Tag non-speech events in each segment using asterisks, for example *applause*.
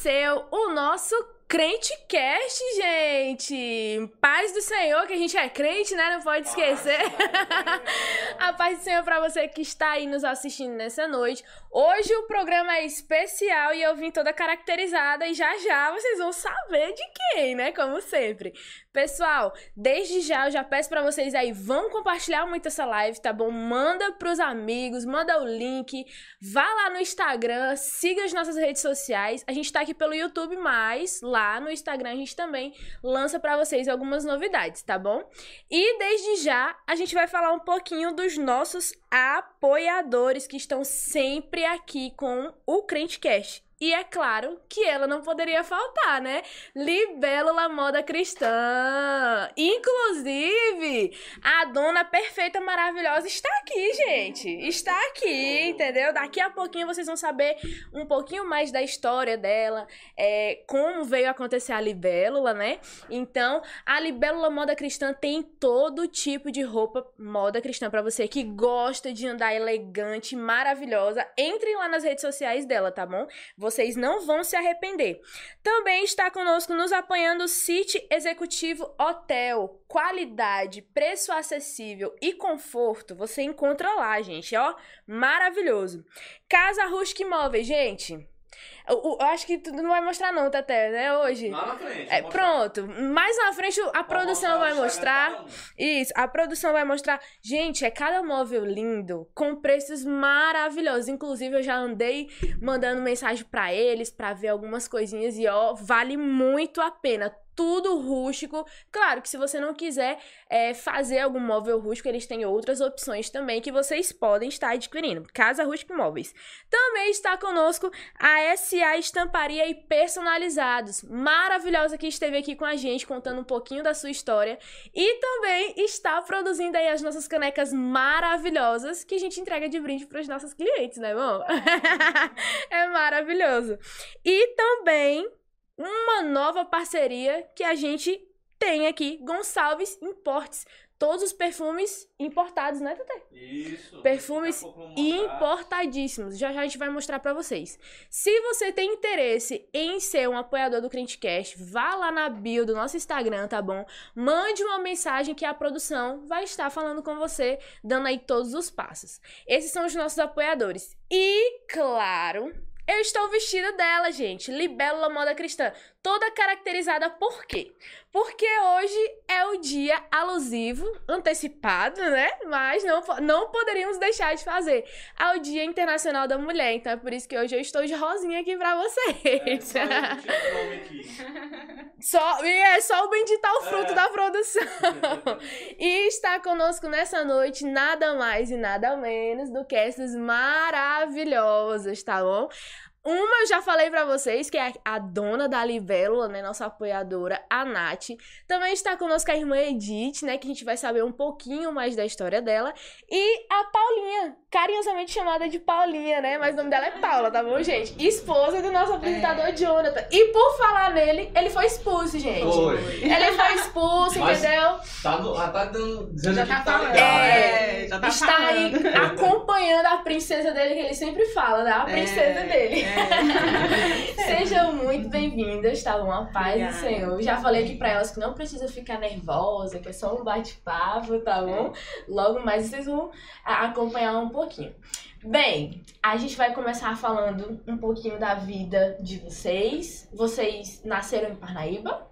Seu, o nosso Crentecast, gente! Paz do Senhor, que a gente é crente, né? Não pode esquecer. *laughs* a paz do Senhor para você que está aí nos assistindo nessa noite. Hoje o programa é especial e eu vim toda caracterizada e já já vocês vão saber de quem, né? Como sempre. Pessoal, desde já eu já peço para vocês aí, vão compartilhar muito essa live, tá bom? Manda pros amigos, manda o link, vá lá no Instagram, siga as nossas redes sociais. A gente tá aqui pelo YouTube, mas lá no Instagram a gente também lança para vocês algumas novidades, tá bom? E desde já a gente vai falar um pouquinho dos nossos apoiadores que estão sempre aqui com o Crentecast. E é claro que ela não poderia faltar, né? Libélula Moda Cristã. Inclusive, a dona perfeita, maravilhosa está aqui, gente. Está aqui, entendeu? Daqui a pouquinho vocês vão saber um pouquinho mais da história dela, é, como veio acontecer a libélula, né? Então, a Libélula Moda Cristã tem todo tipo de roupa moda cristã para você que gosta de andar elegante, maravilhosa. Entrem lá nas redes sociais dela, tá bom? Vocês não vão se arrepender. Também está conosco nos apoiando o City Executivo Hotel. Qualidade, preço acessível e conforto você encontra lá, gente. Ó, maravilhoso. Casa Rústica Imóveis, gente. Eu, eu, acho que tu não vai mostrar não, Tete, né, hoje. Lá na frente. É, pronto. Mais na frente a produção vai mostrar. Isso, a produção vai mostrar. Gente, é cada móvel lindo, com preços maravilhosos. Inclusive, eu já andei mandando mensagem para eles para ver algumas coisinhas e ó, vale muito a pena tudo rústico. Claro que se você não quiser é, fazer algum móvel rústico, eles têm outras opções também que vocês podem estar adquirindo. Casa Rústico Móveis. Também está conosco a SA Estamparia e Personalizados. Maravilhosa que esteve aqui com a gente, contando um pouquinho da sua história. E também está produzindo aí as nossas canecas maravilhosas que a gente entrega de brinde para os nossos clientes, né, bom? *laughs* é maravilhoso. E também uma nova parceria que a gente tem aqui, Gonçalves Importes. Todos os perfumes importados, né, Tete? Isso. Perfumes importadíssimos. Já já a gente vai mostrar para vocês. Se você tem interesse em ser um apoiador do Crentecast, vá lá na bio do nosso Instagram, tá bom? Mande uma mensagem que a produção vai estar falando com você, dando aí todos os passos. Esses são os nossos apoiadores. E, claro, eu estou vestida dela, gente. Libélula Moda Cristã. Toda caracterizada por quê? Porque hoje é o dia alusivo, antecipado, né? Mas não, não poderíamos deixar de fazer ao Dia Internacional da Mulher. Então é por isso que hoje eu estou de rosinha aqui pra vocês. É, *laughs* só E é só o bendito o fruto é. da produção. *laughs* e está conosco nessa noite nada mais e nada menos do que essas maravilhosas, tá bom? Uma eu já falei para vocês, que é a dona da Libélula, né? Nossa apoiadora, a Nath. Também está conosco a irmã Edith, né? Que a gente vai saber um pouquinho mais da história dela. E a Paulinha, carinhosamente chamada de Paulinha, né? Mas o nome dela é Paula, tá bom, gente? Esposa do nosso apresentador é. Jonathan. E por falar nele, ele foi expulso, gente. Foi. Ele foi expulso, Mas entendeu? Tá, já tá dando, dizendo já tá falando. É, é, já tá está falando. aí acompanhando a princesa dele, que ele sempre fala, né? A princesa é, dele. É. *laughs* Sejam muito bem-vindas, tá bom? A paz Obrigada. do Senhor. Já falei aqui pra elas que não precisa ficar nervosa, que é só um bate-papo, tá bom? Logo mais vocês vão acompanhar um pouquinho. Bem, a gente vai começar falando um pouquinho da vida de vocês. Vocês nasceram em Parnaíba?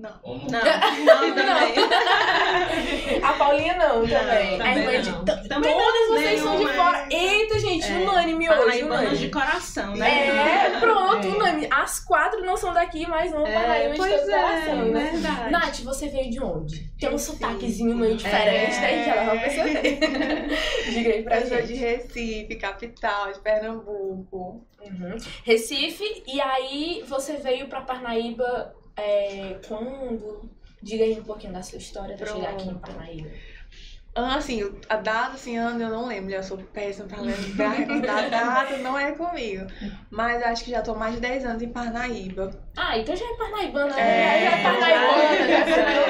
Não. Não, *laughs* não, não também. *laughs* A Paulinha não, não também. também. A irmã de. Também Todas não, vocês são de fora. Eita, gente, é, unânime hoje. Unânime de coração, né? É, pronto, é. unânime. As quatro não são daqui, mas para é, de todo é, coração, né? Verdade. Nath, você veio de onde? Tem um sotaquezinho meio diferente, é. né? Que ela vai perceber. *laughs* Diga aí pra Eu gente. Eu de Recife, capital de Pernambuco. Uhum. Recife, e aí você veio pra Parnaíba é, quando. Diga aí um pouquinho da sua história pra chegar aqui em Parnaíba. Ah, assim, a data, assim, ano eu não lembro, eu sou péssima pra lembrar, *laughs* a data, não é comigo. Mas acho que já tô mais de 10 anos em Parnaíba. Ah, então já é parnaibana, É, né? É já é parnaibana.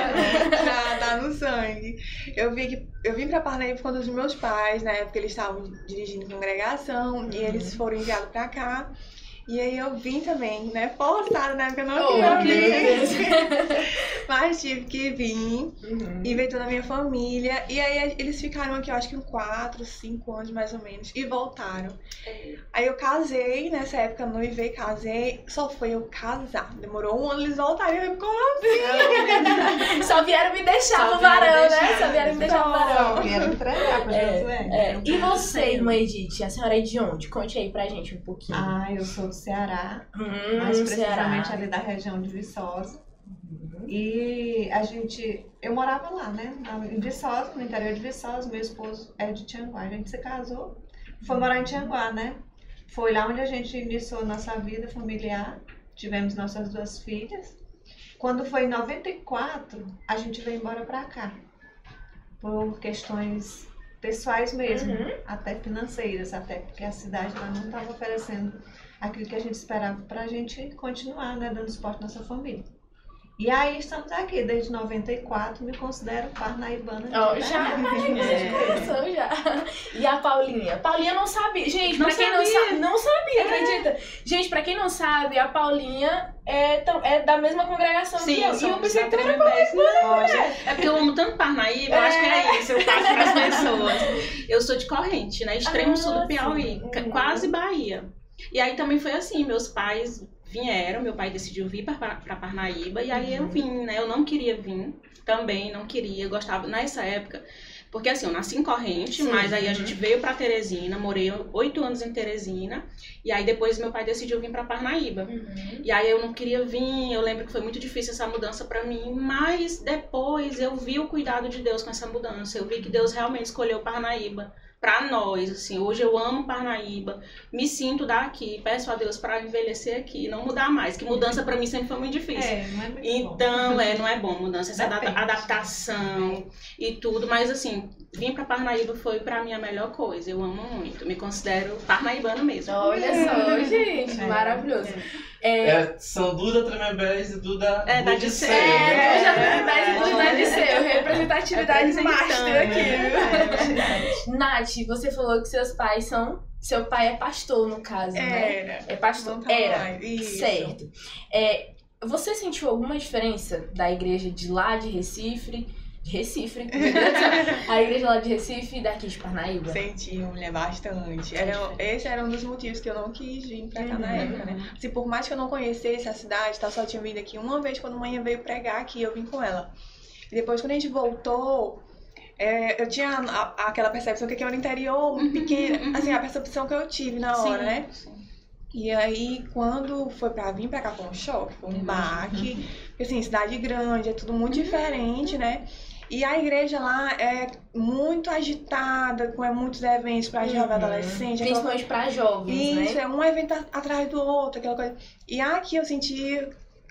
*laughs* Já tá no sangue. Eu vi que eu vim pra Parnaíba por conta dos meus pais, na época eles estavam dirigindo congregação e eles foram enviados pra cá. E aí eu vim também, né? Forçada, na época eu não Oh, queria. *laughs* Mas tive que vir. Uhum. E veio toda a minha família. E aí eles ficaram aqui, eu acho que uns 4, 5 anos mais ou menos. E voltaram. Aí eu casei, nessa época noivei, casei. Só foi eu casar. Demorou um ano, eles voltaram. Eu falei, como assim? *laughs* Só vieram me deixar Só no vieram varão, né? Só vieram me deixar no só. varão. Quero entregar pra *laughs* É, Josué. É. E você, irmã Edith? A senhora é de onde? Conte aí pra gente um pouquinho. Ah, eu sou Ceará, hum, mais Ceará. precisamente ali da região de Viçosa. E a gente, eu morava lá, né? Em Viçosa, no interior de Viçosa, meu esposo é de Tianguá. A gente se casou, foi morar em Tianguá, né? Foi lá onde a gente iniciou nossa vida familiar. Tivemos nossas duas filhas. Quando foi em 94, a gente veio embora pra cá. Por questões pessoais mesmo, Uhum. até financeiras, até porque a cidade lá não estava oferecendo aquilo que a gente esperava pra gente continuar, né, dando suporte à nossa família. E aí estamos aqui, desde 94, me considero parnaibana. Ó, verdade. já *laughs* É. coração já. E a Paulinha? Paulinha não sabia. Gente, Não pra quem não sabia. sabe, não sabia, acredita? Gente, pra quem não sabe, a Paulinha é, tão- é da mesma congregação que Sim, eu. E eu pensei que tu era. Olha. É porque eu amo tanto Parnaíba, eu acho que é isso, eu passo pras *laughs* pessoas. Eu sou de Corrente, né? Extremo Ah, sul do Piauí, sim. quase Bahia. E aí também foi assim, meus pais vieram, meu pai decidiu vir pra Parnaíba, e aí eu vim, né? Eu não queria vir, também não queria, gostava, nessa época... Porque assim, eu nasci em Corrente, Sim. mas aí a gente veio pra Teresina, morei oito anos em Teresina, e aí depois meu pai decidiu vir pra Parnaíba. Uhum. E aí eu não queria vir, eu lembro que foi muito difícil essa mudança pra mim, mas depois eu vi o cuidado de Deus com essa mudança. Eu vi que Deus realmente escolheu Parnaíba pra nós, assim. Hoje eu amo Parnaíba, me sinto daqui, peço a Deus pra envelhecer aqui, não mudar mais, que mudança pra mim sempre foi muito difícil. É, não é muito bom. Então, é, não é bom mudança, essa Depende. adaptação e tudo, mas assim, vir pra Parnaíba foi pra mim a melhor coisa. Eu amo muito, me considero parnaibano mesmo. Olha só, gente, É. maravilhoso. É, É, são Duda Tremembés e Duda É, da. Diceu. É, É, mais verdade. do de ser, representatividade master aqui. É. Nath, você falou que seus pais são. Seu pai é pastor, no caso, né? Era. É pastor. Tá Era. Isso. Certo. É, você sentiu alguma diferença da igreja de lá de Recife? De Recife, céu. *laughs* a igreja lá de Recife e daqui de Parnaíba? Senti, mulher, bastante. Era, esse era um dos motivos que eu não quis vir pra cá na Uhum. época, né? Assim, por mais que eu não conhecesse a cidade, tá, só tinha vindo aqui uma vez quando a mãe veio pregar aqui, eu vim com ela. E depois, quando a gente voltou, é, eu tinha a- aquela percepção que aqui era um interior muito Uhum, pequeno. uhum. Assim, a percepção que eu tive na hora, Sim, né? sim. E aí, quando foi pra vir pra cá, foi um choque, foi um baque. Porque, assim, cidade grande, é tudo muito diferente, né? E a igreja lá é muito agitada, com é, muitos eventos pra jovem Uhum. adolescente. aquela Principalmente pra jovens, isso, né? é um evento atrás do outro, aquela coisa. E aqui eu senti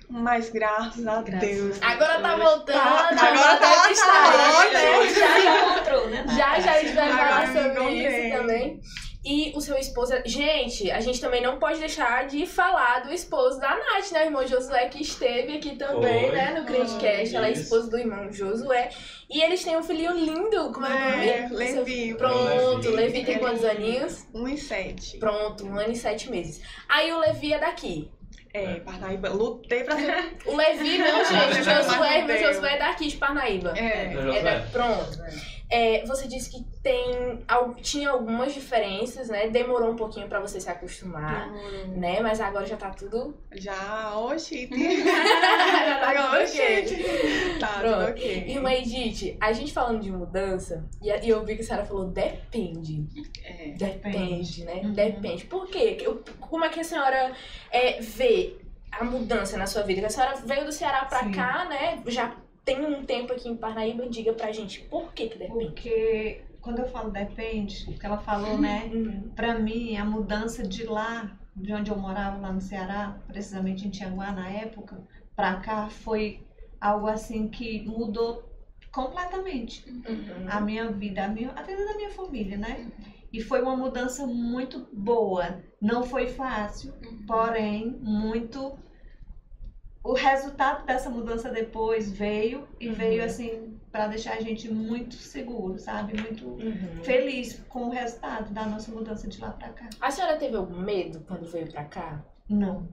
mais graças a Graças Deus. Agora tá voltando. Tá, agora tá- tá né? Já, já encontrou, né? Já já a gente vai falar sobre isso também. E o seu esposo. é- Gente, a gente também não pode deixar de falar do esposo da Nath, né? O irmão Josué, que esteve aqui também, Foi. né? No Crentecast. Ela é esposa do irmão Josué. E eles têm um filhinho lindo. Como é o É, nome? Levi. Pronto, Levi. Levi tem quantos aninhos? Um e sete. Pronto, um ano e sete meses. Aí o Levi é daqui. É, Parnaíba. Lutei pra ser. O Levi, não, *laughs* gente. Josué, irmão. Josué é daqui, de Parnaíba. É. É, É da- pronto. É, você disse que tem, tinha algumas diferenças, né? Demorou um pouquinho pra você se acostumar, né? Mas agora já tá tudo. Já, oxi. *laughs* já tá tudo ok. Oxi. Tá, Pronto. tudo ok. Irmã Edith, a gente falando de mudança, e, eu vi que a senhora falou depende. É. Depende, né? Uhum. Depende. Por quê? Como é que a senhora é, vê a mudança na sua vida? Que a senhora veio do Ceará pra Sim. cá, né? Já tem um tempo aqui em Parnaíba. Diga pra gente por que que depende. Porque quando eu falo depende, porque ela falou, né? Uhum. Pra mim, a mudança de lá, de onde eu morava, lá no Ceará, precisamente em Tianguá na época, pra cá, foi algo assim que mudou completamente. Uhum. A minha vida, a minha, a vida da minha família, né? E foi uma mudança muito boa. Não foi fácil, porém, muito. O resultado dessa mudança depois veio e Uhum. veio assim para deixar a gente muito seguro, sabe? Muito Uhum. feliz com o resultado da nossa mudança de lá pra cá. A senhora teve algum medo quando veio pra cá? Não.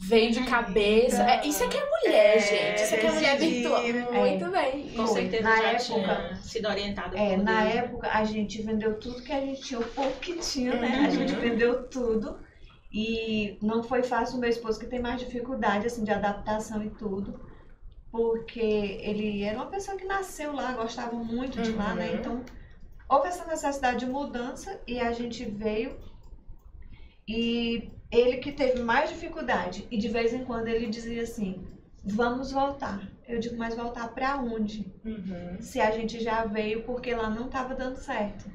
Veio de cabeça. É, isso aqui é mulher, É, gente. Isso aqui é mulher decidido. virtual. Muito bem. Com certeza Na já época- tinha sido orientada É, na Deus. época a gente vendeu tudo que a gente tinha, o pouco que tinha, né? A Uhum. gente vendeu tudo. E não foi fácil o meu esposo, que tem mais dificuldade, assim, de adaptação e tudo. Porque ele era uma pessoa que nasceu lá, gostava muito de lá, né? Uhum. Então, houve essa necessidade de mudança e a gente veio. E ele que teve mais dificuldade. E de vez em quando ele dizia assim, vamos voltar. Eu digo, mas voltar pra onde? Uhum. se a gente já veio porque lá não estava dando certo.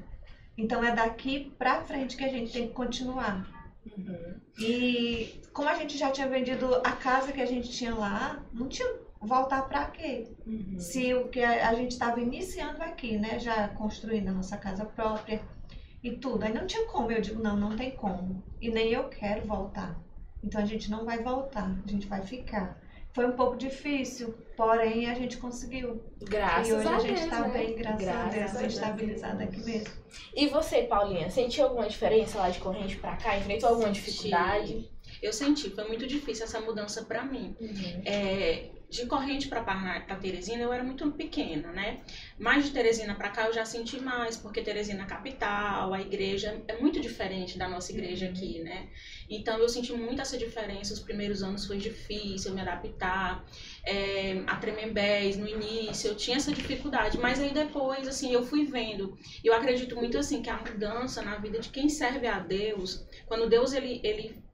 Então é daqui pra frente que a gente tem que continuar. Uhum. E como a gente já tinha vendido a casa que a gente tinha lá, não tinha voltar pra quê? Uhum. Se o que a a gente estava iniciando aqui, né, já construindo a nossa casa própria e tudo, aí não tinha como. Eu digo, não, não tem como. E nem eu quero voltar. Então a gente não vai voltar, a gente vai ficar. Foi um pouco difícil, porém a gente conseguiu. Graças e hoje a a gente Deus, está né? bem, graças, a Deus, Graças bem estabilizada aqui mesmo. E você, Paulinha, sentiu alguma diferença lá de corrente pra cá? Enfrentou alguma dificuldade? Eu senti, foi muito difícil essa mudança pra mim. Uhum. É, de Corrente para para Teresina eu era muito pequena, né? Mas de Teresina para cá eu já senti mais, porque Teresina é capital, a igreja é muito diferente da nossa igreja aqui, né? Então eu senti muito essa diferença. Os primeiros anos foi difícil me adaptar, é, a Tremembés no início eu tinha essa dificuldade, mas aí depois assim eu fui vendo. Eu acredito muito assim que a mudança na vida de quem serve a Deus, quando Deus ele ele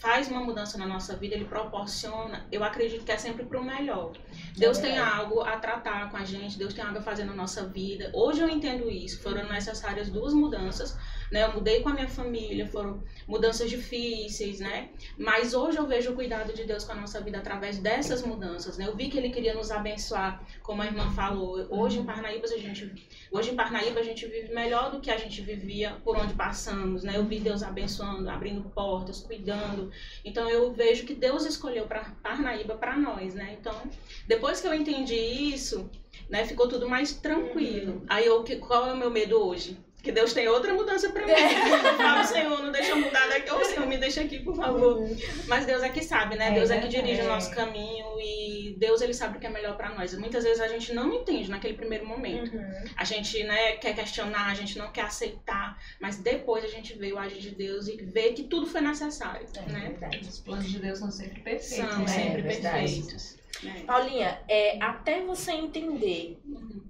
faz uma mudança na nossa vida, ele proporciona, eu acredito que é sempre para o melhor. Deus tem verdade. algo a tratar com a gente, Deus tem algo a fazer na nossa vida. Hoje eu entendo isso, foram necessárias duas mudanças, né? Eu mudei com a minha família, foram mudanças difíceis, né? Mas hoje eu vejo o cuidado de Deus com a nossa vida através dessas mudanças, né? Eu vi que ele queria nos abençoar, como a irmã falou. Hoje em Parnaíba a gente, hoje em Parnaíba a gente vive melhor do que a gente vivia por onde passamos, né? Eu vi Deus abençoando, abrindo portas, cuidando. Então eu vejo que Deus escolheu para Parnaíba para nós, né? Então, depois que eu entendi isso, né, ficou tudo mais tranquilo. Aí eu, que- qual é o meu medo hoje? Que Deus tem outra mudança para mim. Falo, Senhor, não deixa eu mudar daqui. Ô, Senhor, me deixa aqui, por favor. Mas Deus é que sabe, né? É Deus é que dirige o nosso caminho e Deus, ele sabe o que é melhor para nós. Muitas vezes a gente não entende naquele primeiro momento. Uhum. A gente, né, quer questionar, a gente não quer aceitar, mas depois a gente vê o agir de Deus e vê que tudo foi necessário, É né? verdade. Os planos de Deus são sempre perfeitos, São né? sempre É perfeitos. né? Paulinha, é, até você entender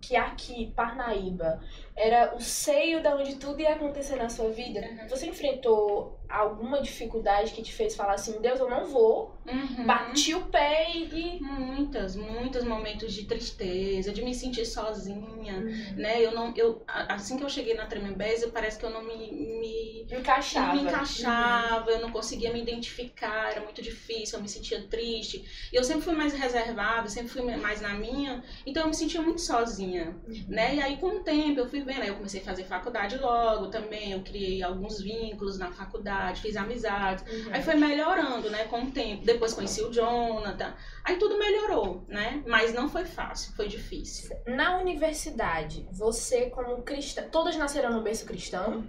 que aqui, Parnaíba, era o seio da onde tudo ia acontecer na sua vida, Uhum. você enfrentou alguma dificuldade que te fez falar assim, Deus, eu não vou, Uhum. bati o pé e... Muitas, muitos momentos de tristeza, de me sentir sozinha, Uhum. né? Eu não, eu, assim que eu cheguei na Tremembese, parece que eu não me, me, Encaixava. me encaixava, eu não conseguia me identificar, era muito difícil, eu me sentia triste. E eu sempre fui mais reservada, sempre fui mais na minha, então eu me sentia muito sozinha, né? E aí com o tempo eu fui vendo, aí eu comecei a fazer faculdade logo também, eu criei alguns vínculos na faculdade, fiz amizades. Uhum. Aí foi melhorando, né, com o tempo. Depois conheci o Jonathan. Aí tudo melhorou, né? Mas não foi fácil, foi difícil. Na universidade, você como cristã, todas nasceram no berço cristão?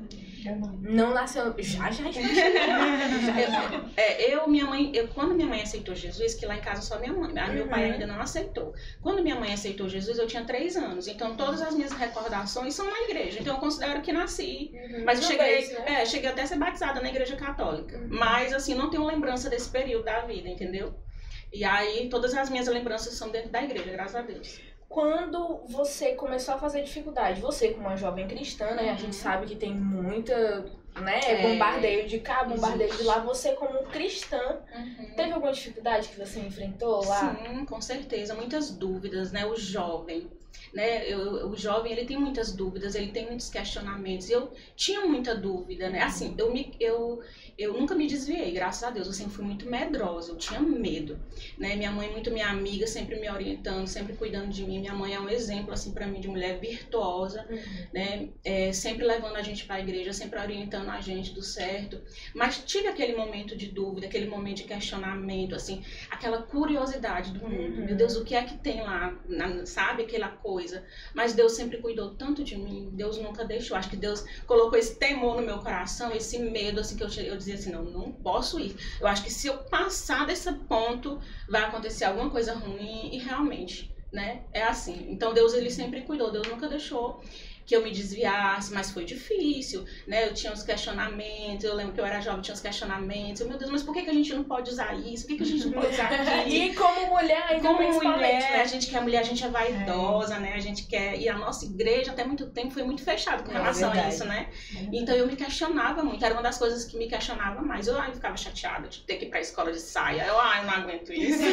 Eu não. Nasceu. Já, já, já. *laughs* É, eu, minha mãe, eu, quando minha mãe aceitou Jesus, que lá em casa só minha mãe, ah, meu pai Uhum. ainda não aceitou. Quando minha mãe aceitou Jesus, eu tinha três anos. Então todas as minhas recordações são na igreja. Então eu considero que nasci. Mas eu cheguei, né? é, cheguei até a ser batizada na igreja católica. Mas assim, não tenho lembrança desse período da vida, entendeu? E aí todas as minhas lembranças são dentro da igreja, graças a Deus. Quando você começou a fazer dificuldade, você como uma jovem cristã, né? A Uhum. gente sabe que tem muita, né? É. Bombardeio de cá, bombardeio de Existe. lá. Você como cristã, teve alguma dificuldade que você enfrentou lá? Sim, com certeza. Muitas dúvidas, né? O jovem. Né? Eu, o jovem ele tem muitas dúvidas, ele tem muitos questionamentos. Eu tinha muita dúvida, né? Assim, eu me eu eu nunca me desviei, graças a Deus. Eu sempre fui muito medrosa, eu tinha medo, né? Minha mãe muito minha amiga, sempre me orientando, sempre cuidando de mim. Minha mãe é um exemplo assim para mim de mulher virtuosa, uhum. né? É, sempre levando a gente para a igreja, sempre orientando a gente do certo. Mas tive aquele momento de dúvida, aquele momento de questionamento, assim, aquela curiosidade do mundo. Uhum. Meu Deus, o que é que tem lá, na, sabe aquela coisa? Mas Deus sempre cuidou tanto de mim. Deus nunca deixou. Acho que Deus colocou esse temor no meu coração, esse medo assim que eu, eu dizia assim, não, não posso ir. Eu acho que se eu passar desse ponto, vai acontecer alguma coisa ruim e realmente, né? É assim. Então Deus ele sempre cuidou, Deus nunca deixou que eu me desviasse, mas foi difícil, né? Eu tinha uns questionamentos, eu lembro que eu era jovem, tinha uns questionamentos. Eu, meu Deus, mas por que, que a gente não pode usar isso? Por que, que a gente não pode usar *laughs* aquilo? e como mulher, ainda como mulher, né? a gente quer mulher, a gente é vaidosa, é. né? A gente quer. E a nossa igreja até muito tempo foi muito fechada com é relação é a isso, né? É então eu me questionava muito, era uma das coisas que me questionava mais. Eu ai, ficava chateada de ter que ir pra escola de saia. Eu, ai, eu não aguento isso. *laughs*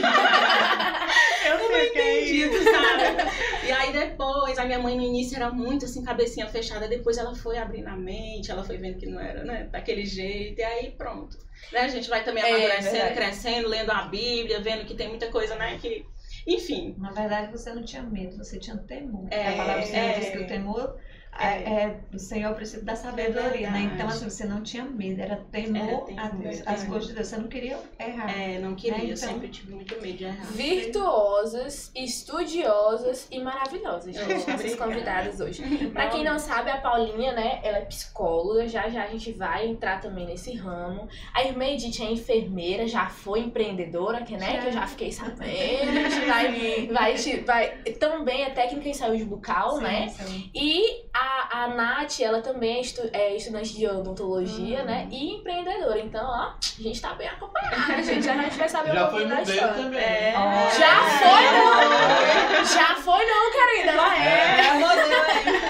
eu não entendi, sabe? E aí depois, a minha mãe no início era muito assim, cabecinha fechada, depois ela foi abrindo a mente, ela foi vendo que não era, né, daquele jeito, e aí pronto. Né, a gente vai também é, amadurecendo, é, crescendo, lendo a Bíblia, vendo que tem muita coisa, né, que... Enfim. Na verdade, você não tinha medo, você tinha temor. É, a palavra do Senhor é, diz que o temor é, é, o Senhor precisa da sabedoria, é né? Então, assim, você não tinha medo, era temor, era temor a Deus, as coisas de Deus. Você não queria errar. É, não queria, né? então, eu sempre tive muito medo de errar. Virtuosas, estudiosas e maravilhosas, gente, *laughs* nossas convidadas hoje. *laughs* pra quem não sabe, a Paulinha, né, ela é psicóloga, já já a gente vai entrar também nesse ramo. A irmã Edith é enfermeira, já foi empreendedora, que, né, que eu já fiquei sabendo. vai, *laughs* vai, vai, também é técnica em saúde bucal, sim, né? Sim. E a a, a Nath, ela também é, estu, é estudante de odontologia, uhum. né? E empreendedora. Então, ó, a gente tá bem acompanhada, *laughs* gente. Já a gente vai saber Já um pouquinho da história. Também. É. Oh, Já foi, não! Já foi, não, querida. Ela é.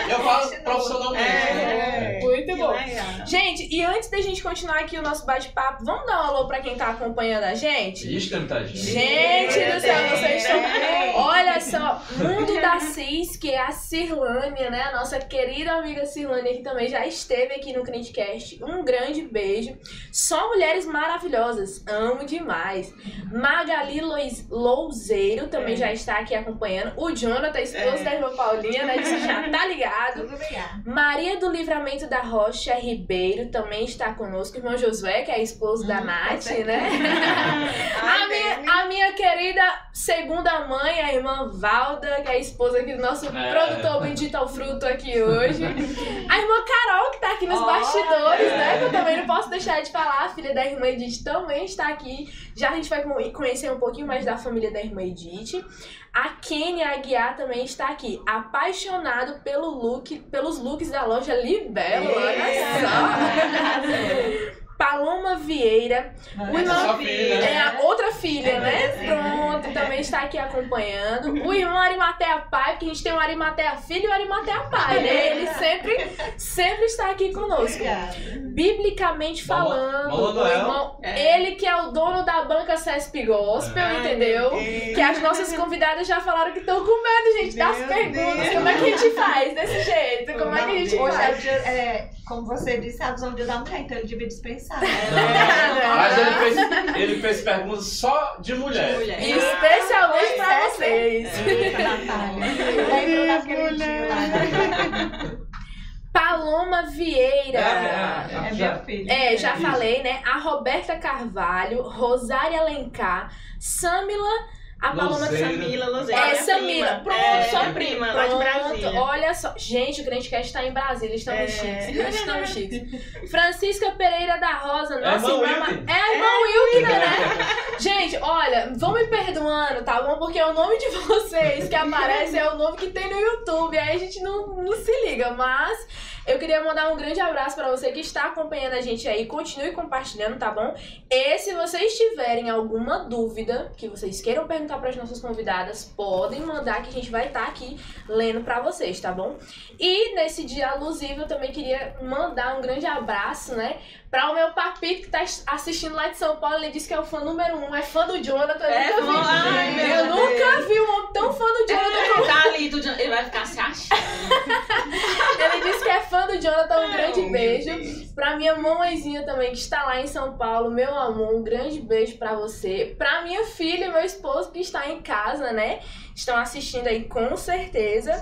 é. Eu falo profissionalmente. É. Bom. Gente, e antes da gente continuar aqui o nosso bate-papo, vamos dar um alô pra quem tá acompanhando a gente? Ixi, tá gente. Gente do céu, vocês estão. Olha só, Mundo da Cis, que é a Cirlânia, né? A nossa querida amiga Cirlânia, que também já esteve aqui no Crentecast. Um grande beijo. Só mulheres maravilhosas. Amo demais. Magali Louzeiro também é. já está aqui acompanhando. O Jonathan, esposo é. da irmã Paulinha, né? Você já tá ligado. Tudo ligado. Maria do Livramento da Rocha Ribeiro também está conosco. Irmão Josué, que é esposo hum, da Nath, né? *laughs* a, minha, a minha querida segunda mãe, a irmã Valda, que é a esposa aqui do nosso é. produtor Bendito ao Fruto aqui hoje. *laughs* A irmã Carol, que tá aqui nos oh, bastidores, é. né? Que eu também não posso deixar de falar. A filha da irmã Edith também está aqui. Já a gente vai conhecer um pouquinho mais da família da irmã Edith. A Kenia Aguiar também está aqui, apaixonado pelo look, pelos looks da loja Libelo, olha só. *laughs* Paloma Vieira. o irmão filha, é a outra filha, é, né? Pronto, também está aqui acompanhando. O irmão Arimatea Pai, porque a gente tem o Arimatea Filho e o Arimatea Pai, né? Ele sempre, sempre está aqui conosco. Biblicamente falando, o irmão, é. ele que é o dono da banca CESP Gospel, entendeu? Que as nossas convidadas já falaram que estão com medo, gente, das perguntas. Deus. Como é que a gente faz desse jeito? Como é que a gente Hoje faz? É, é, como você disse, é o dia da mulher, então ele devia dispensar. É, mas ele fez, ele fez perguntas só de mulher. De mulher. Especialmente é, pra vocês. É, Natália. Paloma Vieira. É, é, é minha filha. É, já falei, né? A Roberta Carvalho, Rosária Alencar, Samila a Paloma de Samila Lozeira. É, Samila. Pronto, é, só prima, lá de Brasília. Olha só. Gente, o Crentecast está em Brasília. Estamos é. chiques. Nós estamos chiques. Francisca Pereira da Rosa. Nossa, é irmã. É a irmã é. Wilkina, né? *laughs* Gente, olha, vão me perdoando, tá bom? Porque o nome de *laughs* vocês que aparece é o nome que tem no YouTube. Aí a gente não, não se liga, mas. Eu queria mandar um grande abraço para você que está acompanhando a gente aí. Continue compartilhando, tá bom? E se vocês tiverem alguma dúvida que vocês queiram perguntar para as nossas convidadas, podem mandar que a gente vai estar tá aqui lendo para vocês, tá bom? E nesse dia alusivo eu também queria mandar um grande abraço, né, para o meu papito que tá assistindo lá de São Paulo. Ele disse que é o fã número mamão é fã do Jonathan, É, eu nunca vi. ai, eu Deus. nunca vi um homem tão fã do Jonathan. *laughs* Ele tá ali, do ele vai ficar se achando. Ele disse que é fã do Jonathan, um grande meu beijo. Pra minha mamãezinha também, que está lá em São Paulo, meu amor, um grande beijo pra você. Pra minha filha e meu esposo, que está em casa, né? Estão assistindo aí com certeza.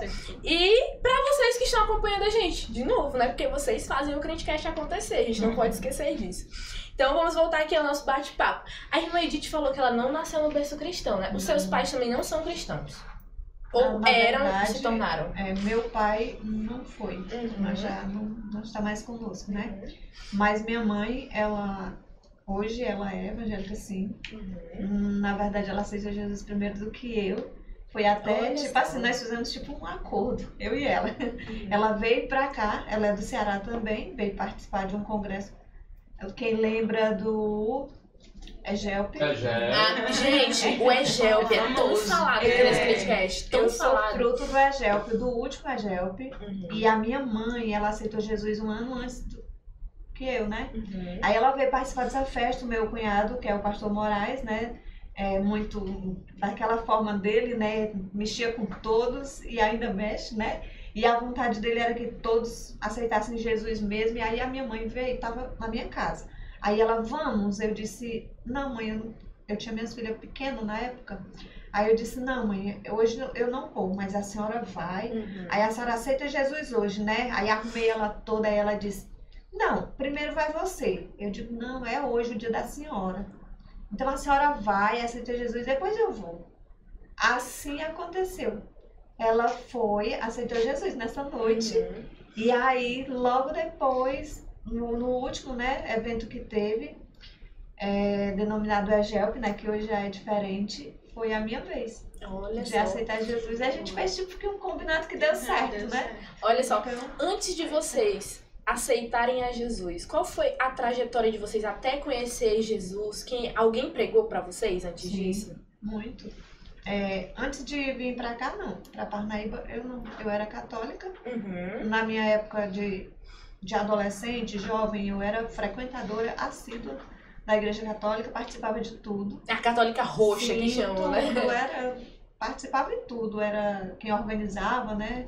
E pra vocês que estão acompanhando a gente, de novo, né? Porque vocês fazem o Crentecast acontecer, a gente não pode esquecer disso. Então vamos voltar aqui ao nosso bate-papo. A irmã Edith falou que ela não nasceu no berço cristão, né? Os seus pais também não são cristãos. Ou Na eram e verdade, se tornaram. É, meu pai não foi, Uhum. mas já não, não está mais conosco, né? Mas minha mãe, ela hoje ela é evangélica sim. Uhum. Hum, Na verdade, ela aceitou Jesus primeiro do que eu. Foi até, Olha tipo assim, nós fizemos tipo um acordo, eu e ela. Uhum. Ela veio pra cá, ela é do Ceará também, veio participar de um congresso. Quem lembra do Egelpe? É, é. Ah, gente, o Egelp é tão Famoso. falado aqui É. nesse podcast, tão Eu sou fruto do Egelpe, do último Egelpe. Uhum. E a minha mãe, ela aceitou Jesus um ano antes do- que eu, né? Uhum. Aí ela veio participar dessa festa, o meu cunhado, que é o pastor Moraes, né? É muito daquela forma dele, né? Mexia com todos e ainda mexe, né? E a vontade dele era que todos aceitassem Jesus mesmo. E aí a minha mãe veio, estava na minha casa. Aí ela, vamos. Eu disse, não, mãe, eu, não- eu tinha minhas filhas pequenas na época. Aí eu disse, não, mãe, hoje eu não vou, mas a senhora vai. Uhum. Aí a senhora aceita Jesus hoje, né? Aí arrumei ela toda e ela disse: Não, primeiro vai você. Eu digo: Não, é hoje o dia da senhora. Então a senhora vai, aceita Jesus, depois eu vou. Assim aconteceu. Ela foi, aceitou Jesus nessa noite. Uhum. E aí, logo depois, no, no último né, evento que teve, é, denominado Egelp, né, que hoje já é diferente, foi a minha vez Olha de só. aceitar Jesus. E a gente fez tipo que um combinado que deu certo, Deu né? certo. Olha só, Então, antes de vocês aceitarem a Jesus, qual foi a trajetória de vocês até conhecer Jesus? Quem alguém pregou pra vocês antes Sim. disso? muito. É, antes de vir pra cá, não. Pra Parnaíba, eu não. Eu era católica. Uhum. Na minha época de, de adolescente, jovem, eu era frequentadora assídua da Igreja Católica, participava de tudo. A católica roxa que Sim, chamam, tudo, né? *laughs* Era, participava de tudo, era quem organizava, né?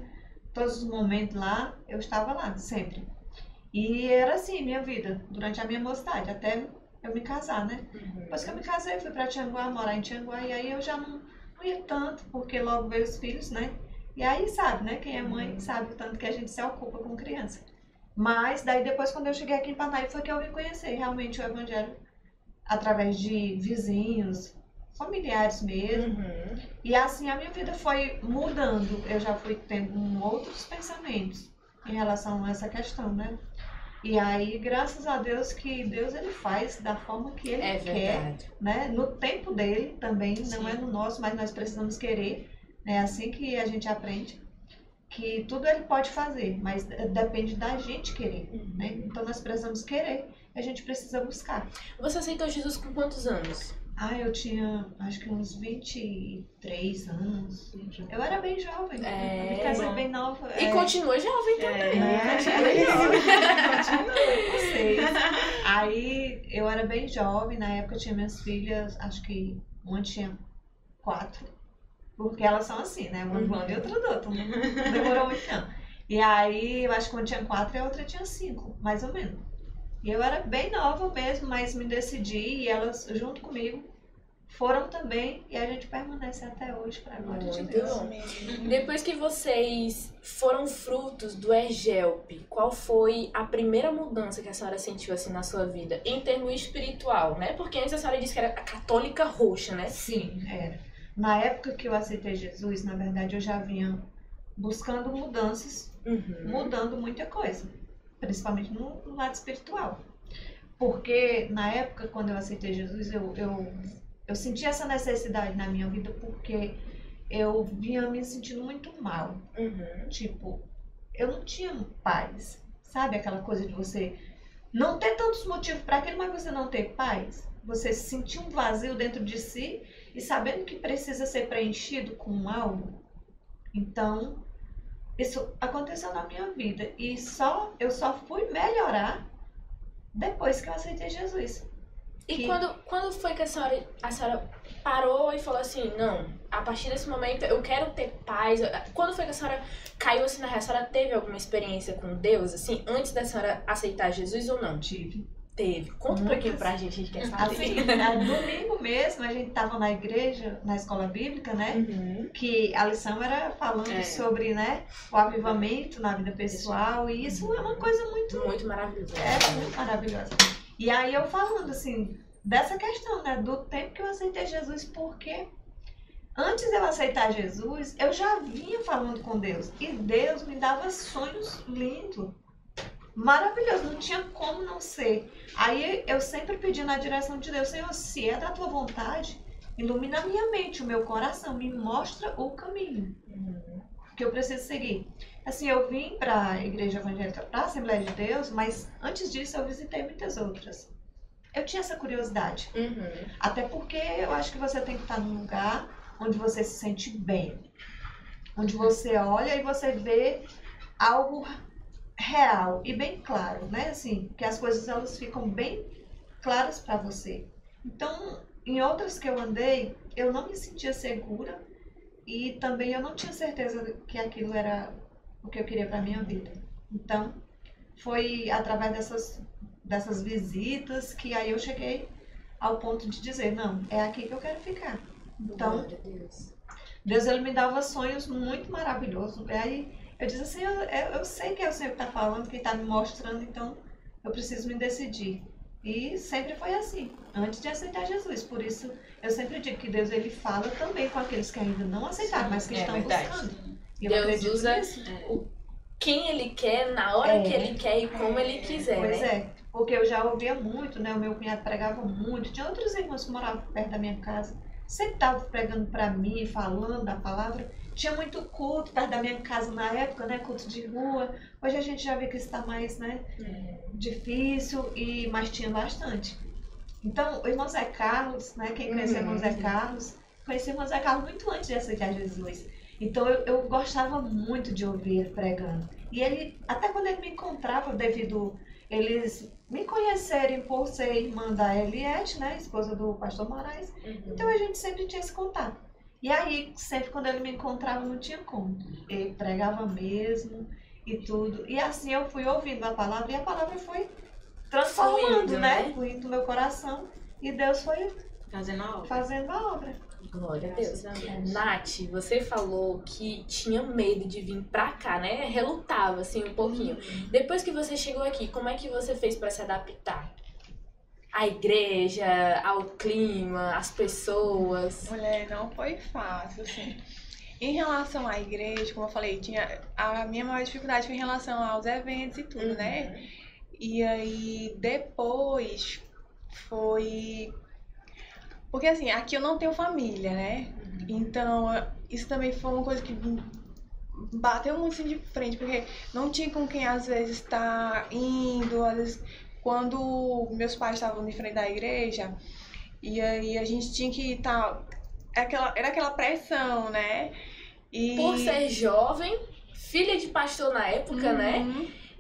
Todos os momentos lá, eu estava lá, sempre. E era assim, minha vida, durante a minha mocidade, até eu me casar, né? Uhum. Depois que eu me casei, fui pra Tianguá, morar em Tianguá, e aí eu já não, não ia tanto, porque logo veio os filhos, né? E aí sabe, né? Quem é mãe sabe o tanto que a gente se ocupa com criança. Mas daí depois, quando eu cheguei aqui em Parnaíba, foi que eu vim conhecer realmente o Evangelho através de vizinhos, familiares mesmo. Uhum. E assim a minha vida foi mudando. Eu já fui tendo outros pensamentos em relação a essa questão, né? E aí, graças a Deus que Deus ele faz da forma que ele É quer, né? No tempo dele também, não Sim. é no nosso, mas nós precisamos querer. É assim que a gente aprende que tudo ele pode fazer, mas de- depende da gente querer, né? Então nós precisamos querer, e a gente precisa buscar. Você aceitou Jesus com quantos anos? Ah, eu tinha acho que uns 23 anos. Eu era bem jovem. É. Casei bem nova. E é. continua jovem também. É. Continua jovem. Continua com vocês. *laughs* Aí eu era bem jovem, na época eu tinha minhas filhas, acho que uma tinha quatro. Porque elas são assim, né? Uma Uhum. do lado e outra do outro. Não demorou muito não. E aí eu acho que uma tinha quatro e a outra tinha cinco, mais ou menos. E eu era bem nova mesmo, mas me decidi e elas junto comigo foram também e a gente permanece até hoje para glória de Deus. bom. Depois que vocês foram frutos do Egelp, qual foi a primeira mudança que a senhora sentiu assim na sua vida? Em termo espiritual, né? Porque antes a senhora disse que era a católica roxa, né? Sim, era. Na época que eu aceitei Jesus, na verdade, eu já vinha buscando mudanças, Uhum. mudando muita coisa, principalmente no, no lado espiritual. Porque na época, quando eu aceitei Jesus, eu, eu, eu senti essa necessidade na minha vida porque eu vinha me sentindo muito mal. Uhum. Tipo, eu não tinha paz. Sabe aquela coisa de você não ter tantos motivos para aquilo, mas você não ter paz? Você sentir um vazio dentro de si e sabendo que precisa ser preenchido com algo. Então, isso aconteceu na minha vida e só eu só fui melhorar depois que eu aceitei Jesus. E que- quando, quando foi que a senhora, a senhora parou e falou assim, não, a partir desse momento eu quero ter paz. Quando foi que a senhora caiu assim na real? A senhora teve alguma experiência com Deus, assim, antes da senhora aceitar Jesus ou não? tive. Teve. Conta um pouquinho pra gente, a gente quer saber. *laughs* Assim, domingo mesmo, a gente tava na igreja, na escola bíblica, né? Uhum. que a lição era falando É. sobre né, o avivamento na vida pessoal e isso é uma coisa muito, Muito maravilhoso. é, muito maravilhosa. E aí eu falando assim, dessa questão, né, do tempo que eu aceitei Jesus, porque antes de eu aceitar Jesus, eu já vinha falando com Deus e Deus me dava sonhos lindos. Maravilhoso, não tinha como não ser. Aí eu sempre pedi na direção de Deus, Senhor, se é da tua vontade, ilumina a minha mente, o meu coração, me mostra o caminho que eu preciso seguir. Assim, eu vim para a Igreja Evangélica, para a Assembleia de Deus, mas antes disso eu visitei muitas outras. Eu tinha essa curiosidade, Uhum. até porque eu acho que você tem que estar num lugar onde você se sente bem, onde você olha e você vê algo real e bem claro, né? Assim, que as coisas elas ficam bem claras para você. Então, em outras que eu andei, eu não me sentia segura e também eu não tinha certeza que aquilo era o que eu queria para minha vida. Então, foi através dessas dessas visitas que aí eu cheguei ao ponto de dizer, não, é aqui que eu quero ficar. Então, Deus. Deus ele me dava sonhos muito maravilhosos. E aí eu disse assim, eu, eu, sei que é o Senhor que está falando, que está me mostrando, então eu preciso me decidir. E sempre foi assim, antes de aceitar Jesus. Por isso eu sempre digo que Deus ele fala também com aqueles que ainda não aceitaram, mas que É estão verdade. buscando. E eu Deus usa. Quem ele quer, na hora É. que ele quer e como ele quiser, Pois né? é, porque eu já ouvia muito, né? O meu cunhado pregava muito. Tinha outros irmãos que moravam perto da minha casa. Sempre estavam pregando para mim, falando da palavra. Tinha muito culto perto da minha casa na época, né? Culto de rua. Hoje a gente já vê que está mais, né? Difícil, e mas tinha bastante. Então, o irmão Zé Carlos, né? Quem conhece o irmão Zé Carlos, conheci o irmão Zé Carlos muito antes de aceitar Jesus. Então, eu, eu gostava muito de ouvir ele pregando. E ele, até quando ele me encontrava, devido eles me conhecerem por ser irmã da Eliette, né? Esposa do pastor Moraes. Uhum. Então, a gente sempre tinha esse contato. E aí, sempre quando ele me encontrava, não tinha como. Ele pregava mesmo e tudo. E assim eu fui ouvindo a palavra e a palavra foi transformando, Fluindo, né? né? Fluindo no meu coração. E Deus foi Fazendo a obra. fazendo a obra. Glória a Deus. A Deus. Nath, você falou que tinha medo de vir pra cá, né? Relutava, assim, um pouquinho. Depois que você chegou aqui, como é que você fez pra se adaptar? À igreja, ao clima, às pessoas. Mulher, não foi fácil, assim. Em relação à igreja, como eu falei, tinha a minha maior dificuldade foi em relação aos eventos e tudo, né? E aí depois foi porque assim, aqui eu não tenho família, né? Então, isso também foi uma coisa que bateu muito assim de frente, porque não tinha com quem às vezes estar indo, às vezes quando meus pais estavam de frente da igreja, e aí a gente tinha que estar aquela era aquela pressão, né? E Por ser jovem, filha de pastor na época, né?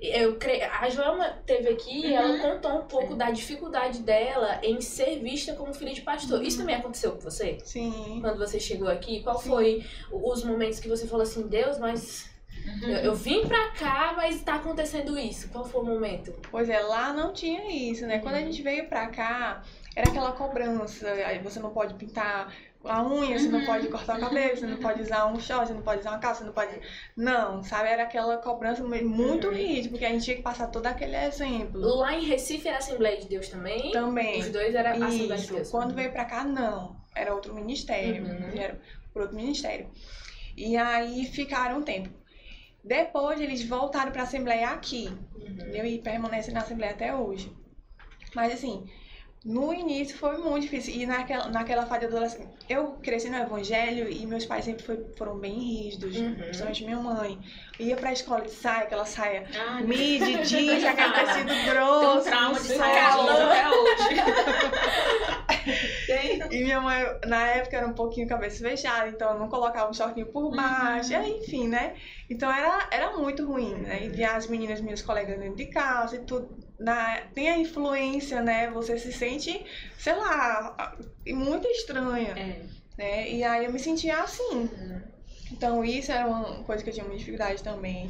Uhum. Eu cre... A Joelma teve aqui e ela Uhum. contou um pouco da dificuldade dela em ser vista como filha de pastor. Uhum. Isso também aconteceu com você? Sim. Quando você chegou aqui? Qual Sim. foi os momentos que você falou assim, Deus, mas Uhum. eu, eu vim pra cá, mas tá acontecendo isso? Qual foi o momento? Pois é, lá não tinha isso, né? Quando a gente veio pra cá, era aquela cobrança. Aí você não pode pintar a unha, você não Uhum. pode cortar o cabelo, você não pode usar um short, você não pode usar uma calça, você não pode. Não, sabe? Era aquela cobrança muito Uhum. rígida, porque a gente tinha que passar todo aquele exemplo. Lá em Recife era Assembleia de Deus também? Também. Os dois era Assembleia de. Deus. Quando veio pra cá, não. Era outro ministério. Uhum. Era por outro ministério. E aí ficaram um tempo. Depois eles voltaram pra Assembleia aqui. Uhum. entendeu? E permanecem na Assembleia até hoje. Mas assim, no início foi muito difícil. E naquela, naquela fase de adolescência, eu cresci no Evangelho e meus pais sempre foi- foram bem rígidos, Uhum. principalmente minha mãe. Eu ia pra escola de saia, aquela saia Ai, midi, jeans, *laughs* aquele tecido Tem grosso. trauma de saia até hoje. Tem. *laughs* E minha mãe, na época, era um pouquinho cabeça fechada, então eu não colocava um shortinho por baixo, Uhum. enfim, né? Então era, era muito ruim, né? E as meninas, minhas colegas dentro de casa e tudo. Na, tem a influência, né? Você se sente, sei lá, muito estranha, É. né? E aí eu me sentia assim. Então isso era uma coisa que eu tinha muita dificuldade também.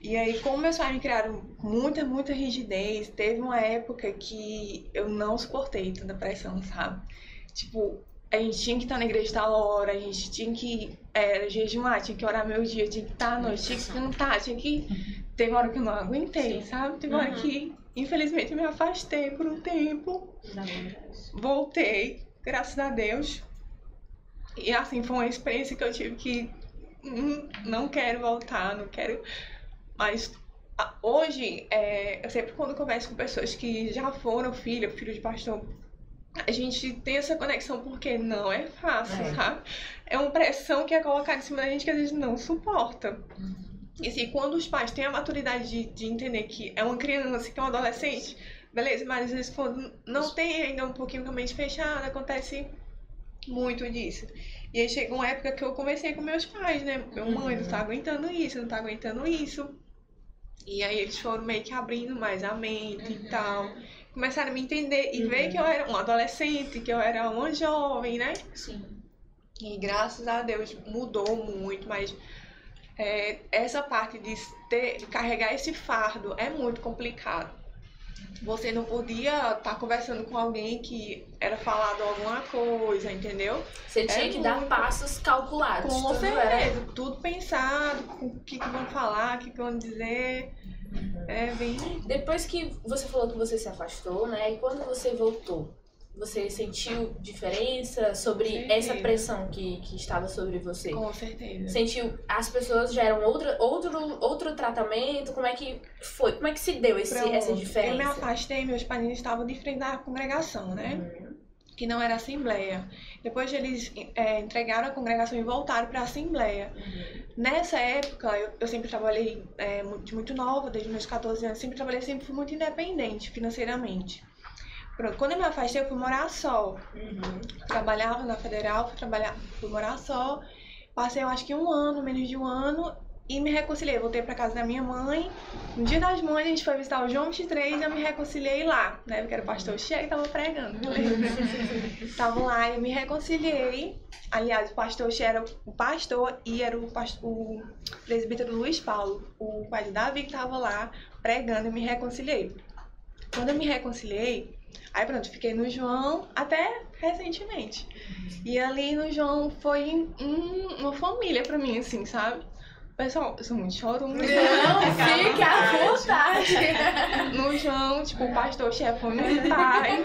E aí, como meus pais me criaram muita, muita rigidez, teve uma época que eu não suportei tanta pressão, sabe? Tipo, a gente tinha que estar na igreja tal hora, a gente tinha que é, jejuar, tinha que orar meu dia, tinha que estar à noite, tinha que cantar, tinha que. Teve uma hora que eu não aguentei, Sim. sabe? Teve uma hora Uhum. que, infelizmente, me afastei por um tempo voltei, graças a Deus. E assim, foi uma experiência que eu tive que hum, não quero voltar, não quero. Mas a- hoje, é, eu sempre quando converso com pessoas que já foram filho, filho de pastor, a gente tem essa conexão porque não é fácil, É. sabe? É uma pressão que é colocada em cima da gente que a gente não suporta. E assim, quando os pais têm a maturidade de, de entender que é uma criança, que é um adolescente, beleza, mas às vezes quando não tem ainda um pouquinho com a mente fechada, acontece muito disso. E aí chega uma época que eu conversei com meus pais, né? Meu mãe não tá aguentando isso, não tá aguentando isso. E aí eles foram meio que abrindo mais a mente e tal. Começaram a me entender e ver que eu era um adolescente, que eu era uma jovem, né? Sim. E graças a Deus mudou muito, mas é, essa parte de, ter, de carregar esse fardo é muito complicado. Você não podia estar conversando com alguém que era falado alguma coisa, entendeu? Você tinha É que dar muito. passos calculados. Com tudo era- certeza, tudo pensado, com o que, que vão falar, o que, que vão dizer. É bem. Depois que você falou que você se afastou, né? E quando você voltou, você sentiu diferença sobre essa pressão que, que estava sobre você? Com certeza. Sentiu, as pessoas já eram outra, outro, outro tratamento? Como é que foi? Como é que se deu esse, Pronto, essa Eu me diferença? afastei, meus pais estavam de frente da congregação, né? Uhum. que não era assembleia. Depois eles é, entregaram a congregação e voltaram para a assembleia. Nessa época, eu, eu sempre trabalhei é, mu- de muito nova, desde meus 14 anos, sempre trabalhei, sempre fui muito independente financeiramente. Pronto, quando eu me afastei, eu fui morar só. Uhum. Trabalhava na federal, fui, trabalhar, fui morar só. Passei, eu acho que um ano, menos de um ano, e me reconciliei. Voltei para casa da minha mãe. No dia das mães, a gente foi visitar o João 23 e eu me reconciliei lá, né? Porque era o pastor Che que tava pregando, beleza? *laughs* Tava lá e eu me reconciliei. Aliás, o pastor Che era o pastor e era o, past- o presbítero Luiz Paulo, o pai de Davi, que tava lá pregando e me reconciliei. Quando eu me reconciliei, aí pronto, fiquei no João até recentemente. E ali no João foi um- uma família pra mim, assim, sabe? Pessoal, eu sou muito chorona. Não, fique à vontade. No João, tipo, o pastor-chefe foi um pai.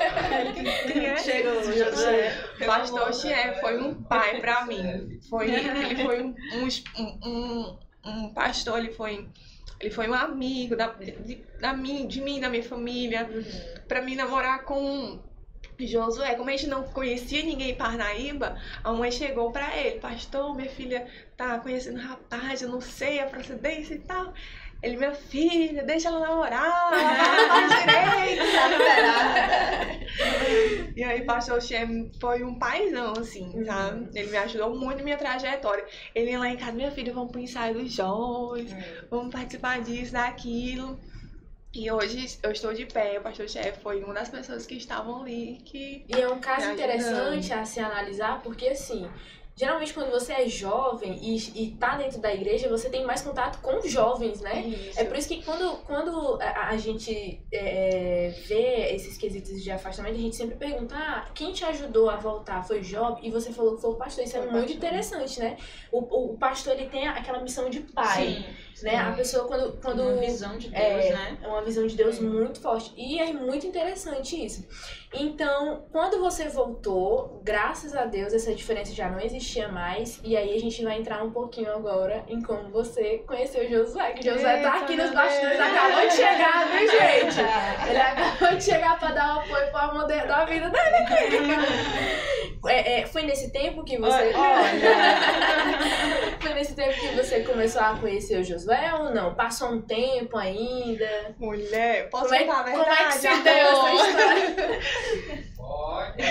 Chegou, José. O pastor-chefe foi um pai pra mim. Foi, ele foi um, um, um, um pastor, ele foi, ele foi um amigo da, de, da mim, de mim, da minha família. Pra mim namorar com Josué, como a gente não conhecia ninguém em Parnaíba, a mãe chegou pra ele, pastor, minha filha tá conhecendo um rapaz, eu não sei a procedência e tal. Ele, minha filha, deixa ela namorar, ela faz direito. Tá Shem foi um paizão, assim, sabe? Ele me ajudou muito na minha trajetória. Ele ia lá em casa, minha filha, vamos pro ensaio dos jovens, vamos participar disso, daquilo. E hoje eu estou de pé, o pastor chefe foi uma das pessoas que estavam ali, que... E é um caso interessante a se analisar, porque assim, geralmente quando você é jovem e, e tá dentro da igreja, você tem mais contato com os jovens, né? Isso. É por isso que quando, quando a, a gente é, vê esses quesitos de afastamento, a gente sempre pergunta, ah, quem te ajudou a voltar? Foi Job? E você falou que foi o pastor. Isso Foi é muito pastor. interessante, né? O, o, o pastor, ele tem aquela missão de pai, Sim, né? A pessoa quando... quando Uma visão de Deus, é, né? é uma visão de Deus muito forte. E é muito interessante isso. Então, quando você voltou, graças a Deus, essa diferença já não existia mais. E aí a gente vai entrar um pouquinho agora em como você conheceu Josué. Que Josué tá Eita, aqui nos bastidores, acabou de chegar, viu, gente? *laughs* Ele acabou de chegar pra dar apoio pro amor de- da vida dele aqui. É, é, foi nesse tempo que você. *laughs* foi nesse tempo que você começou a conhecer o Josué ou não? Passou um tempo ainda? Mulher, posso Como é, contar a como verdade? é que se deu amor? história? Pode.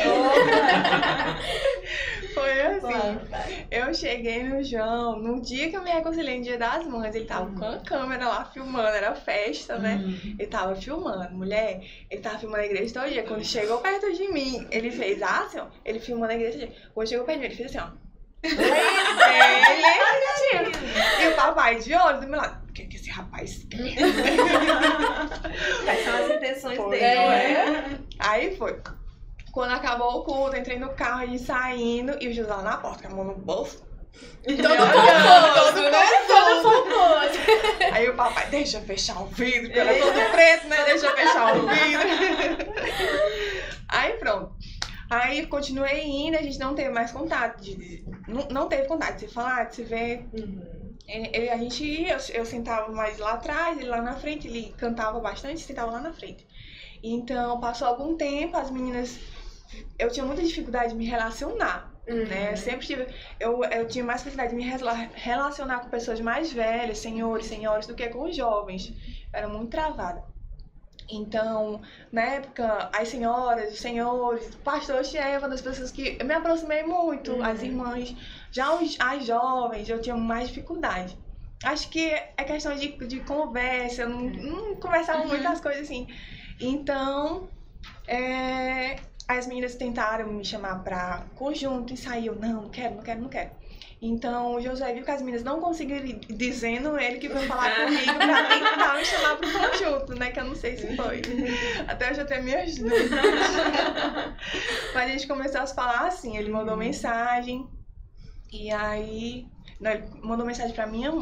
cheguei no João, no dia que eu me reconciliei, no dia das mães, ele tava com a câmera lá filmando, era festa, né? Ele tava filmando, mulher, ele tava filmando a igreja todo dia. Quando chegou perto de mim, ele fez assim, ó, ele filmando a igreja todo dia. Quando chegou perto de mim, ele fez assim, ó. Ele, e o papai de olho do meu lado. O que, que esse rapaz quer? *laughs* Quais são as intenções Foi, dele? é. Aí foi. Quando acabou o culto, entrei no carro, gente saindo, e o José lá na porta, com a mão no bolso. Todo Todo pomposo, né? Todo pomposo. Aí o papai, deixa eu fechar o vidro, porque eu era todo preto, né? Deixa eu fechar o vidro. Aí pronto. Aí continuei indo, a gente não teve mais contato. De, não, não teve contato de se falar, de se ver. É, é, a gente ia, eu, eu sentava mais lá atrás, ele lá na frente, ele cantava bastante, sentava lá na frente. Então, passou algum tempo, as meninas. Eu tinha muita dificuldade de me relacionar, né? Eu sempre tive. Eu, eu tinha mais facilidade de me rela- relacionar com pessoas mais velhas, senhores, senhoras, do que com os jovens. Eu era muito travada. Então, na época, as senhoras, os senhores, o pastor tinha uma das pessoas que eu me aproximei muito, as irmãs. Já os, as jovens, eu tinha mais dificuldade. Acho que é questão de, de conversa, eu não, não conversava muitas coisas assim. Então, é, as meninas tentaram me chamar pra conjunto, ensaio, eu, não, não quero, não quero, não quero. Então, o José viu que as meninas não conseguiram ir, dizendo ele que foi falar *laughs* comigo pra tentar me chamar pro conjunto, né? Que eu não sei se foi. Até hoje eu tenho minhas dúvidas. *laughs* Mas a gente começou a se falar assim, ele mandou mensagem, e aí... Não, ele mandou mensagem pra minha,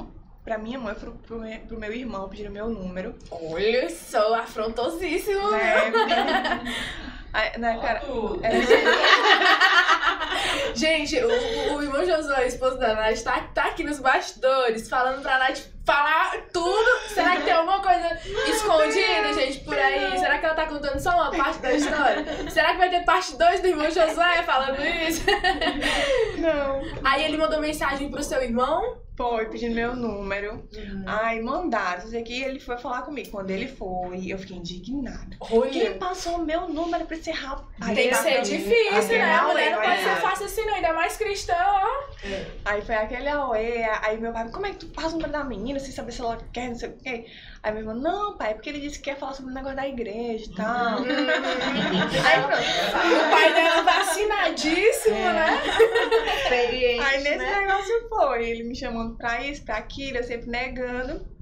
pra minha mãe, pro, pro, meu- pro meu irmão, pedindo meu número. Olha só, afrontosíssimo. Né? *laughs* Aí, né, cara? É, *laughs* Gente, o, o irmão Josué, esposo da Nath, tá, tá aqui nos bastidores falando pra Nath falar tudo. Será que tem alguma coisa escondida, gente, por aí? Será que ela tá contando só uma parte da história? Será que vai ter parte 2 do irmão Josué falando isso? não. Aí ele mandou mensagem pro seu irmão. Foi, pedindo meu número. Ai, mandaram. Isso aqui ele foi falar comigo. Quando ele foi, eu fiquei indignada. Quem Olha, passou meu número pra esse rapaz? tem que ser difícil, né? A mulher não pode ser fácil assim, não. Ainda mais cristã, ó. Aí foi aquele auê. Aí meu pai, como é que tu passa o número da menina sem saber se ela quer, não sei o quê? Aí meu irmão, não, pai, é porque ele disse que quer falar sobre o negócio da igreja e tal. *laughs* Aí pronto. O pai dela vacinadíssimo, né? Experiente, Aí nesse né? negócio foi, ele me chamando pra isso, pra aquilo, eu sempre negando.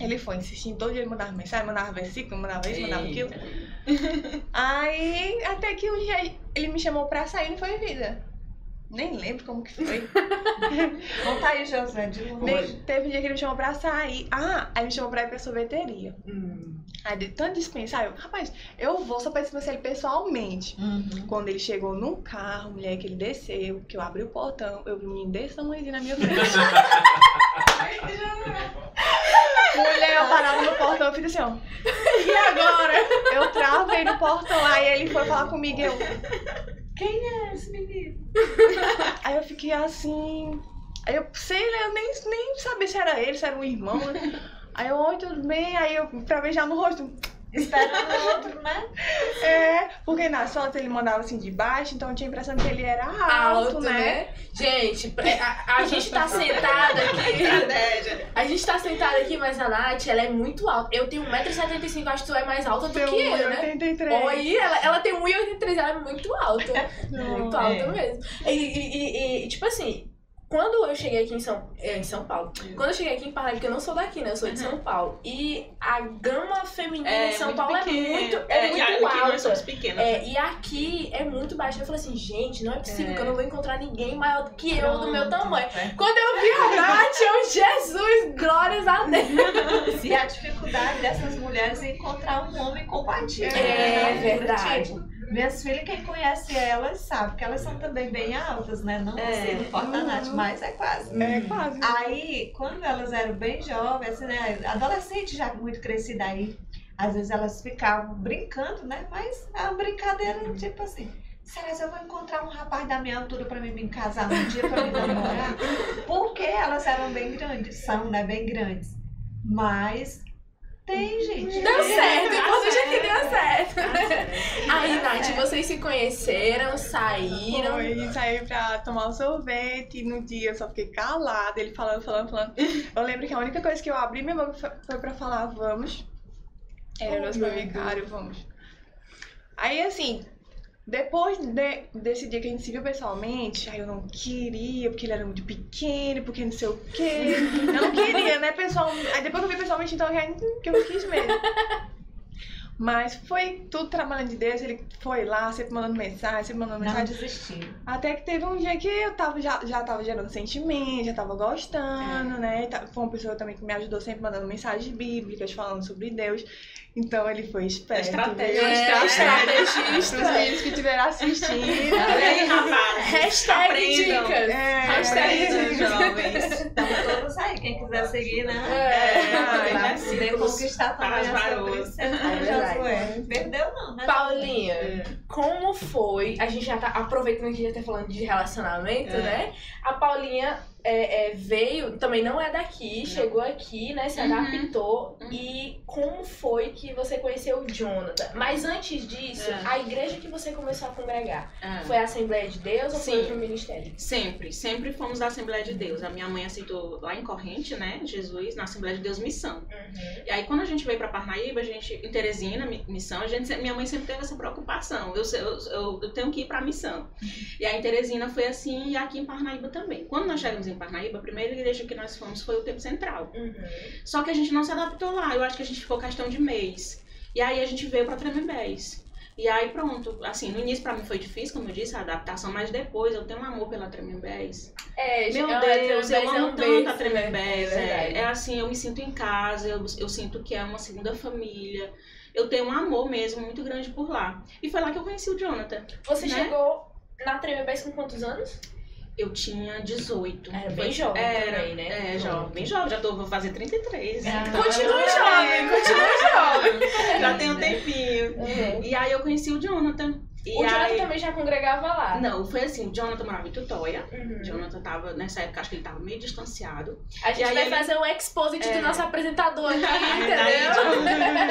Ele foi insistindo, todo dia ele mandava mensagem, mandava versículo, mandava isso, mandava aquilo. *laughs* Aí, até que um dia ele me chamou pra sair e não foi vida. Nem lembro como que foi. *laughs* Conta aí, José, de. Nem- teve um dia que ele me chamou pra sair. Ah, aí me chamou pra ir pra sorveteria. Aí de tanto dispensar, eu, rapaz, eu vou só pra dispensar ele pessoalmente. Quando ele chegou no carro, mulher, que ele desceu, que eu abri o portão, eu vi um menino desse tamanhozinho na minha frente. *laughs* mulher, eu parava no portão, eu fiz assim, ó. E agora? Eu travei no portão, aí ele foi falar comigo e eu. Quem é esse menino? Aí eu fiquei assim. Aí eu sei? Eu nem, nem sabia se era ele, se era um irmão. né? Aí eu, oi, tudo bem? Aí eu, pra já no rosto, Esperando o outro, né? é, porque nas fotos ele mandava assim de baixo, então eu tinha a impressão que ele era alto, Alto, né? né? Gente, a, a gente tá sentada aqui. *laughs* Estratégia. A gente tá sentada aqui, mas a Nath, ela é muito alta. Eu tenho 1,75m, acho que tu é mais alta do Tem que eu, né? 1,83. Oi, ela, ela tem 1,83m, ela é muito alta. *laughs* Muito alta é. mesmo. E, e- e- e, tipo assim, quando eu cheguei aqui em São, é, em São Paulo, quando eu cheguei aqui em Parnaíba, porque eu não sou daqui, né? Eu sou de São Paulo. E a gama feminina em São Paulo é muito, é, e muito aqui nós alta. somos pequenas. É, e aqui é muito baixo. Eu falei assim, gente, não é possível É. que eu não vou encontrar ninguém maior do que eu, do meu tamanho. Quando eu vi a Nath, eu, Jesus, glórias a Deus. *laughs* E a dificuldade dessas mulheres em encontrar um homem compatível. É né? verdade. Minhas filhas, quem conhece elas sabe que elas são também bem altas, né? Não É. sendo portanate, mas é quase. É quase. Aí, quando elas eram bem jovens, assim, né? Adolescente já muito crescida aí, às vezes elas ficavam brincando, né? Mas é uma brincadeira tipo assim. Será que eu vou encontrar um rapaz da minha altura pra mim me casar um dia pra me namorar? *laughs* Porque elas eram bem grandes, são, né? Bem grandes. Mas tem, gente. Deu certo, o importante é que deu certo. Aí, Nath, vocês se conheceram, saíram. Foi, saí pra tomar um sorvete. No dia eu só fiquei calada, ele falando, falando, falando. Eu lembro que a única coisa que eu abri minha boca foi- pra falar, vamos. Era Oh, nome, cara, vamos. Aí assim, depois de- desse dia que a gente se viu pessoalmente, aí eu não queria, porque ele era muito pequeno, porque não sei o quê. Eu não queria, né, pessoal? Aí depois eu vi pessoalmente, então eu já- que eu quis mesmo. Mas foi tudo trabalhando de Deus, ele foi lá, sempre mandando mensagem, sempre mandando Não mensagem. desistiu. Até que teve um dia que eu tava, já, já tava gerando sentimento, já tava gostando, né? E tá- Foi uma pessoa também que me ajudou sempre mandando mensagens bíblicas, falando sobre Deus. Então ele foi esperto. Estratégia. viu? É, estrategista. Para os meninos que estiveram assistindo. *laughs* Aí, rapaz. Hashtag Aprendam. dicas. É, Hashtag dicas. jovens. Então, todos aí, quem quiser seguir, né? É. É, poder círculos conquistar para também essa. É verdade. Josué. Perdeu não, né? Paulinha, como foi? A gente já tá aproveitando que a gente já tá falando de relacionamento, É. né? A Paulinha é, é, veio, também não é daqui, chegou aqui, né? Se Uhum. adaptou. Uhum. E como foi que você conheceu o Jonathan? Mas antes disso, É. a igreja que você começou a congregar É. foi a Assembleia de Deus ou foi Sim. outro ministério? Sempre, sempre fomos da Assembleia de Deus. A minha mãe aceitou lá em Corrente, né? Jesus, na Assembleia de Deus Missão. E aí, quando a gente veio pra Parnaíba, a gente, em Teresina, mi- missão, a gente, minha mãe sempre teve essa preocupação. Eu, eu, eu, eu tenho que ir pra missão. E aí, em Teresina foi assim, e aqui em Parnaíba também. Quando nós chegamos em Parnaíba, a primeira igreja que nós fomos foi o Tempo Central. Uhum. Só que a gente não se adaptou lá. Eu acho que a gente ficou questão de mês. E aí, a gente veio pra Tremembés. E aí, pronto. Assim, no início pra mim foi difícil, como eu disse, a adaptação, mas depois eu tenho um amor pela Tremembés. É, Meu é, Deus, eu Tremembés é amo um tanto a né? Tremembés. É É, assim, eu me sinto em casa, eu, eu sinto que é uma segunda família. Eu tenho um amor mesmo muito grande por lá. E foi lá que eu conheci o Jonathan. Você né? chegou na Tremembés com quantos anos? Eu tinha 18. Era bem jovem era, também, né? É, jovem, bem jovem. Já tô, vou fazer 33. Ah, Então, Continua jovem, continua *laughs* jovem. Já tem um tempinho. Uhum. E aí eu conheci o Jonathan. E O Jonathan aí... também já congregava lá. Não, foi assim, o Jonathan morava em Tutóia. Uhum. Jonathan tava, nessa época, acho que ele tava meio distanciado. A gente vai ele- fazer um exposit do É. nosso apresentador aqui, *laughs* entendeu?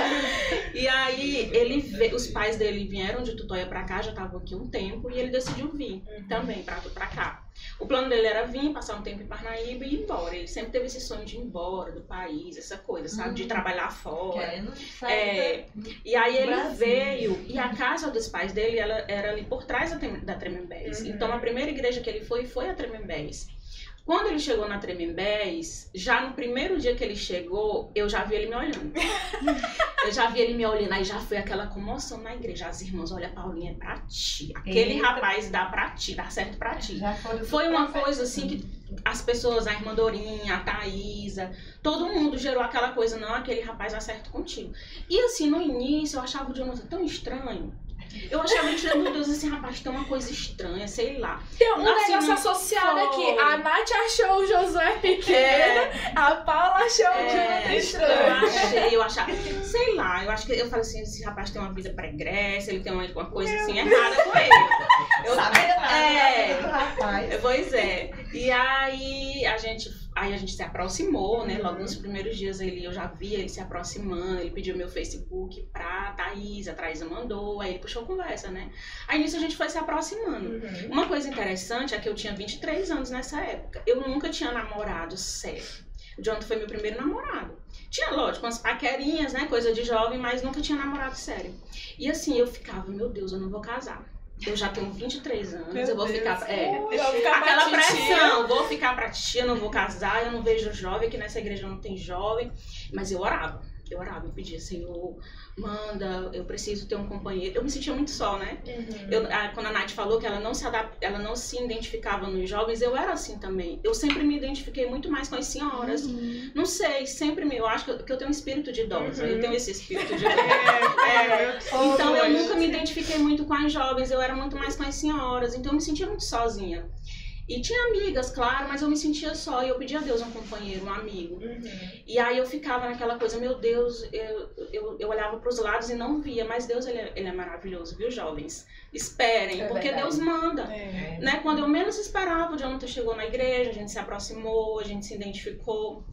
*laughs* E aí ele ve- os pais dele vieram de Tutóia pra cá, já estavam aqui um tempo, e ele decidiu vir também pra, pra cá. O plano dele era vir, passar um tempo em Parnaíba e ir embora. Ele sempre teve esse sonho de ir embora do país, essa coisa, sabe? De Hum. trabalhar fora. Querendo sair É, e aí ele Brasil. veio, e a casa dos pais dele ela, era ali por trás da, da Tremembés. Uhum. Então a primeira igreja que ele foi foi a Tremembés. Quando ele chegou na Tremembés, já no primeiro dia que ele chegou, eu já vi ele me olhando. *laughs* eu já vi ele me olhando, aí já foi aquela comoção na igreja. As irmãs, olha, Paulinha, é pra ti. Aquele Eita. rapaz dá pra ti, dá certo pra ti. Foi uma coisa assim que as pessoas, a irmã Dorinha, a Thaísa, todo mundo gerou aquela coisa, não, aquele rapaz acerta contigo. E assim, no início eu achava o Jonathan tão estranho. Eu achava ele, meu Deus, esse rapaz tem uma coisa estranha, sei lá. Tem um Assim, negócio associado foi. aqui. A Nath achou o Josué pequeno, É. a Paula achou o Jonathan eu estranho. achei, eu achava, sei lá, eu acho que eu falei assim, esse rapaz tem uma vida pregressa, ele tem uma, uma coisa assim errada com ele. Eu, Sabia é, do rapaz. Pois é. E aí a gente, aí a gente se aproximou, né? Logo nos primeiros dias ele, eu já via ele se aproximando, ele pediu meu Facebook pra Thaís, a Thaís mandou, aí ele puxou conversa, né? Aí nisso a gente foi se aproximando. Uhum. Uma coisa interessante é que eu tinha 23 anos nessa época. Eu nunca tinha namorado sério. O Jonathan foi meu primeiro namorado. Tinha, lógico, umas paquerinhas, né? Coisa de jovem, mas nunca tinha namorado sério. E assim, eu ficava, meu Deus, eu não vou casar. Eu já tenho 23 anos, Meu eu vou Deus. ficar. É, Eu vou ficar Aquela pressão, vou ficar pra tia, não vou casar, eu não vejo jovem, que nessa igreja não tem jovem. Mas eu orava, eu orava, eu pedia, Senhor, manda, eu preciso ter um companheiro. Eu me sentia muito só, né? Uhum. Eu, a- quando a Nath falou que ela não, se adap, ela não se identificava nos jovens, eu era assim também. Eu sempre me identifiquei muito mais com as senhoras. Uhum. Não sei, sempre me. Eu acho que eu, que eu tenho um espírito de idosa. Uhum. Eu tenho esse espírito de *laughs* idosa. É, tô Então eu nunca me identifiquei muito com as jovens, eu era muito mais com as senhoras, então eu me sentia muito sozinha. E tinha amigas, claro, mas eu me sentia só e eu pedia a Deus um companheiro, um amigo. Uhum. E aí eu ficava naquela coisa, meu Deus, eu, eu, eu olhava para os lados e não via, mas Deus ele é, ele é maravilhoso, viu, jovens? Esperem, É porque verdade. Deus manda. É. Né? Quando eu menos esperava, o Jonathan chegou na igreja, a gente se aproximou, a gente se identificou.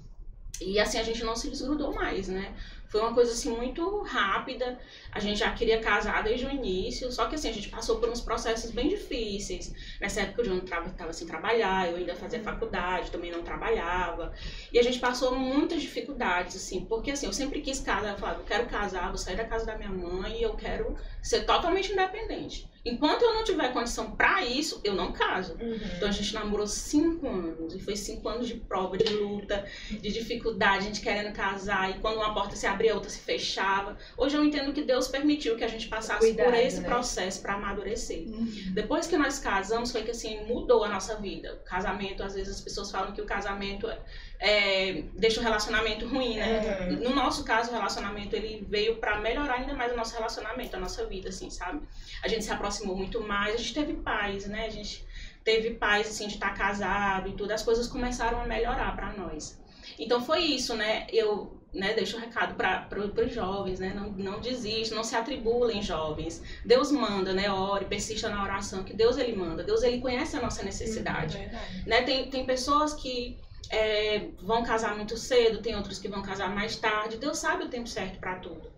E assim a gente não se desgrudou mais, né? Foi uma coisa assim muito rápida. A gente já queria casar desde o início, só que assim, a gente passou por uns processos bem difíceis. Nessa época o João estava sem trabalhar, eu ainda fazia faculdade, também não trabalhava. E a gente passou muitas dificuldades, assim, porque assim, eu sempre quis casar, eu falava, eu quero casar, vou sair da casa da minha mãe e eu quero ser totalmente independente. Enquanto eu não tiver condição para isso, eu não caso. Uhum. Então a gente namorou cinco anos. E foi cinco anos de prova, de luta, de dificuldade, a gente querendo casar. E quando uma porta se abria, a outra se fechava. Hoje eu entendo que Deus permitiu que a gente passasse Cuidado, por esse né? processo para amadurecer. Uhum. Depois que nós casamos, foi que assim, mudou a nossa vida. O casamento, às vezes as pessoas falam que o casamento é, deixa o relacionamento ruim, né? Uhum. No nosso caso, o relacionamento ele veio para melhorar ainda mais o nosso relacionamento, a nossa vida, assim, sabe? A gente se aproximou muito mais, a gente teve paz, né? A gente teve paz, assim, de estar casado e tudo. As coisas começaram a melhorar para nós. Então foi isso, né? Eu né, deixo um recado para os jovens, né? Não, não desistam, não se atribulem, jovens. Deus manda, né? Ore, persista na oração, que Deus ele manda. Deus ele conhece a nossa necessidade. Verdade. Né? Tem, tem pessoas que é, vão casar muito cedo, tem outros que vão casar mais tarde. Deus sabe o tempo certo para tudo.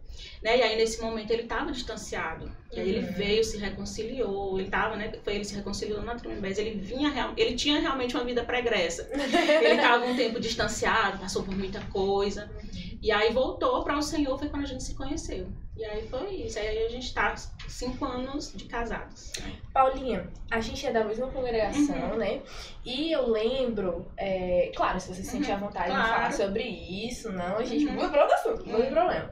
Né? E aí, nesse momento, ele estava distanciado. E aí, ele Uhum. veio, se reconciliou. Ele estava, né? Foi ele se reconciliou na Tremembés. Ele vinha, real- ele tinha realmente uma vida pregressa. Ele estava um tempo distanciado, passou por muita coisa. E aí, voltou para o Senhor, foi quando a gente se conheceu. E aí, foi isso. Aí, a gente tá cinco anos de casados. Paulinha, a gente é da mesma congregação, Uhum. né? E eu lembro, é, claro, se você se sentir à vontade de Claro. falar sobre isso, não, a gente Uhum. muda para outro assunto, não tem Uhum. problema.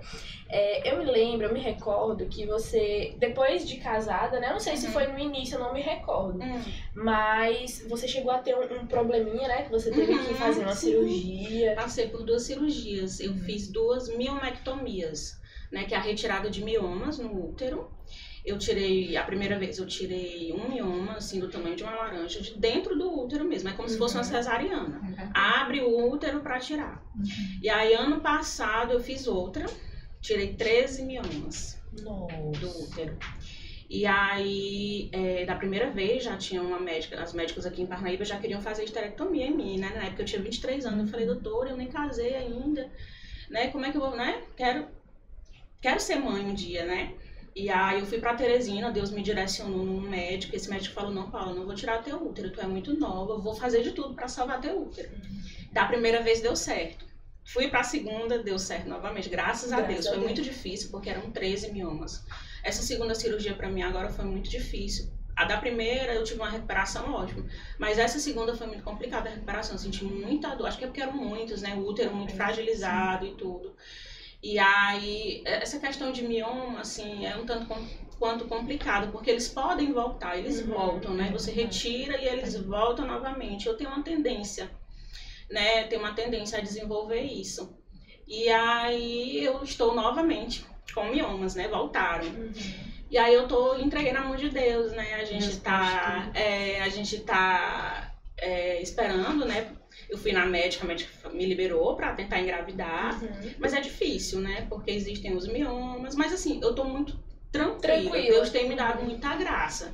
É, eu me lembro, eu me recordo que você, depois de casada, né? Não sei se Uhum. foi no início, eu não me recordo. Hum. Mas você chegou a ter um, um probleminha, né? Que você teve que Uhum, fazer uma sim. cirurgia. Passei por duas cirurgias. Eu fiz duas miomectomias, né, que é a retirada de miomas no útero. Eu tirei, a primeira vez eu tirei um mioma, assim, do tamanho de uma laranja, de dentro do útero mesmo. É como se fosse uma Uhum. cesariana. Abre o útero para tirar. E aí, ano passado, eu fiz outra. Tirei 13 miomas do Nossa. útero. E aí, é, da primeira vez, já tinha uma médica, as médicas aqui em Parnaíba já queriam fazer esterectomia em mim, né? Na época eu tinha 23 anos, eu falei, doutora, eu nem casei ainda, né? Como é que eu vou, né? Quero, quero ser mãe um dia, né? E aí eu fui pra Teresina, Deus me direcionou num médico, esse médico falou, não, Paula, não vou tirar teu útero, tu é muito nova, eu vou fazer de tudo pra salvar teu útero. Da primeira vez deu certo. Fui pra segunda, deu certo novamente, graças a Graças Deus. a Foi Deus. muito difícil, porque eram 13 miomas. Essa segunda cirurgia pra mim agora foi muito difícil. A da primeira eu tive uma recuperação ótima, mas essa segunda foi muito complicada a recuperação. Eu senti muita dor, acho que é porque eram muitos, né? O útero muito fragilizado e tudo. E aí, essa questão de mioma, assim, é um tanto com- quanto complicado, porque eles podem voltar, eles Uhum. voltam, né? Você retira e eles voltam novamente. Eu tenho uma tendência, né? Tenho uma tendência a desenvolver isso. E aí eu estou novamente com miomas, né? Voltaram. E aí eu tô entreguei na mão de Deus, né? A gente Deus tá, é, a gente tá é, esperando, né? Eu fui na médica, a médica me liberou pra tentar engravidar, Uhum. mas é difícil, né? Porque existem os miomas, mas assim, eu tô muito tranquila. Tranquila. Deus tem me dado muita graça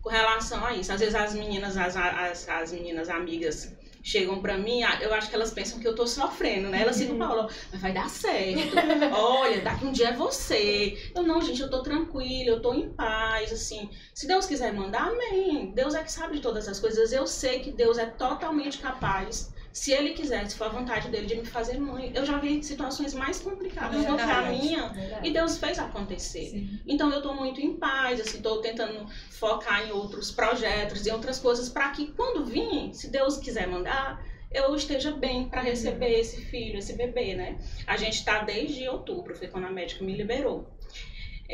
com relação a isso. Às vezes as meninas, as, as, as meninas amigas chegam pra mim, ah, eu acho que elas pensam que eu tô sofrendo, né? Elas ficam, Paula, mas vai dar certo. Olha, daqui um dia é você. Eu, não, gente, eu tô tranquila, eu tô em paz, assim. Se Deus quiser mandar, amém. Deus é que sabe de todas as coisas. Eu sei que Deus é totalmente capaz. Se Ele quiser, se for a vontade dele de me fazer mãe. Eu já vi situações mais complicadas do que a minha. Verdade. E Deus fez acontecer. Sim. Então eu tô muito em paz, assim, tô tentando focar em outros projetos, em outras coisas, para que quando vir, se Deus quiser mandar, eu esteja bem para receber esse filho, esse bebê, né? A gente tá desde outubro, foi quando a médica me liberou.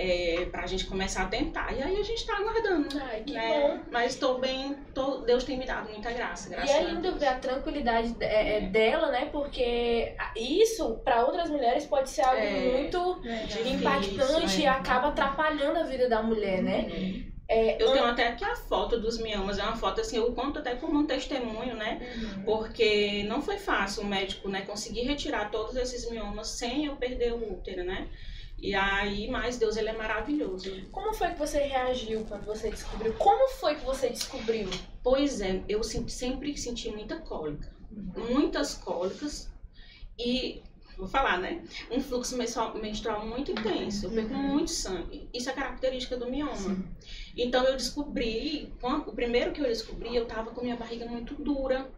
É, pra gente começar a tentar. E aí a gente tá aguardando. Ai, que né? bom. Mas tô bem, tô- Deus tem me dado muita graça, E é a lindo ver a tranquilidade é, é, dela, né? Porque isso, pra outras mulheres, pode ser algo É. muito Difícil, impactante é. e acaba atrapalhando a vida da mulher, né? Uhum. É, Eu tenho até aqui a foto dos miomas, é uma foto assim, eu conto até como um testemunho, né? Uhum. porque não foi fácil o médico né, conseguir retirar todos esses miomas sem eu perder o útero, né? E aí, mas Deus, ele é maravilhoso. Como foi que você reagiu quando você descobriu? Como foi que você descobriu? Pois é, eu sempre senti muita cólica, muitas cólicas. E vou falar, né? Um fluxo menstrual, muito intenso, eu perco muito sangue. Isso é característica do mioma. Então eu descobri, o primeiro que eu descobri, eu tava com minha barriga muito dura.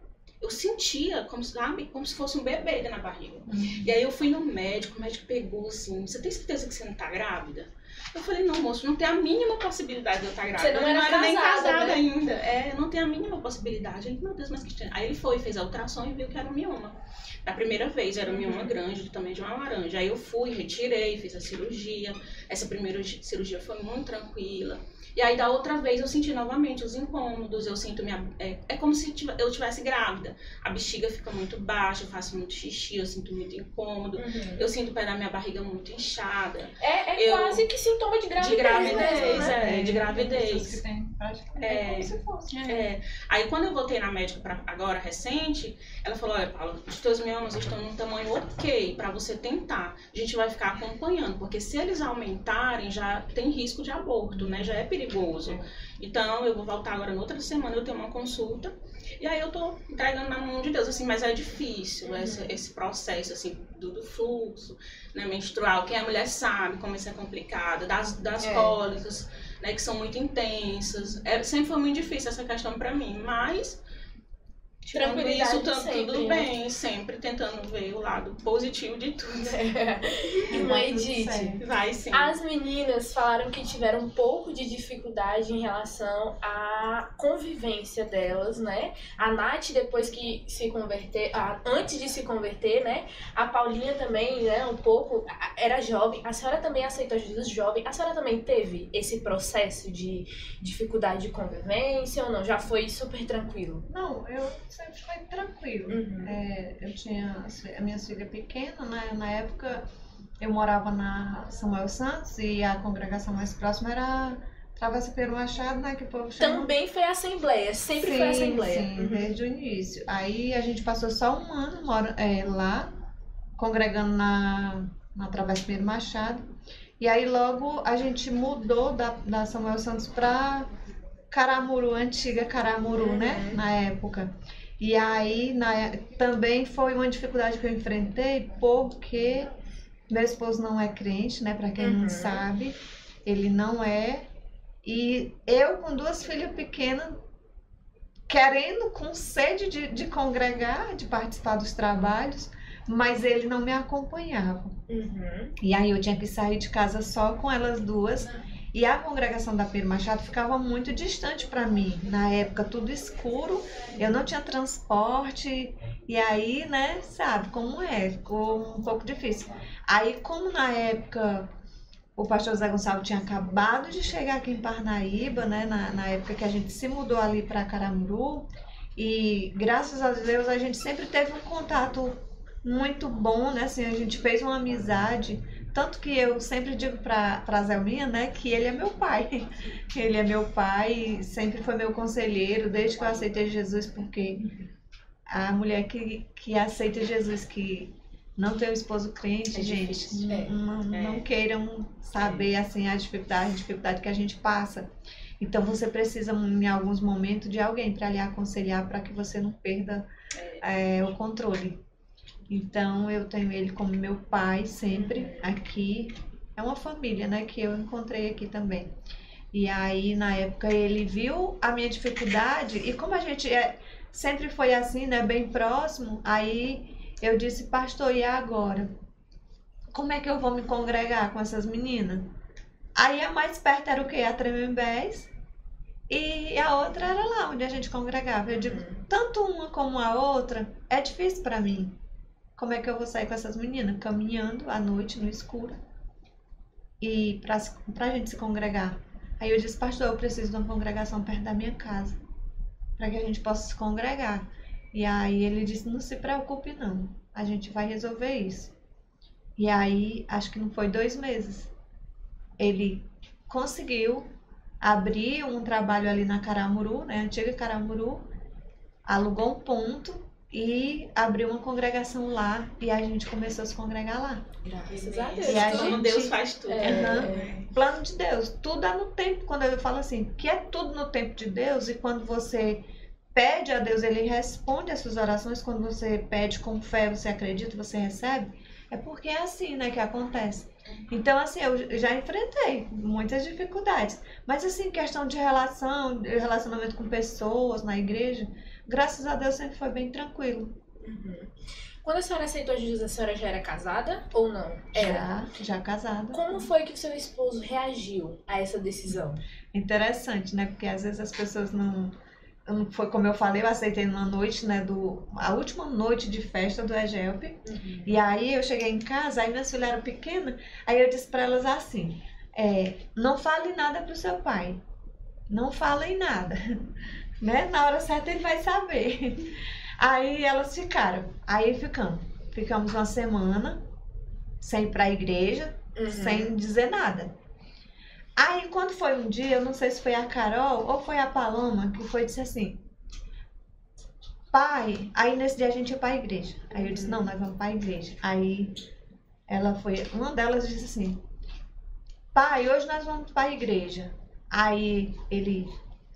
Eu sentia, como, sabe, como se fosse um bebê na barriga. E aí eu fui no médico, o médico pegou assim, você tem certeza que você não tá grávida? Eu falei, não, moço, não tem a mínima possibilidade de eu estar grávida. Você não eu era nem casada, casada né? ainda. É, não tem a mínima possibilidade. Ele, meu Deus, mas que. Aí ele foi, fez a ultrassom e viu que era um mioma. Da primeira vez, era um mioma grande, do tamanho de uma laranja. Aí eu fui, retirei, fiz a cirurgia. Essa primeira cirurgia foi muito tranquila. E aí da outra vez eu senti novamente os incômodos, eu sinto minha. É, é como se eu tivesse grávida. A bexiga fica muito baixa, eu faço muito xixi, eu sinto muito incômodo. Uhum. Eu sinto o pé da minha barriga muito inchada. É, é Eu- quase que sintoma de gravidez, De gravidez, né? é, de gravidez. que praticamente É. como se fosse. É. Aí quando eu voltei na médica pra agora recente, ela falou, olha, Paula, os teus miomas estão num tamanho ok pra você tentar. A gente vai ficar acompanhando, porque se eles aumentarem, já tem risco de aborto, né? Já é perigoso. Então eu vou voltar agora na outra semana, eu tenho uma consulta. E aí eu tô entregando na mão de Deus, assim, mas é difícil esse, esse processo, assim, do, do fluxo, né, menstrual. Quem é mulher sabe como isso é complicado, das, das É. cólicas, né, que são muito intensas. É, sempre foi muito difícil essa questão pra mim, mas Tranquilidade isso, tá sempre, tudo né? bem, sempre tentando ver o lado positivo de tudo. *laughs* Irmã Vai tudo Edith, certo. Vai sim. As meninas falaram que tiveram um pouco de dificuldade em relação à convivência delas, né? A Nath, depois que se converter, ah, antes de se converter, né? A Paulinha também, né? Um pouco, a- era jovem. A senhora também aceitou Jesus jovem. A senhora também teve esse processo de dificuldade de convivência ou não? Já foi super tranquilo? Não, eu sempre fui tranquilo. Uhum. É, eu tinha a minha filha pequena, né? Na época eu morava na Samuel Santos e a congregação mais próxima era Travessa Pedro Machado, né? Que o povo chama. Também foi assembleia, sempre foi assembleia. Sim, Uhum. desde o início. Aí a gente passou só um ano mora, é, lá, congregando na, na Travessa Pedro Machado. E aí logo a gente mudou da, da Samuel Santos para Caramuru, antiga Caramuru, né? Uhum. Na época. E aí na, também foi uma dificuldade que eu enfrentei, porque meu esposo não é crente, né? Para quem Uhum. não sabe, ele não é. E eu com duas filhas pequenas, querendo, com sede de, de congregar, de participar dos trabalhos, mas ele não me acompanhava. Uhum. E aí eu tinha que sair de casa só com elas duas. E a congregação da Pedro Machado ficava muito distante para mim. Na época, tudo escuro, eu não tinha transporte. E aí, né, sabe como é? Ficou um pouco difícil. Aí, como na época o pastor Zé Gonçalves tinha acabado de chegar aqui em Parnaíba, né, na, na época que a gente se mudou ali para Caramuru. E graças a Deus a gente sempre teve um contato muito bom, né? Assim, a gente fez uma amizade. Tanto que eu sempre digo pra, pra Zelminha, né, que ele é meu pai. *laughs* Ele é meu pai, sempre foi meu conselheiro, desde que eu aceitei Jesus, porque a mulher que, que aceita Jesus, que não tem um esposo crente, É gente, é. não, não queiram saber assim a dificuldade, a dificuldade que a gente passa. Então você precisa, em alguns momentos, de alguém para lhe aconselhar para que você não perda é, o controle. Então eu tenho ele como meu pai sempre aqui. É uma família, né, que eu encontrei aqui também. E aí na época ele viu a minha dificuldade e como a gente é, sempre foi assim, né, bem próximo, aí eu disse, pastor, e agora? Como é que eu vou me congregar com essas meninas? Aí a mais perto era o quê? A Tremembés. E a outra era lá onde a gente congregava. Eu digo, tanto uma como a outra é difícil para mim. Como é que eu vou sair com essas meninas? Caminhando à noite no escuro e pra, pra gente se congregar. Aí eu disse, pastor, eu preciso de uma congregação perto da minha casa para que a gente possa se congregar. E aí ele disse, não se preocupe não, a gente vai resolver isso. E aí, acho que não foi dois meses, ele conseguiu abrir um trabalho ali na Caramuru, né, antiga Caramuru, alugou um ponto e abriu uma congregação lá e a gente começou a se congregar lá. Graças a Deus. E a gente- Deus faz tudo. É, é. Plano de Deus, tudo é no tempo. Quando eu falo assim, que é tudo no tempo de Deus e quando você pede a Deus, ele responde as suas orações. Quando você pede com fé, você acredita, você recebe. É porque é assim, né, que acontece. Então, assim, eu já enfrentei muitas dificuldades. Mas, assim, questão de relação, de relacionamento com pessoas na igreja, graças a Deus sempre foi bem tranquilo. Quando a senhora aceitou Jesus, a senhora já era casada ou não? Era. Já, já casada. Como foi que o seu esposo reagiu a essa decisão? Interessante, né? Porque às vezes as pessoas não. Foi como eu falei, eu aceitei na noite, né? Do, a última noite de festa do EGELP. E aí eu cheguei em casa, aí minhas filhas eram pequenas, aí eu disse pra elas assim: é, não fale nada pro seu pai. Não falem nada. Né? Na hora certa ele vai saber. *laughs* Aí elas ficaram. Aí ficamos. Ficamos uma semana sem ir pra igreja, Uhum. sem dizer nada. Aí, quando foi um dia, eu não sei se foi a Carol ou foi a Paloma que foi e disse assim: Pai, aí nesse dia a gente ia pra igreja. Aí eu disse: Não, nós vamos pra igreja. Aí ela foi, uma delas disse assim: Pai, hoje nós vamos pra igreja. Aí ele: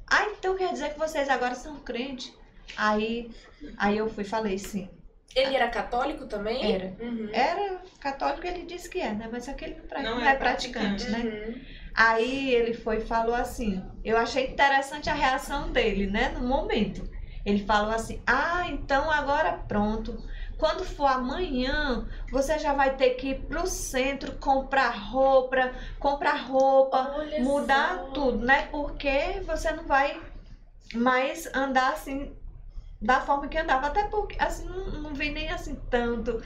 Ah, então quer dizer que vocês agora são crentes? Aí, aí eu fui e falei: Sim. Ele era católico também? Era. Uhum. Era católico, ele disse que é, né? Mas só que ele não, Não não é é praticante, né? Uhum. Aí ele foi e falou assim. Eu achei interessante a reação dele, né? No momento. Ele falou assim: Ah, então agora pronto. Quando for amanhã, você já vai ter que ir pro centro comprar roupa, comprar roupa, Olha mudar só. tudo, né? Porque você não vai mais andar assim da forma que andava. Até porque assim, não, não vi nem assim tanto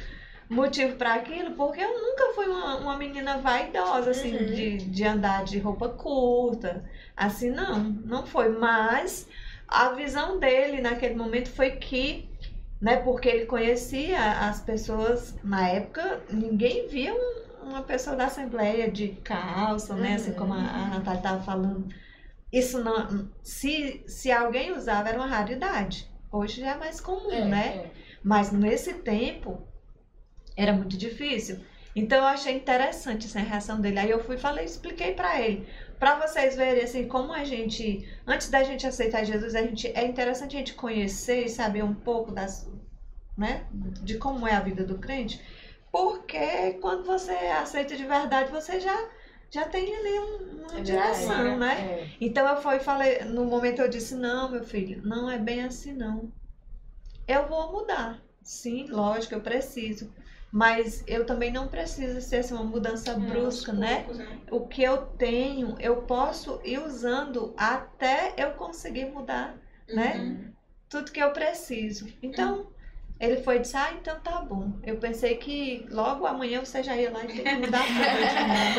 motivo para aquilo, porque eu nunca fui uma, uma menina vaidosa, assim, Uhum. de, de andar de roupa curta. Assim, não, não foi. Mas a visão dele naquele momento foi que, né, porque ele conhecia as pessoas na época, ninguém via um- uma pessoa da Assembleia de calça, né, assim Uhum. como a, a Natália estava falando. Isso não. Se, se alguém usava, era uma raridade. Hoje já é mais comum, É, né? é. Mas nesse tempo era muito difícil. Então eu achei interessante essa reação dele. Aí eu fui e falei, expliquei pra ele, Pra vocês verem assim como a gente, antes da gente aceitar Jesus, a gente é interessante a gente conhecer e saber um pouco das, né, de como é a vida do crente, porque quando você aceita de verdade, você já já tem ali um- uma É direção, verdade. né? É. Então eu fui falei, no momento eu disse, não, meu filho, não é bem assim não. Eu vou mudar. Sim, lógico, eu preciso. Mas eu também não preciso ser assim, uma mudança brusca, Aos né? poucos, né? O que eu tenho, eu posso ir usando até eu conseguir mudar, né? Uhum. Tudo que eu preciso. Então, ele foi e disse, ah, então tá bom. Eu pensei que logo amanhã você já ia lá e ter que mudar tudo.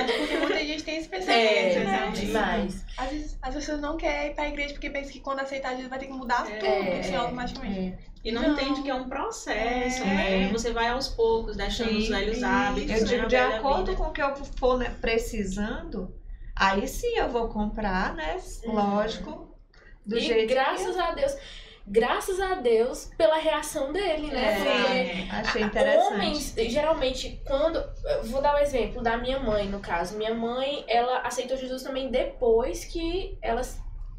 Mas porque muita gente tem esse É, pensamento, né? demais. Às vezes as pessoas não querem ir pra igreja porque pensam que quando aceitar Jesus vai ter que mudar É, tudo, assim, é. automaticamente. É. E não, Não. entende que é um processo, É. né? Você vai aos poucos, deixando os Sim, velhos isso. hábitos, Eu né? digo, A de acordo vida. com o que eu for né, precisando, aí sim eu vou comprar, né? Uhum. Lógico. Do e jeito graças a Deus, graças a Deus pela reação dele, né? É. Porque que achei interessante. Homens, geralmente, quando. Vou dar um exemplo da minha mãe, no caso. Minha mãe, ela aceitou Jesus também depois que ela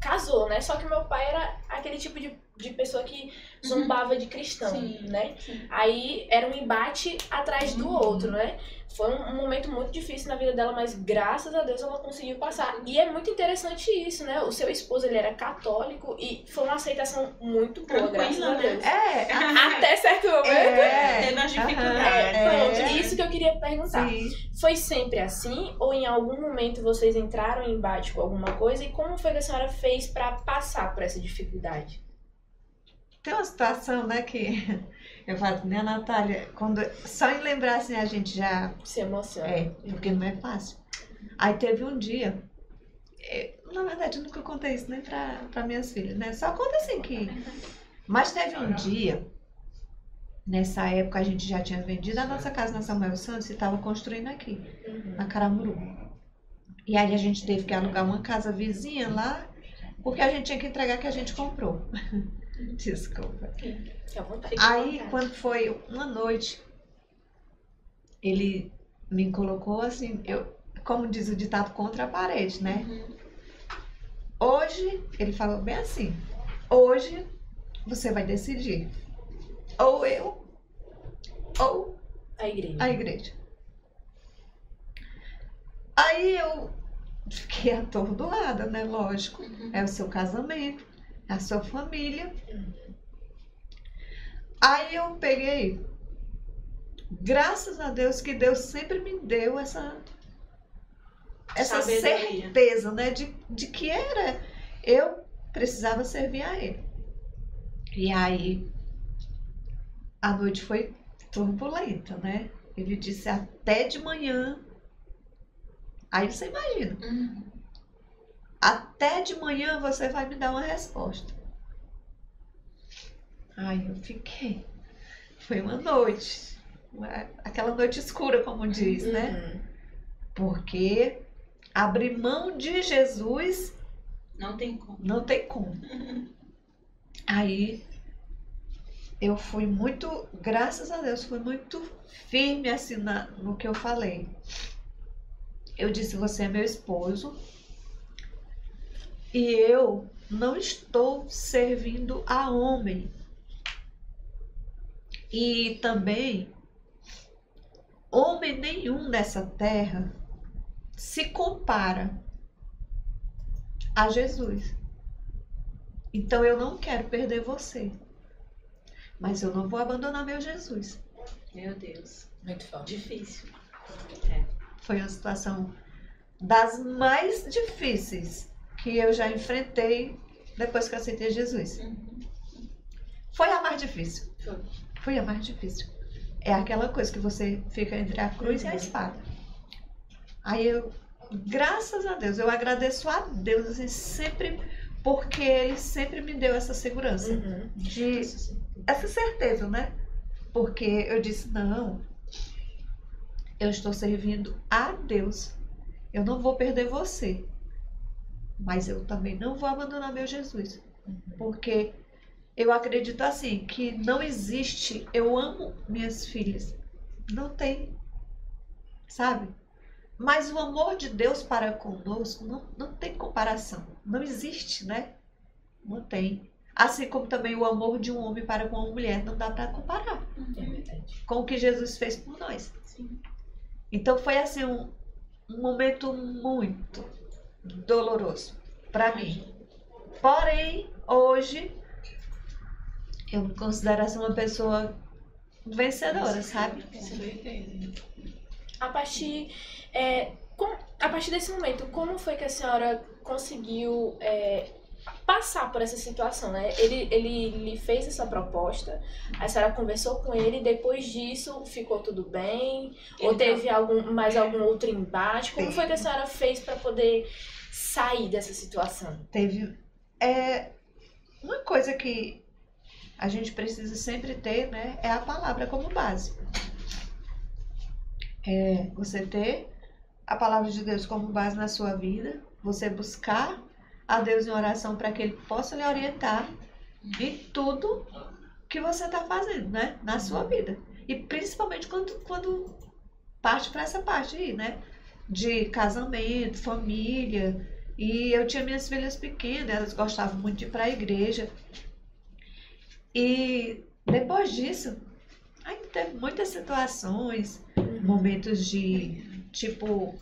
casou, né? Só que meu pai era aquele tipo de, de pessoa que zombava de cristão, Sim, né? sim. Aí era um embate atrás do outro, né? Foi um, um momento muito difícil na vida dela, mas graças a Deus ela conseguiu passar. E é muito interessante isso, né? O seu esposo, ele era católico e foi uma aceitação muito boa, Tranquila, graças a né? Deus. É, *laughs* Até certo momento. é. Teve as dificuldades. É, pronto, é. isso que eu queria perguntar. Sim. Foi sempre assim? Ou em algum momento vocês entraram em embate com alguma coisa? E como foi que a senhora fez pra passar por essa dificuldade? Tem uma situação, né, que *laughs* eu falo, né, Natália, quando, só em lembrar assim a gente já Se emociona. É, porque não é fácil. Aí teve um dia, é, na verdade eu nunca contei isso nem pra, pra minhas filhas, né? Só conta assim que. Mas teve um dia, nessa época a gente já tinha vendido a nossa casa na Samuel Santos e estava construindo aqui, Uhum. na Caramuru. E aí a gente teve que alugar uma casa vizinha lá, porque a gente tinha que entregar que a gente comprou. *laughs* Desculpa. Aí, quando foi uma noite, ele me colocou assim, eu, como diz o ditado, contra a parede, né? Uhum. Hoje, ele falou bem assim, hoje você vai decidir. Ou eu, ou A igreja. a igreja. Aí eu fiquei *laughs* atordoada, né? Lógico. Uhum. É o seu casamento, a sua família. Aí eu peguei. Graças a Deus que Deus sempre me deu essa essa Sabedoria. certeza, né, de, de que era eu precisava servir a ele. E aí a noite foi turbulenta, né? Ele disse até de manhã. Aí você imagina, Uhum. Até de manhã você vai me dar uma resposta. Aí eu fiquei. Foi uma noite. Aquela noite escura, como diz, né? Uhum. Porque abrir mão de Jesus Não tem como. não tem como. *laughs* Aí eu fui muito, graças a Deus, fui muito firme assim na, no que eu falei. Eu disse: Você é meu esposo e eu não estou servindo a homem. E também, homem nenhum nessa terra se compara a Jesus. Então eu não quero perder você. Mas eu não vou abandonar meu Jesus. Meu Deus. Muito forte. Difícil. Foi uma situação das mais difíceis que eu já enfrentei depois que eu aceitei Jesus. Foi a mais difícil. Foi. Foi a mais difícil. É aquela coisa que você fica entre a cruz e a espada. Aí eu, graças a Deus, eu agradeço a Deus assim, sempre, porque Ele sempre me deu essa segurança. Uhum. De essa certeza, né? Porque eu disse, não, eu estou servindo a Deus. Eu não vou perder você. Mas eu também não vou abandonar meu Jesus. Porque eu acredito assim, que não existe, eu amo minhas filhas. Não tem. Sabe? Mas o amor de Deus para conosco não, não tem comparação. Não existe, né? Não tem. Assim como também o amor de um homem para com uma mulher não dá para comparar É com o que Jesus fez por nós. Sim. Então foi assim um, um momento muito doloroso para mim. Porém, hoje eu me considero assim uma pessoa vencedora, sabe? A partir, é, com- a partir desse momento, como foi que a senhora conseguiu é, passar por essa situação, né? Ele, ele lhe fez essa proposta, a senhora conversou com ele, depois disso ficou tudo bem? ou teve algum, mais algum outro embate? Como foi que a senhora fez para poder sair dessa situação? Teve é uma coisa que a gente precisa sempre ter, né? É a palavra como base. É você ter a palavra de Deus como base na sua vida, você buscar a Deus em oração para que Ele possa lhe orientar em tudo que você está fazendo, né? Na sua vida. E principalmente quando, quando parte para essa parte aí, né? De casamento, família. E eu tinha minhas filhas pequenas, elas gostavam muito de ir para a igreja. E depois disso, aí teve muitas situações, momentos de tipo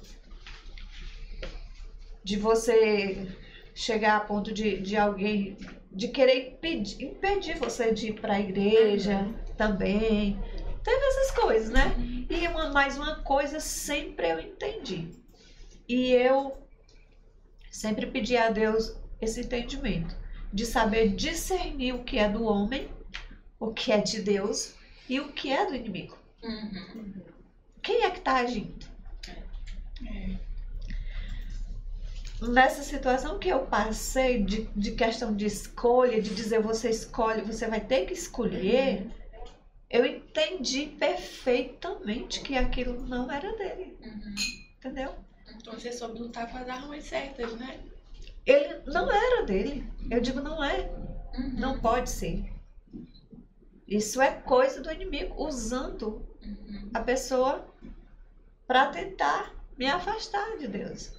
de você chegar a ponto de, de alguém de querer impedir, impedir você de ir para a igreja também. Teve essas coisas, né? E uma, mais uma coisa sempre eu entendi. E eu sempre pedi a Deus esse entendimento de saber discernir o que é do homem, o que é de Deus e o que é do inimigo. Uhum. Quem é que está agindo? Nessa situação que eu passei de, de questão de escolha, de dizer você escolhe, você vai ter que escolher, eu entendi perfeitamente que aquilo não era dele, Uhum. entendeu? Então você soube lutar com as armas certas, né? Ele não era dele. Eu digo, não é. Uhum. Não pode ser. Isso é coisa do inimigo, usando Uhum. a pessoa para tentar me afastar de Deus.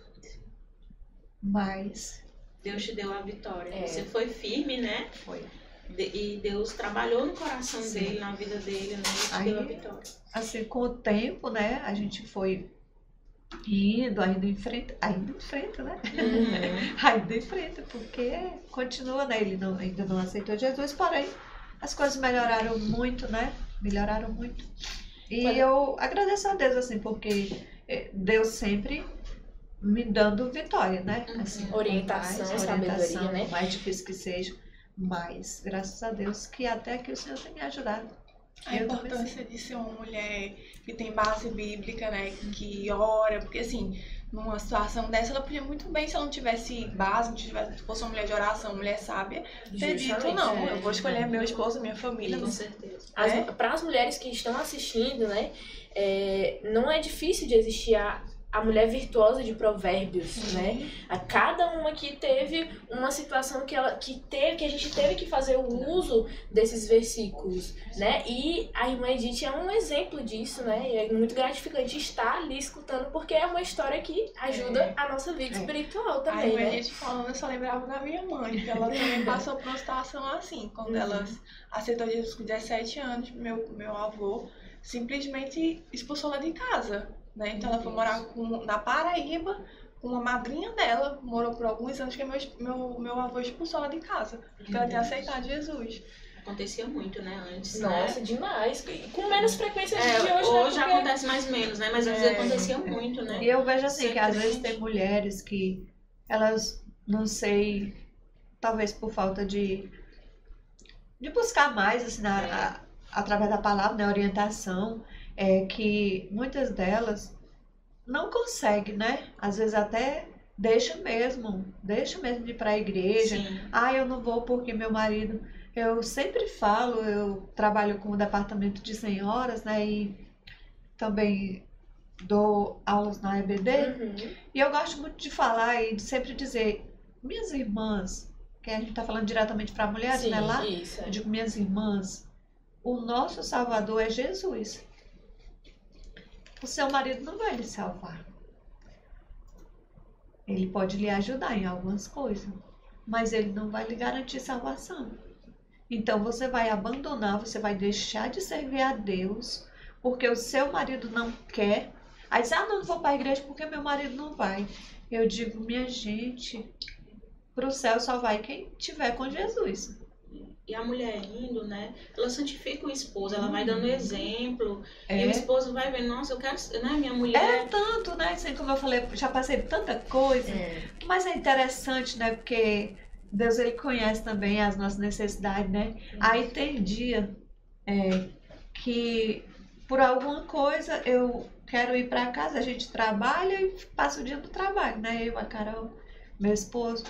Mas Deus te deu a vitória. É. Você foi firme, né? foi. De- e Deus trabalhou no coração Sim. dele, na vida dele, né? E Aí- deu a vitória. assim, com o tempo, né, a gente foi indo, ainda em frente, ainda em frente, né? Uhum. *laughs* Ainda em frente, porque continua, né? Ele não, ainda não aceitou Jesus, porém, as coisas melhoraram muito, né? Melhoraram muito. E eu agradeço a Deus, assim, porque eh, Deus sempre me dando vitória, né? Uhum. Assim, Orientação, por sabedoria, né? por mais difícil que seja, mas graças a Deus que até que o Senhor tem me ajudado. A Eu importância de ser uma mulher que tem base bíblica, né? Que ora, porque assim, numa situação dessa, ela podia muito bem, se ela não tivesse base, não tivesse, fosse uma mulher de oração, mulher sábia, ter dito, não, é. eu vou escolher meu esposo, minha família. Com certeza. As, É? Para as mulheres que estão assistindo, né, é, não é difícil de existir a, a mulher virtuosa de provérbios, né? A cada uma que teve uma situação que ela que teve que a gente teve que fazer o uso desses versículos, né? E a irmã Edith é um exemplo disso, né? E é muito gratificante estar ali escutando porque é uma história que ajuda a nossa vida É. Espiritual a também, né? gente falando, eu só lembrava da minha mãe, que ela também *laughs* passou por uma situação assim, quando Uhum. ela aceitou Jesus com 17 anos, meu, meu avô simplesmente expulsou ela de casa, né? Então ela foi morar com, na Paraíba com uma madrinha dela, morou por alguns anos, que meu, meu, meu avô expulsou ela de casa, porque ela tinha aceitado Jesus. Acontecia muito, né? Antes, Nossa, né? demais. E Com menos frequência É, de hoje, hoje né? Acontece mais menos, né? Mas antes É. acontecia muito, né? E eu vejo assim, Ser que às vezes tem mulheres que elas, não sei, talvez por falta de, de buscar mais, assim, na, É. a- através da palavra, na orientação, é que muitas delas não conseguem, né? Às vezes até deixa mesmo, deixa mesmo de ir para a igreja. Sim. Ah, eu não vou porque meu marido. Eu sempre falo, eu trabalho com o departamento de senhoras, né? E também dou aulas na EBD. Uhum. E eu gosto muito de falar e de sempre dizer, minhas irmãs, que a gente tá falando diretamente para mulheres, Sim, né? Lá, isso. eu digo, minhas irmãs, o nosso Salvador é Jesus. O seu marido não vai lhe salvar. Ele pode lhe ajudar em algumas coisas, mas ele não vai lhe garantir salvação. Então você vai abandonar, você vai deixar de servir a Deus, porque o seu marido não quer. Aí diz, ah, não, vou para a igreja porque meu marido não vai. Eu digo, minha gente, para o céu só vai quem tiver com Jesus. E a mulher indo, né? Ela santifica o esposo, ela vai dando exemplo. E É. o esposo vai ver, nossa, eu quero, né? Minha É mulher. tanto, né? Assim como eu falei, já passei por tanta coisa. É. Mas é interessante, né? Porque Deus ele conhece também as nossas necessidades, né? Aí tem dia é, que por alguma coisa eu quero ir para casa, a gente trabalha e passa o dia no trabalho, né? Eu, a Carol, meu esposo.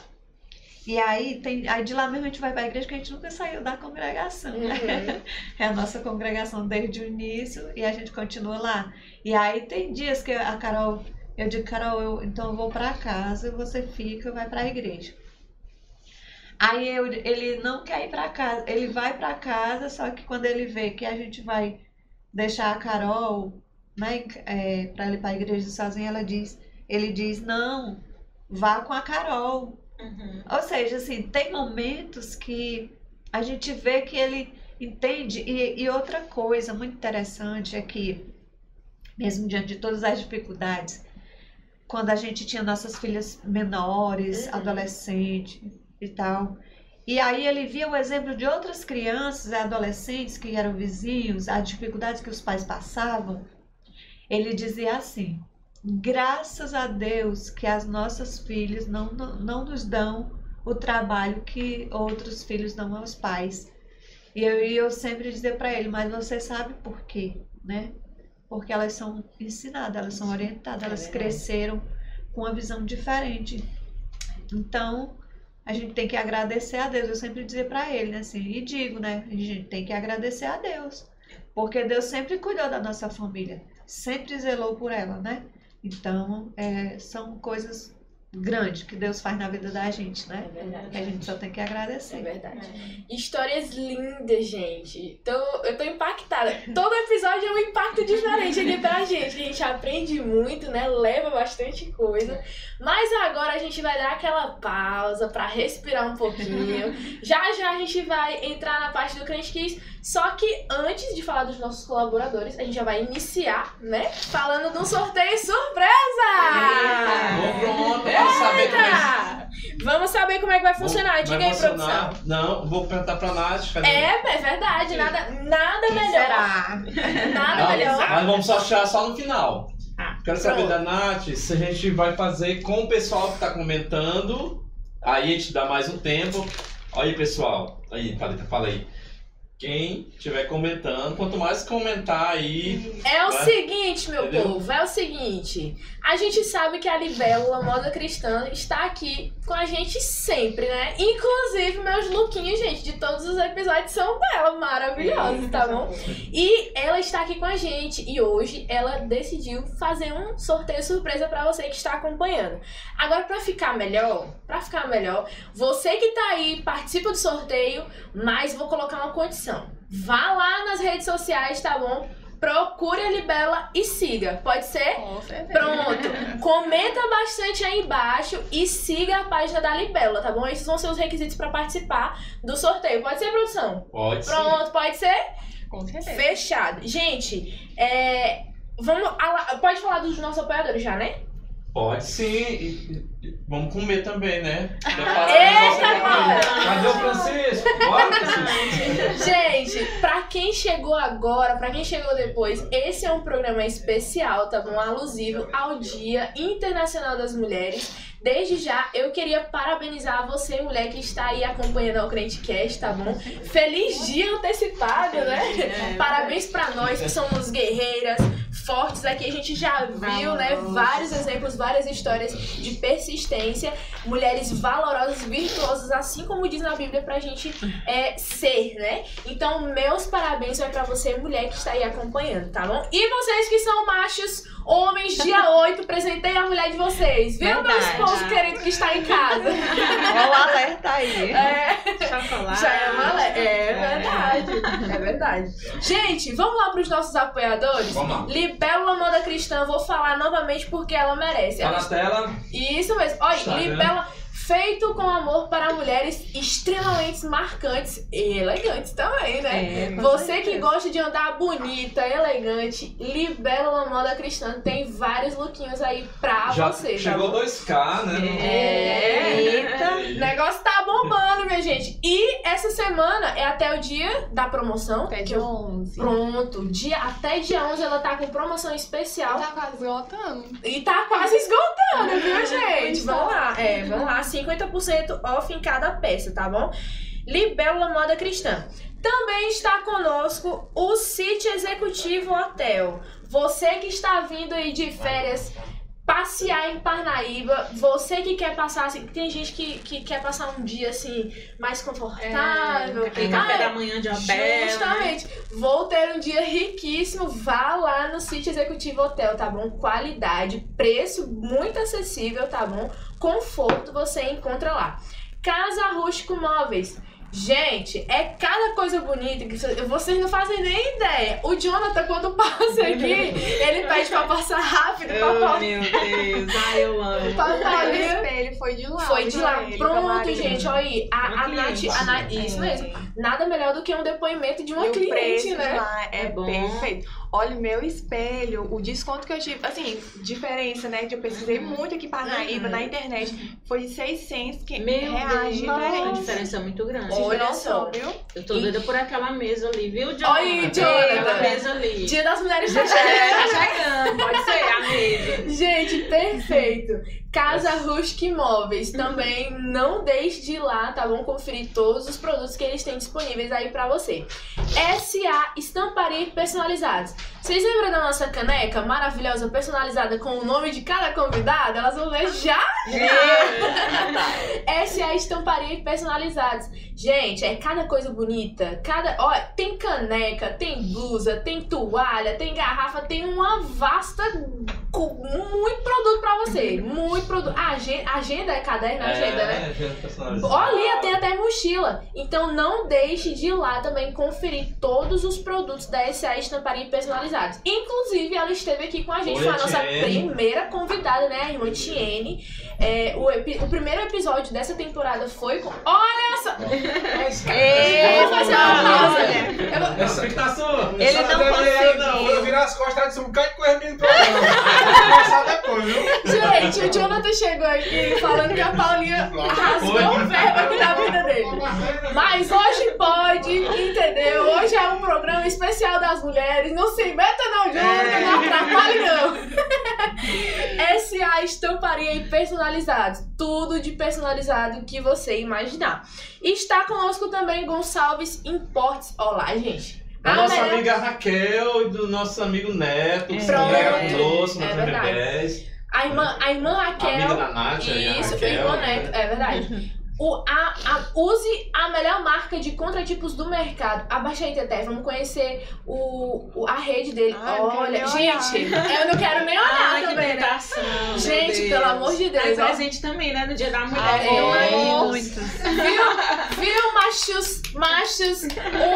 E aí tem, aí de lá mesmo a gente vai para a igreja que a gente nunca saiu da congregação, né? Uhum. *laughs* É a nossa congregação desde o início e a gente continua lá. E aí tem dias que a Carol, eu digo, Carol, eu, então eu vou para casa, você fica, vai para a igreja. Aí eu, ele não quer ir para casa, ele vai para casa, só que quando ele vê que a gente vai deixar a Carol, né, é, para ir para a igreja sozinha, ela diz, ele diz, não, vá com a Carol, Uhum. ou seja, assim, tem momentos que a gente vê que ele entende. E, e outra coisa muito interessante é que, mesmo diante de todas as dificuldades, quando a gente tinha nossas filhas menores, Uhum. adolescentes e tal, e aí ele via o exemplo de outras crianças e adolescentes que eram vizinhos, as dificuldades que os pais passavam, ele dizia assim: graças a Deus que as nossas filhas não, não, não nos dão o trabalho que outros filhos dão aos pais. E eu, e eu sempre dizia para ele, mas você sabe por quê, né? Porque elas são ensinadas, elas são orientadas, É elas verdade. cresceram com uma visão diferente. Então, a gente tem que agradecer a Deus. Eu sempre dizia para ele, né, assim, e digo, né? A gente tem que agradecer a Deus. Porque Deus sempre cuidou da nossa família, sempre zelou por ela, né? Então, é, são coisas grande que Deus faz na vida da gente, É né? verdade. Que a gente só tem que É agradecer. verdade. Histórias lindas, gente. Então, eu tô impactada. Todo episódio é um impacto diferente aqui pra gente. A gente aprende muito, né? Leva bastante coisa. Mas agora a gente vai dar aquela pausa pra respirar um pouquinho. Já já a gente vai entrar na parte do Crente Kiss. Só que antes de falar dos nossos colaboradores, a gente já vai iniciar, né? Falando de um sorteio surpresa! Bom, pronto, vamos saber como é que Eita! Vamos saber como é que vai funcionar. Vai Diga aí, funcionar. produção. Não, vou perguntar pra Nath. fazer- É, é verdade. Nada, nada Quem melhor. será? Nada Não, melhor. mas vamos achar só no final. Ah, Quero saber pronto. da Nath se a gente vai fazer com o pessoal que tá comentando. Aí a gente dá mais um tempo. Olha aí, pessoal. Aí, Thalita, fala aí. Quem estiver comentando, quanto mais comentar aí. É o Vai. seguinte, meu Entendeu? povo, é o seguinte. A gente sabe que a Libélula Moda Cristã está aqui com a gente sempre, né? Inclusive, meus lookinhos, gente, de todos os episódios são dela, maravilhosos, tá bom? E ela está aqui com a gente e hoje ela decidiu fazer um sorteio surpresa pra você que está acompanhando. Agora, pra ficar melhor, pra ficar melhor, você que tá aí, participa do sorteio, mas vou colocar uma condição. Vá lá nas redes sociais, tá bom? Procure a Libela e siga. Pode ser? Com certeza. Pronto. Comenta bastante aí embaixo e siga a página da Libela, tá bom? Esses vão ser os requisitos pra participar do sorteio. Pode ser, produção? Pode ser. Pronto, pode ser? Com certeza. Fechado. Gente, é. Vamos. Pode falar dos nossos apoiadores já, né? Pode sim. Vamos comer também, né? Eita! Cadê o Francisco? Bora, Francisco. Gente, pra quem chegou agora, pra quem chegou depois, esse é um programa especial, tá bom? Alusivo ao Dia Internacional das Mulheres. Desde já, eu queria parabenizar você, mulher que está aí acompanhando o Crentecast, tá bom? Feliz dia antecipado, né? Parabéns pra nós que somos guerreiras, fortes aqui. A gente já viu, né, vários exemplos, várias histórias de persistência, mulheres valorosas, virtuosas, assim como diz na Bíblia pra gente é, ser, né? Então, meus parabéns vai pra você, mulher que está aí acompanhando, tá bom? E vocês que são machos, homens, dia *laughs* 8, presentei a mulher de vocês, viu, meu Verdade. Esposo querido que está em casa? Olha o alerta aí. É. Chocolate. Já é uma le- É verdade. É verdade. Gente, vamos lá pros nossos apoiadores? Vamos lá. Libélula Moda Cristã, vou falar novamente porque ela merece. Tá na tela. Isso mesmo. Olha. Libélula feito com amor para mulheres extremamente marcantes e elegantes também, né? É, Você que gosta de andar bonita, elegante, Libélula Moda Cristã tem vários lookinhos aí pra Já você. tá chegou bom? 2K, né? É. Eita. O negócio tá bombando, minha gente. E essa semana é até o dia da promoção. Até dia eu- 11. Pronto, dia, até dia 11 ela tá com promoção especial. Tá quase esgotando. E tá quase esgotando, viu, *laughs* gente? Vamos lá. É, vamos lá. 50% off em cada peça, tá bom? Libélula Moda Cristã. Também está conosco o City Executivo Hotel. Você que está vindo aí de férias passear em Parnaíba, você que quer passar assim, tem gente que, que quer passar um dia assim mais confortável. Aquele Ah, café da manhã de Abel. né? Justamente. Vou ter um dia riquíssimo. Vá lá no Sítio Executivo Hotel, tá bom? Qualidade, preço muito acessível, tá bom? Conforto você encontra lá. Casa Rústico Móveis. Gente, é cada coisa bonita que vocês- não fazem nem ideia. O Jonathan, quando passa aqui, ele pede pra passar rápido, pra Oh, meu Deus. Ai, eu amo. *laughs* pra O espelho foi de lá. Foi de lá. ele, Pronto, gente, olha aí. A, a Nath, a Nath, isso mesmo. Nada melhor do que um depoimento de uma e o cliente, preço né? de lá é, É bom. perfeito. Olha o meu espelho, o desconto que eu tive, assim, diferença, né? Que eu pesquisei Uhum. muito aqui em Parnaíba, na internet, foi de 600 que- Meu reais Deus, uma diferente. diferença muito grande. Olha têm só. viu? Eu tô doida por aquela mesa ali, viu, Jonathan? Olha aí, Jonathan. Aquela mesa ali. Dia das Mulheres tá É, chegando. tá chegando, pode ser a mesa. Gente, perfeito. Casa Rustic Imóveis. Também não deixe de ir lá, tá bom? Conferir todos os produtos que eles têm disponíveis aí pra você. SA Estamparia Personalizados. Vocês lembram da nossa caneca maravilhosa, personalizada com o nome de cada convidado? Elas vão ver já SA Estamparia Personalizados. Gente, é cada coisa bonita. Cada. Ó, tem caneca, tem blusa, tem toalha, tem garrafa, tem uma vasta muito produto pra você. Muito produto. A agenda, agenda é caderno, agenda, né? É, agenda personalizada. Olha, tem até mochila. Então não deixe de ir lá também conferir todos os produtos da SA Estamparia Personalizados. Inclusive, ela esteve aqui com a gente, Oi, foi a nossa Tiene. primeira convidada, né? A irmã Tiene. É, o, epi- o primeiro episódio dessa temporada foi com. Olha essa! Eu vou fazer uma pausa. Eu vou- tá. Ele não conseguiu. Quando eu virar as costas, disse um de coisa no programa. Depois, viu? Gente, o Jonathan chegou aqui falando que a Paulinha rasgou o verbo aqui na vida dele. Mas hoje pode, entendeu? Hoje é um programa especial das mulheres. Não se meta não, Jonathan, não atrapalhe não. *laughs* SA Estamparia e Personalizados. Tudo de personalizado que você imaginar. E está conosco também Gonçalves Importes. Olá, gente. Da A nossa melhor- amiga Raquel e do nosso amigo Neto, que Pronto. ela trouxe no É verdade. 10. A irmã, a irmã Raquel. Amiga da Nath, aí a Isso, Raquel. irmã Neto, é verdade. O, a, a- use a melhor marca de contratipos do mercado. Abaixa aí, Teté, vamos conhecer o, o- a rede dele. Ai, Olha, gente, eu não quero nem olhar Ai, que também, né? Gente, pelo amor de Deus. ó. presente também, né? No dia da mulher. Ai, Deus. muitos. Viu, machos, machos,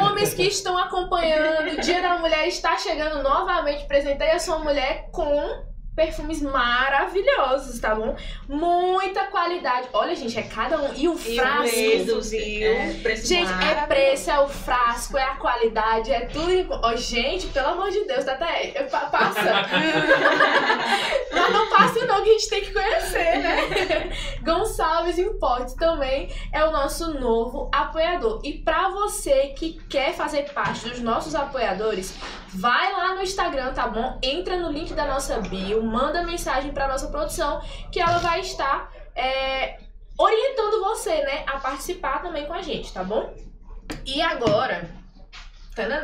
homens que estão acompanhando, o Dia da Mulher está chegando novamente. Presentei a sua mulher com perfumes maravilhosos, tá bom? Muita qualidade. Olha, gente, é cada um. E o E frasco. preço, viu? É. Preço Gente, é preço, é o frasco, é a qualidade, é tudo. Ó, gente, pelo amor de Deus, até passa. *laughs* Mas não passa não, que a gente tem que conhecer, né? *laughs* Gonçalves Importes também é o nosso novo apoiador. E pra você que quer fazer parte dos nossos apoiadores, vai lá no Instagram, tá bom? Entra no link da nossa bio, manda mensagem pra nossa produção, que ela vai estar é, orientando você, né, a participar também com a gente, tá bom? E agora.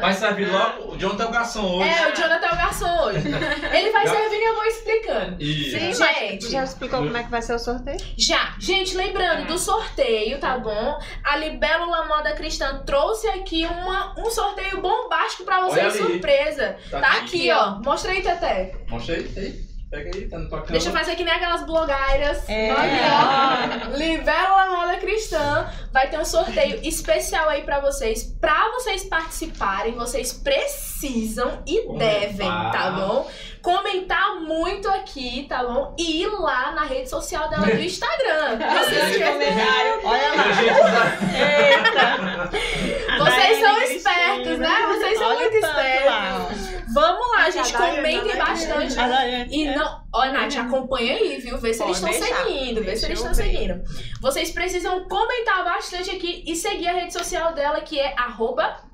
Vai servir logo. O John tem o garçom hoje. É, o Jonathan é o garçom hoje. Ele vai servindo e eu vou explicando. Isso. Sim, Gente. já explicou como é que vai ser o sorteio? Já, gente, lembrando do sorteio, tá bom? A Libélula Moda Cristã trouxe aqui uma, um sorteio bombástico pra vocês, surpresa. Tá aqui, ó. Mostra aí, Teté. Mostra aí, aí. Pega aí, tá na tua câmera. Deixa eu fazer que nem aquelas blogairas. É. Ó. Libélula Moda Cristã. Vai ter um sorteio especial aí pra vocês. Pra vocês participarem, vocês precisam e Comentar. devem, tá bom? Comentar muito aqui, tá bom? E ir lá na rede social dela do Instagram. *laughs* Vocês, Olha lá. vocês são espertos, né? Vocês são Olha muito espertos. lá. Vamos lá, gente. A Daiane Comentem não é bastante. Daiane. E não. Ó, Nath, acompanha aí, viu? Vê se eles estão seguindo. Vê se eles estão seguindo. Vocês precisam comentar bastante aqui e seguir a rede social dela, que é arroba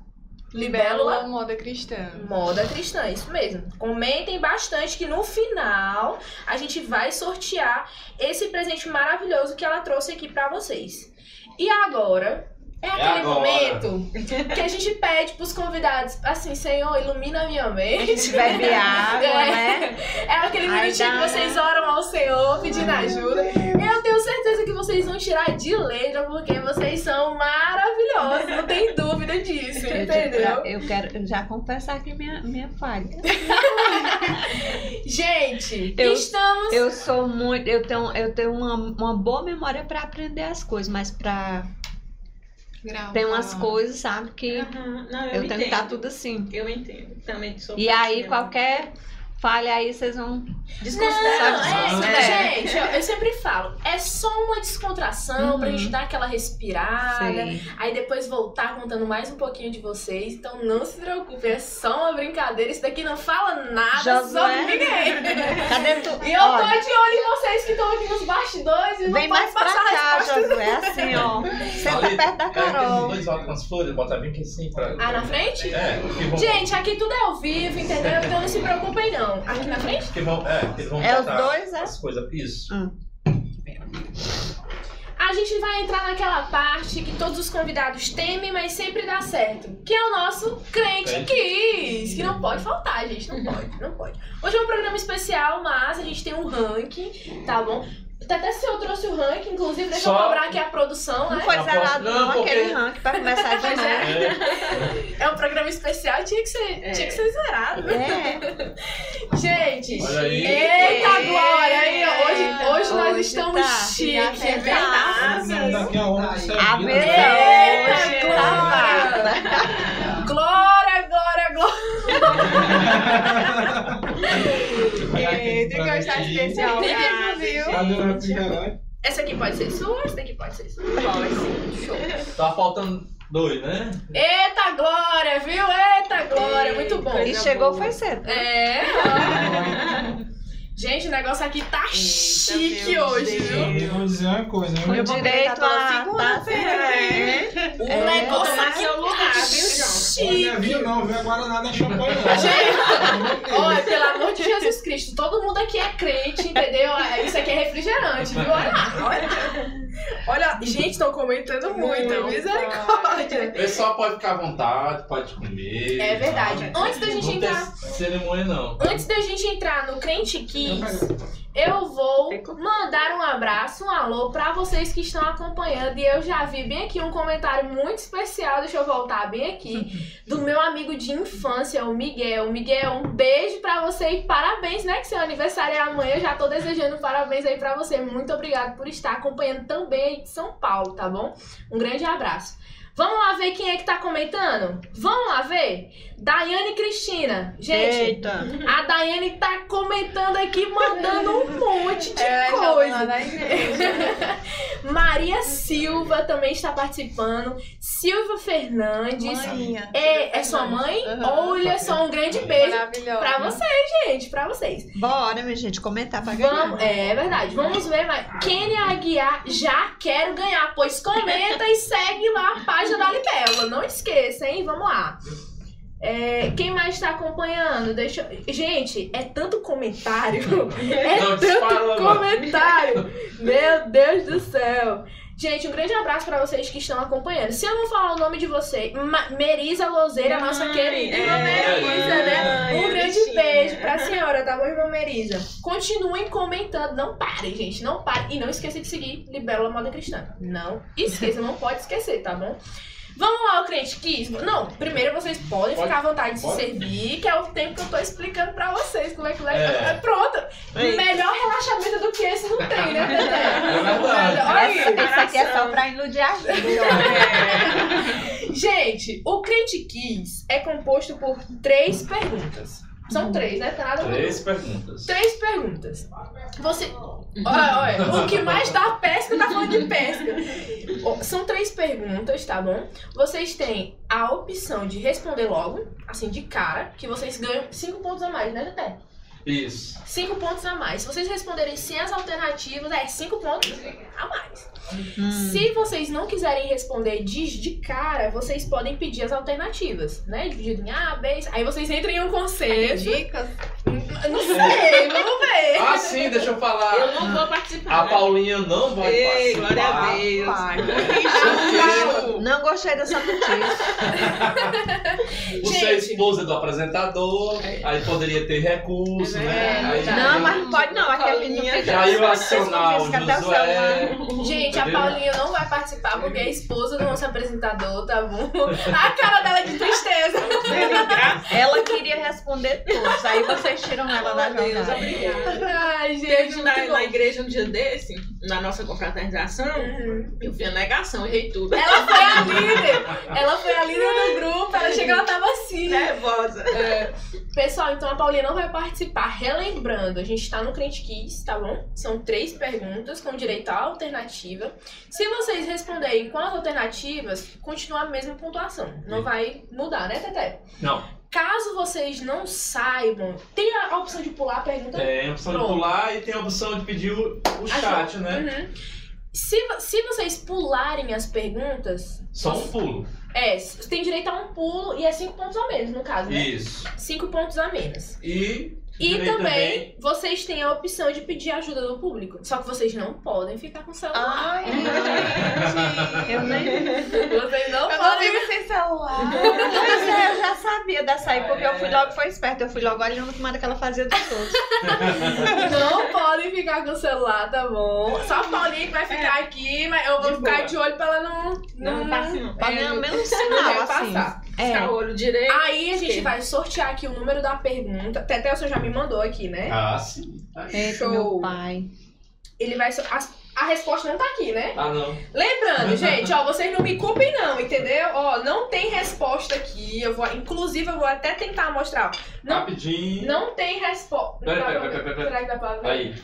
Libélula Moda Cristã. Moda Cristã, isso mesmo. Comentem bastante que no final a gente vai sortear esse presente maravilhoso que ela trouxe aqui pra vocês. E agora é aquele agora. momento que a gente pede pros convidados, assim, Senhor, ilumina a minha A mente. gente bebe água, *laughs* É. né? É aquele Ai, minutinho que vocês oram ao Senhor pedindo ajuda. Eu tenho certeza que vocês vão tirar de letra, porque vocês são maravilhosos, não tem dúvida disso, Eu, entendeu? eu quero já confessar aqui minha, minha falha. Gente, Eu- estamos. Eu sou muito. Eu tenho, eu tenho uma, uma boa memória pra aprender as coisas, mas pra. Gravar. Tem umas coisas, sabe, que Aham, Não, eu, eu tenho que estar tudo assim. Eu entendo. Também sou E aí, qualquer falha aí, vocês vão. Desconsiderar. Não, é, desconsidera. gente, eu, eu sempre falo, é só uma descontração pra Uhum. gente dar aquela respirada, Sei. aí depois voltar contando mais um pouquinho de vocês. Então não se preocupe, é só uma brincadeira. Isso daqui não fala nada Josué. sobre ninguém. *laughs* Cadê tu? E eu tô Olha, de olho em vocês que estão aqui nos bastidores e não Vem pode mais pra passar a cá. Josué. Assim, ó. *laughs* Senta Ali, perto da É, Carol. dois as flores, bota bem aqui assim pra... Ah, na frente? É. Gente, aqui tudo é ao vivo, entendeu? Então não se preocupem não. Aqui na frente? Que vão, é, que eles vão É os dois, é? as coisas. Isso. A gente vai entrar naquela parte que todos os convidados temem, mas sempre dá certo. Que é o nosso Crente Crente Kiss. Que não pode faltar, gente. Não pode, não pode. Hoje é um programa especial, mas a gente tem um ranking, tá bom? Até se eu trouxe o ranking, inclusive, deixa eu Só- cobrar aqui a produção, Não né? foi Não zerado, posso- não, não, porque- aquele ranking pra começar de *laughs* novo. é. É. É um programa especial, tinha que ser, É. tinha que ser zerado. É. *laughs* Gente, Olha aí. eita glória! Aí, ó, hoje, hoje nós Hoje estamos tá. chiques, é tá. verdade. Daqui a hora você A vira. mesa Eita, hoje glória! *laughs* que tá especial viu? Cadê o refrigerante? Essa aqui pode ser sua, essa daqui pode ser sua. Pode sim, show. Tá faltando dois, né? Eita glória, viu? Eita glória, muito bom. E chegou foi cedo. É. Gente, o negócio aqui tá chique meu hoje, viu? E vou dizer uma coisa, Com viu? vou direito a segunda-feira, tá O É. negócio Tomar aqui seu lugar, viu, João? Não é chique. vinho não, viu? Agora nada é champanhe não. Gente, olha, pelo amor de Jesus Cristo, todo mundo aqui é crente, entendeu? Isso aqui é refrigerante, viu? Olha lá, olha. Olha, gente, estão comentando muito, Muito. misericórdia. O pessoal pode ficar à vontade, pode comer. É verdade. Antes da gente Não entrar. cerimônia, não. Antes da gente entrar no Crente Kids, eu vou mandar um abraço, um alô pra vocês que estão acompanhando. E eu já vi bem aqui um comentário muito especial, deixa eu voltar bem aqui, do meu amigo de infância, o Miguel. Miguel, um beijo pra você e parabéns, né? Que seu aniversário é amanhã. Eu já tô desejando parabéns aí pra você. Muito obrigado por estar acompanhando também aí de São Paulo, tá bom? Um grande abraço. Vamos lá ver quem é que tá comentando? Vamos lá ver? Daiane Cristina. Gente, Eita. a Daiane tá comentando aqui, mandando um monte de É, coisa. *laughs* Maria Silva também está participando. Silvia Fernandes. Maninha. É, é sua mãe? Aham. Olha só, um grande beijo pra vocês, gente. Pra vocês. Bora, minha gente, comentar pra ganhar. Vamos, é verdade. Vamos ver mais. Kênia Aguiar, já quero ganhar. Pois comenta e segue lá a página da Libela. Não esqueça, hein? Vamos lá. É, quem mais está acompanhando? Deixa Gente, é tanto comentário. *laughs* É Não, tanto mano. comentário. Meu Deus do céu. Gente, um grande abraço pra vocês que estão acompanhando. Se eu não falar o nome de vocês, Ma Merisa Lozeira, nossa Ai, querida é, irmã Merisa, né? ai, Um grande bichinha. beijo pra senhora, tá bom, irmã Merisa? Continuem comentando, não parem, gente, não parem. E não esqueça de seguir Libélula Moda Cristã. Não esqueça, não pode esquecer, tá bom? Vamos lá, o crente quis. Não, primeiro vocês podem Pode- ficar à vontade de pode. se servir, que é o tempo que eu tô explicando pra vocês como é que vai. É. Pronto. Ei. Melhor relaxamento do que esse não tem, né, Dedé? É verdade. Olha aí. Essa- Esse aqui é só pra iludir a gente. ó. Gente, o Crente Kiss é composto por três perguntas. São três, né? Tá nada. Três perguntas. Três perguntas. Você. Olha, olha. O que mais dá pesca tá falando de pesca. São três perguntas, tá bom? Vocês têm a opção de responder logo, assim, de cara, que vocês ganham cinco pontos a mais, né, Tete? Isso. Cinco pontos a mais. Se vocês responderem sem as alternativas, é cinco pontos a mais. Hum. Se vocês não quiserem responder de, de cara, vocês podem pedir as alternativas, né? Dividido em A, B, C. Aí vocês entram em um Tem consenso. dicas? Não sei, vamos ver. Ah, sim, deixa eu falar. Eu não vou participar. A? Paulinha não vai Ei, participar. glória a Deus. Pai. Não gostei dessa notícia. *laughs* Você é esposa do apresentador, aí poderia ter É né? Aí verdade. Não, mas não pode não. Aquele Colinha. não Já ia acionar o Josué. Gente, a? Paulinha não vai participar porque é esposa do nosso apresentador, tá bom? A cara dela é de tristeza. Ela queria responder todos. Aí vocês tiram ela da jogada. obrigada. Ai, gente, Teve na, na igreja um dia desse, na nossa confraternização, Uhum. eu vi a negação, errei tudo. Ela foi a líder. Ela foi a líder do grupo. Ela chegou, ela tava assim. Nervosa. É. Pessoal, então a Paulinha não vai participar. Relembrando, a gente tá no Crente Kiss, tá bom? São três perguntas com direito à alternativa. Se vocês responderem com as alternativas, continua a mesma pontuação. Não vai mudar, né, Tete? Não, Caso vocês não saibam, tem a opção de pular a pergunta? tem a opção de Pronto. pular e tem a opção de pedir o, o chat, né? Uhum. Se, se vocês pularem as perguntas, Só um pulo. é, tem direito a um pulo e é cinco pontos a menos, no caso, né? Isso. Cinco pontos a menos. E, E direito também, vocês têm a opção de pedir ajuda do público. Só que vocês não podem ficar com o celular. Ai, *laughs* gente. Eu nem. Vocês não Eu não podem. vivo sem celular. *laughs* Pois é, eu já sabia dessa aí, porque eu fui logo, foi esperta. Eu fui logo olhando como era que ela fazia dos outros. *laughs* Não podem ficar com o celular, tá bom? Só a Paulinha que vai ficar aqui, mas eu vou De ficar boa. de olho pra ela não não. Não, não não. Pra mim é o mesmo Não sinal, assim. É. o olho direito. Aí a gente vai sortear aqui o número da pergunta. Teté, você já me mandou aqui, né? Ah, sim. Eita, Show. meu pai. Ele vai. so- as- A, resposta não tá aqui, né? Ah, não. Lembrando, *laughs* gente, ó, vocês não me culpem, não, entendeu? Ó, não tem resposta aqui. Eu vou, inclusive, eu vou até tentar mostrar. ó. Não, Rapidinho. não tem resposta. Pera, pera, pera, ver. pera, Será que dá pra ver? Aí.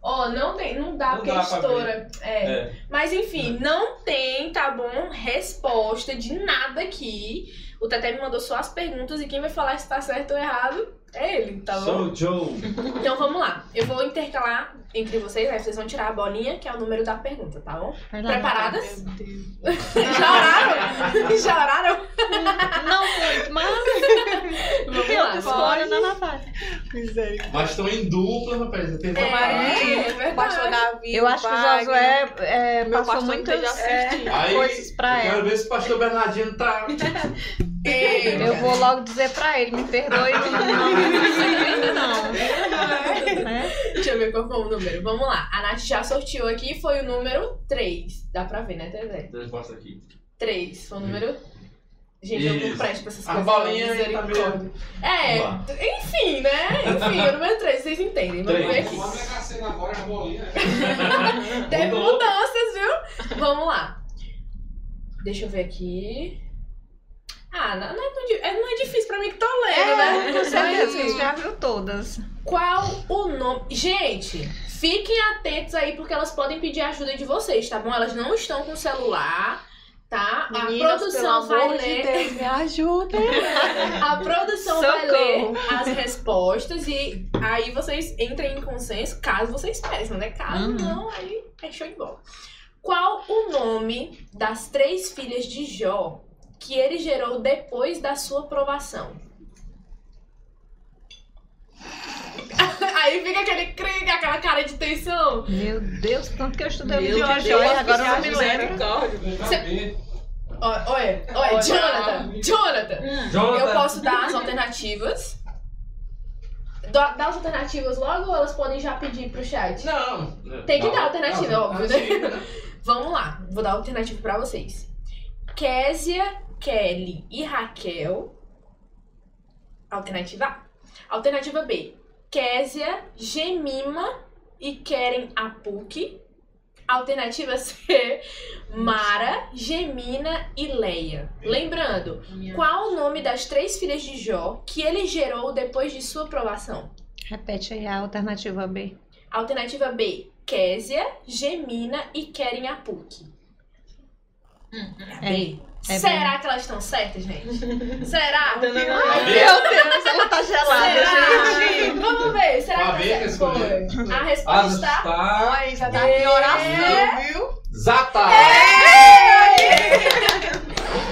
Ó, não tem, não dá Não porque dá é pra estoura. É. É. Mas enfim, não tem, tá bom? Resposta de nada aqui. O Teté me mandou só as perguntas e quem vai falar se tá certo ou errado é ele, tá bom? Sou o Joe. Então vamos lá. Eu vou intercalar entre vocês, aí vocês vão tirar a bolinha, que é o número da pergunta, tá bom? Lá. Preparadas? Já oraram? Já oraram? Não muito, mas Vamos eu lá. escolho na Natália. Misericórdia. Mas estão em dupla, rapaz. Tem É, é O verdade. pastor Davi. Eu acho que o. Josué é, Meu passou não muitas. Aí, coisas pra eu quero ela. ver se o pastor Bernardino tá. Ei, Eu vou logo dizer pra ele, me perdoe, não, não me ainda não. Né? Deixa eu ver qual foi o número. Vamos lá. A Nath já sorteou aqui, foi o número 3. Dá pra ver, né, Tezé? Resposta aqui. 3. Foi o número. Gente, eu não Isso. presto pra essas A coisas. bolinha não, aí tá misericórdia. É, enfim, né? Enfim, o número 3, vocês entendem. Vamos ver aqui. Vamos pegar a cena agora, a bolinha. *laughs* Teve mudanças, viu? Vamos lá. Deixa eu ver aqui. Ah, não, não é, tão é, não é difícil pra mim que tô lendo, né? É, com certeza, Mas, você já viu todas. Qual o nome. Gente, fiquem atentos aí porque elas podem pedir ajuda de vocês, tá bom? Elas não estão com celular, tá? A Meninas, produção pelo vai amor de ler. Deus, me ajuda. *laughs* A produção vai Socorro. ler as respostas e aí vocês entrem em consenso, caso vocês peçam, né? Caso Uhum. não, aí é show de bola. Qual o nome das três filhas de Jó que ele gerou depois da sua provação? Aí fica aquele cringa, aquela cara de tensão. Meu Deus, tanto que eu estudei Meu o de e agora eu não me lembro. Olha, olha. Jonathan, Jonathan. Jonathan. Eu posso dar as alternativas. Dá as alternativas logo ou elas podem já pedir pro chat? Não. Tem que Não. dar alternativa, Não, óbvio, né? *laughs* Vamos lá, vou dar alternativa pra vocês. Késia, Kelly e Raquel. Alternativa A. Alternativa B. Késia, Gemima e Keren Apuk. Alternativa *laughs* C. Mara, Gemina e Leia. Lembrando, qual o nome das três filhas de Jó que ele gerou depois de sua provação? Repete aí a alternativa B. Alternativa B, Késia, Gemina e Keren Apuk. É, B. é Será que elas estão certas, gente? *laughs* Será? Não, não, não, ver? Meu Deus, ela tá gelada, Será? gente. Vamos ver, será que tá certo? A As resposta está. Olha, já tá em oração, viu? Zata!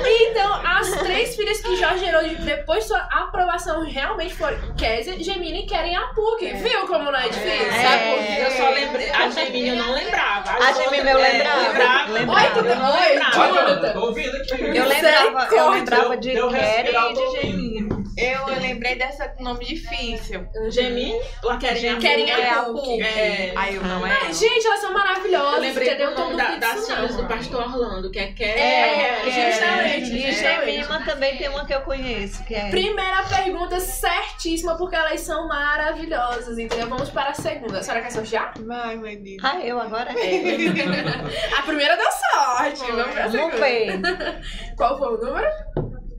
Então, as três filhas que Jó gerou de- depois de sua aprovação realmente foram Késia, Gemina e Keren Apuk. Viu como não é difícil? É. Sabe por quê? Eu só lembrei. A Gemini eu não lembrava. A Gemini eu é, lembrava. Oi, tudo. Olha, Jonathan. Jonathan, tô ouvindo aqui. Eu lembrava, eu lembrava de Keren e de. Gemini. Eu lembrei dessa com nome difícil. Gemini ou Keren É a. PUC. É. Aí eu não é. Ai, gente, elas são maravilhosas, Eu lembrei entendeu? do nome Todo da, das filhas do pastor Orlando, que é Keren. É, Keren. justamente. E Gemima também tem uma que eu conheço, que é... Primeira pergunta certíssima, porque elas são maravilhosas, entendeu? Vamos para a segunda. A senhora quer sortear? Vai, meu Deus. Ah, eu agora? *laughs* A primeira deu sorte. Vamos para a segunda. Qual foi o número?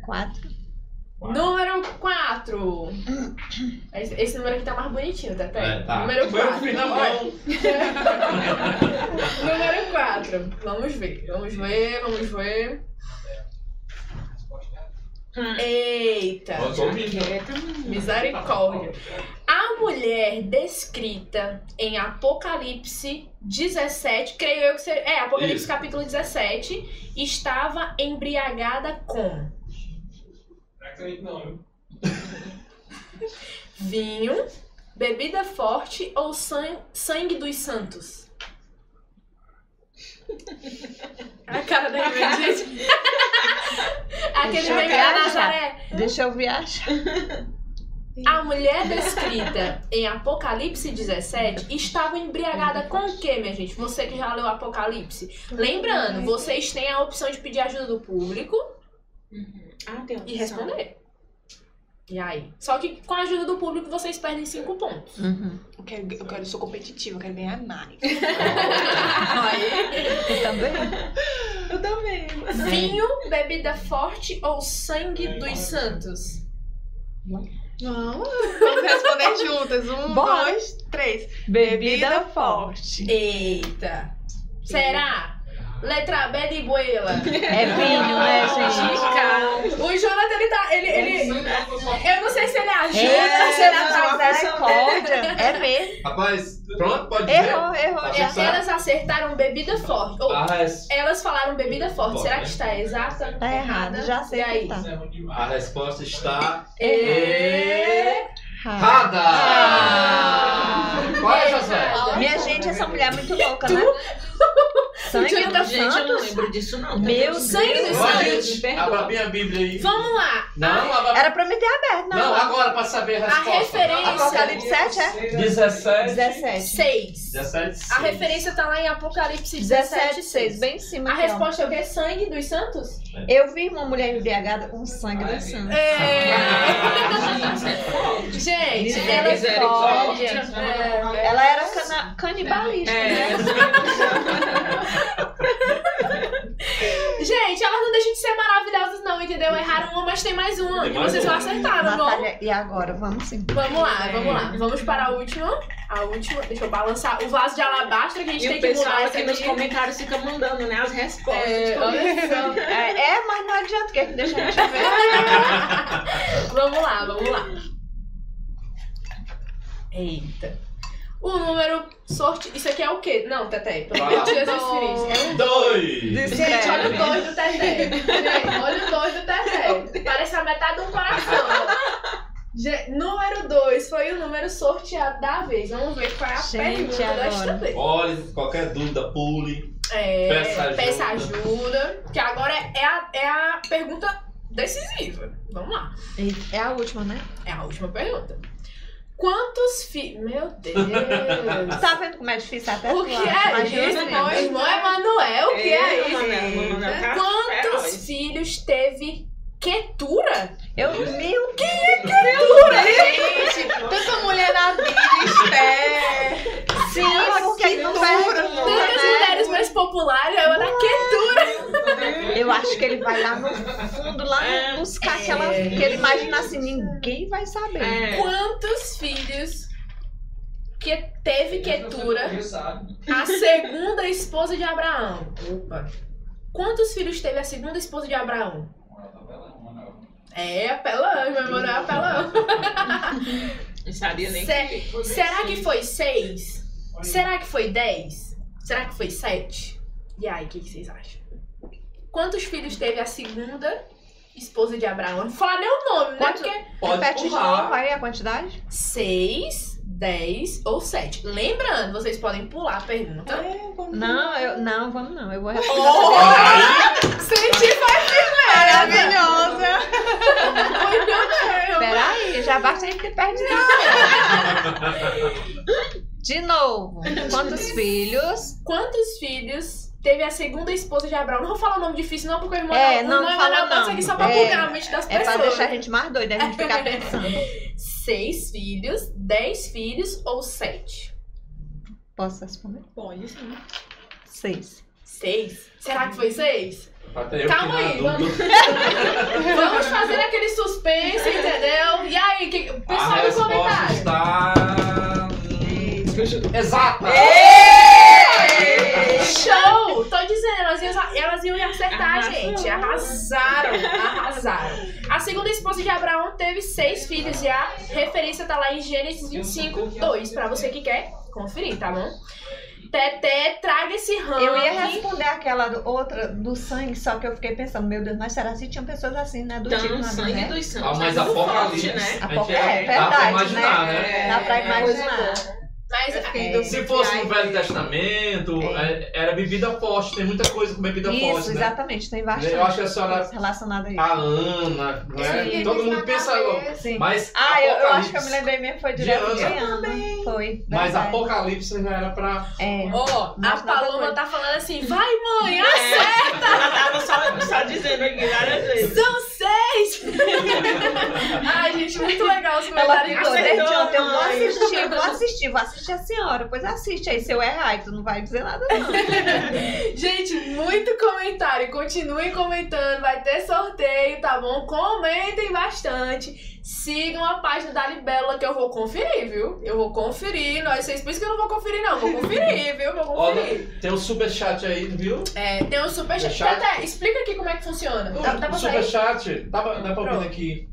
Quatro. Número 4. Esse, esse número aqui tá mais bonitinho, tá? tá? É, tá. Número Foi o 4. fim da mão. número 4. Vamos ver, vamos ver, vamos ver. Eita. Misericórdia. A mulher descrita em Apocalipse 17, creio eu que seja. É, Apocalipse Isso. capítulo 17, estava embriagada com Não *laughs* viu? vinho, bebida forte ou san- sangue dos santos? *laughs* A cara da Inês. Aquele meme da. Nazaré. Deixa eu viajar. A mulher descrita em Apocalipse 17 estava embriagada com o que, minha gente? Você que já leu Apocalipse. Lembrando, vocês têm a opção de pedir ajuda do público Ah, tem e responder. E aí? Só que com a ajuda do público vocês perdem 5 pontos. Uhum. Eu quero, eu quero, eu sou competitiva, eu quero ganhar mais. *laughs* Eu também. Eu também. Vinho, bebida forte ou sangue dos santos? Não, vamos responder juntas. Um, *laughs* Bora. dois, três. Bebida forte. Eita! Será? Letra B de Buela. É vinho, né, gente? O Jonathan, ele tá. Ele, ele, eu não sei se ele ajuda, É, se ele atrapalha. é cobra. É mesmo. Rapaz, pronto, pode. Errou, errou. Tá já. certo. Elas acertaram bebida forte. Ou, A, res- elas falaram bebida forte. Será né? que está exata? Tá errado, já sei E aí? tá. a resposta está E... errada. Ah. Qual é, José? Errada. Minha gente, essa mulher é muito louca, né? Sangue Gente, dos Gente, eu não santos. lembro disso, não. Meu Sangue dos Ó, santos. gente, abra bem a Bíblia aí. Vamos lá. Não, abra... Era pra me ter aberto, não. Não, agora pra saber a A resposta. referência. Apocalipse 7 é? 17. 17. 6. 17. A referência tá lá em Apocalipse 17, 17, 6. Bem em cima A aqui, ó. resposta é o quê? Sangue dos santos? Eu vi uma mulher embriagada com sangue dos santos. É. *laughs* Gente, Gente, ela Misericórdia. É. Ela era cana- canibalista, né? *laughs* Gente, elas não deixam de ser maravilhosas, não, entendeu? Erraram uma, mas tem mais uma. Tem E mais vocês uma. não acertaram, não? Natália, e agora? Vamos sim. Vamos lá, vamos lá. Vamos para a última. A última. Deixa eu balançar o vaso de alabastro que a gente E tem o que pessoal mudar aqui nos aqui. comentários fica mandando, né, as respostas. É. É, é, mas não adianta, que deixa a gente ver. *laughs* Vamos lá, vamos lá. Eita. O número sorte. Isso aqui é o quê? Não, Tete, pelo amor de Jesus Cristo. É um Dois. Gente, olha o dois do Tete. Gente, olha o dois do Tete. Parece a metade de um coração. Gente, número 2 foi o número sorteado da vez. Vamos ver qual é a Gente, pergunta desta agora. vez. Olha, qualquer dúvida, pule. É, Peça ajuda. peça ajuda. Que agora é a, é a pergunta decisiva. Vamos lá. É a última, né? É a última pergunta. Quantos filhos. Meu Deus! Tá vendo como é difícil até O que é isso, meu irmão Emanuel? O que é isso? Quantos filhos teve Ketura? Eu vi o que Gente, tanta mulher na Bíblia, Esther. sim, porque não Tantas né? Mulheres mais populares, é uma da Ketura. Eu acho que ele vai lá no fundo, lá no- buscar aquela. Que ele imagina assim, ninguém vai saber. É. Quantos filhos que teve Ketura, a segunda esposa de Abraão? Opa. Quantos filhos teve a segunda esposa de Abraão? É, apelão, meu irmão, é apelão. Não sabia nem Se- que. será que foi seis? Será que foi dez? Será que foi sete? E aí, o que, que vocês acham? Quantos filhos teve a segunda esposa de Abraão? Não vou falar nem o nome, né? Quanto- Porque Pode Repete de pular. novo aí a quantidade? seis, dez ou sete. Lembrando, vocês podem pular a pergunta. Não, eu, não, vamos não. Eu vou responder. Oh! Senti Maravilhosa. Peraí, já basta a gente ter perdido. *laughs* De novo, *laughs* quantos filhos? Quantos filhos teve a segunda esposa de Abraão? Não vou falar o nome difícil, não, porque o irmão É, o não irmão fala bota isso não. aqui só pra É, bugar a mente das É pra pessoas. deixar a gente mais doida, a gente ficar *laughs* pensando. Seis filhos, dez filhos ou sete? Posso responder? Pode sim. Seis. Seis? Será que foi seis? Até eu Calma aí, vamos-. *laughs* Vamos fazer aquele suspense, entendeu? E aí, que... A pessoal no resposta comentário. está. Exata! Show! Tô dizendo, elas iam, elas iam acertar, Arrasou. gente. Arrasaram, arrasaram. A segunda esposa de Abraão teve seis filhos e a referência tá lá em Gênesis 25, 2, pra você que quer conferir, tá bom? Teté, traga esse ranking. Eu ia responder aquela do- outra do sangue, só que eu fiquei pensando, meu Deus, mas será que tinham pessoas assim, né? Do tipo Então, na sangue Bíblia? dos santos. Ah, mas é Apocalipse. né? A Apo- gente é, dá pra verdade, imaginar, né? né? Dá pra É, imaginar. Mas Mas em É. dúvida Se fosse no Velho Testamento, é, era bebida forte, tem muita coisa com bebida Isso, forte, né? exatamente, tem bastante. Eu acho que a senhora- coisa relacionada a isso. A Ana, não é? Sim, Todo mundo pensa. Sim. Mas Ah, eu, eu acho que eu me lembrei mesmo, foi De direto de Ana. Ana. Foi. Mas verdade. Apocalipse já era pra. É. Ó, a Mas nada Paloma tá falando assim, vai mãe, acerta, *laughs* Ela tava só, só dizendo aqui várias vezes. são! Ai, gente, muito legal os Ela comentários. ficou ontem, eu vou assistir, vou assistir, vou assistir a senhora, pois assiste aí, se eu errar, tu não vai dizer nada não. *laughs* Gente, muito comentário. Continuem comentando. Vai ter sorteio, tá bom? Comentem bastante. Sigam a página da Libélula que eu vou conferir, viu? Eu vou conferir. Nós, vocês pensam que eu não vou conferir, não. Vou conferir, *laughs* viu? Vou Ó, conferir. tem um superchat aí, viu? É, tem um superchat. Tete, explica aqui como é que funciona. Dá, dá O pra superchat, dá pra, dá pra ouvir aqui.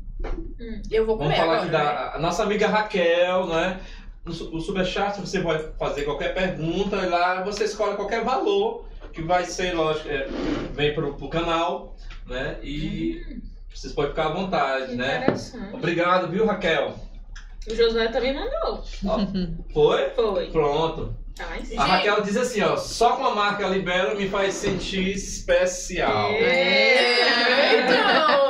Eu vou Vamos comer falar agora, aqui né? da a nossa amiga Raquel, né? No O superchat você pode fazer qualquer pergunta lá você escolhe qualquer valor que vai ser, lógico, é, vem pro, pro canal, né? E vocês podem ficar à vontade, né? Interessante. Obrigado, viu, Raquel? O Josué também mandou. Ó, foi? Foi. Pronto. Tá, em A Raquel diz assim, ó, só com a marca Libelo me faz sentir especial. Então,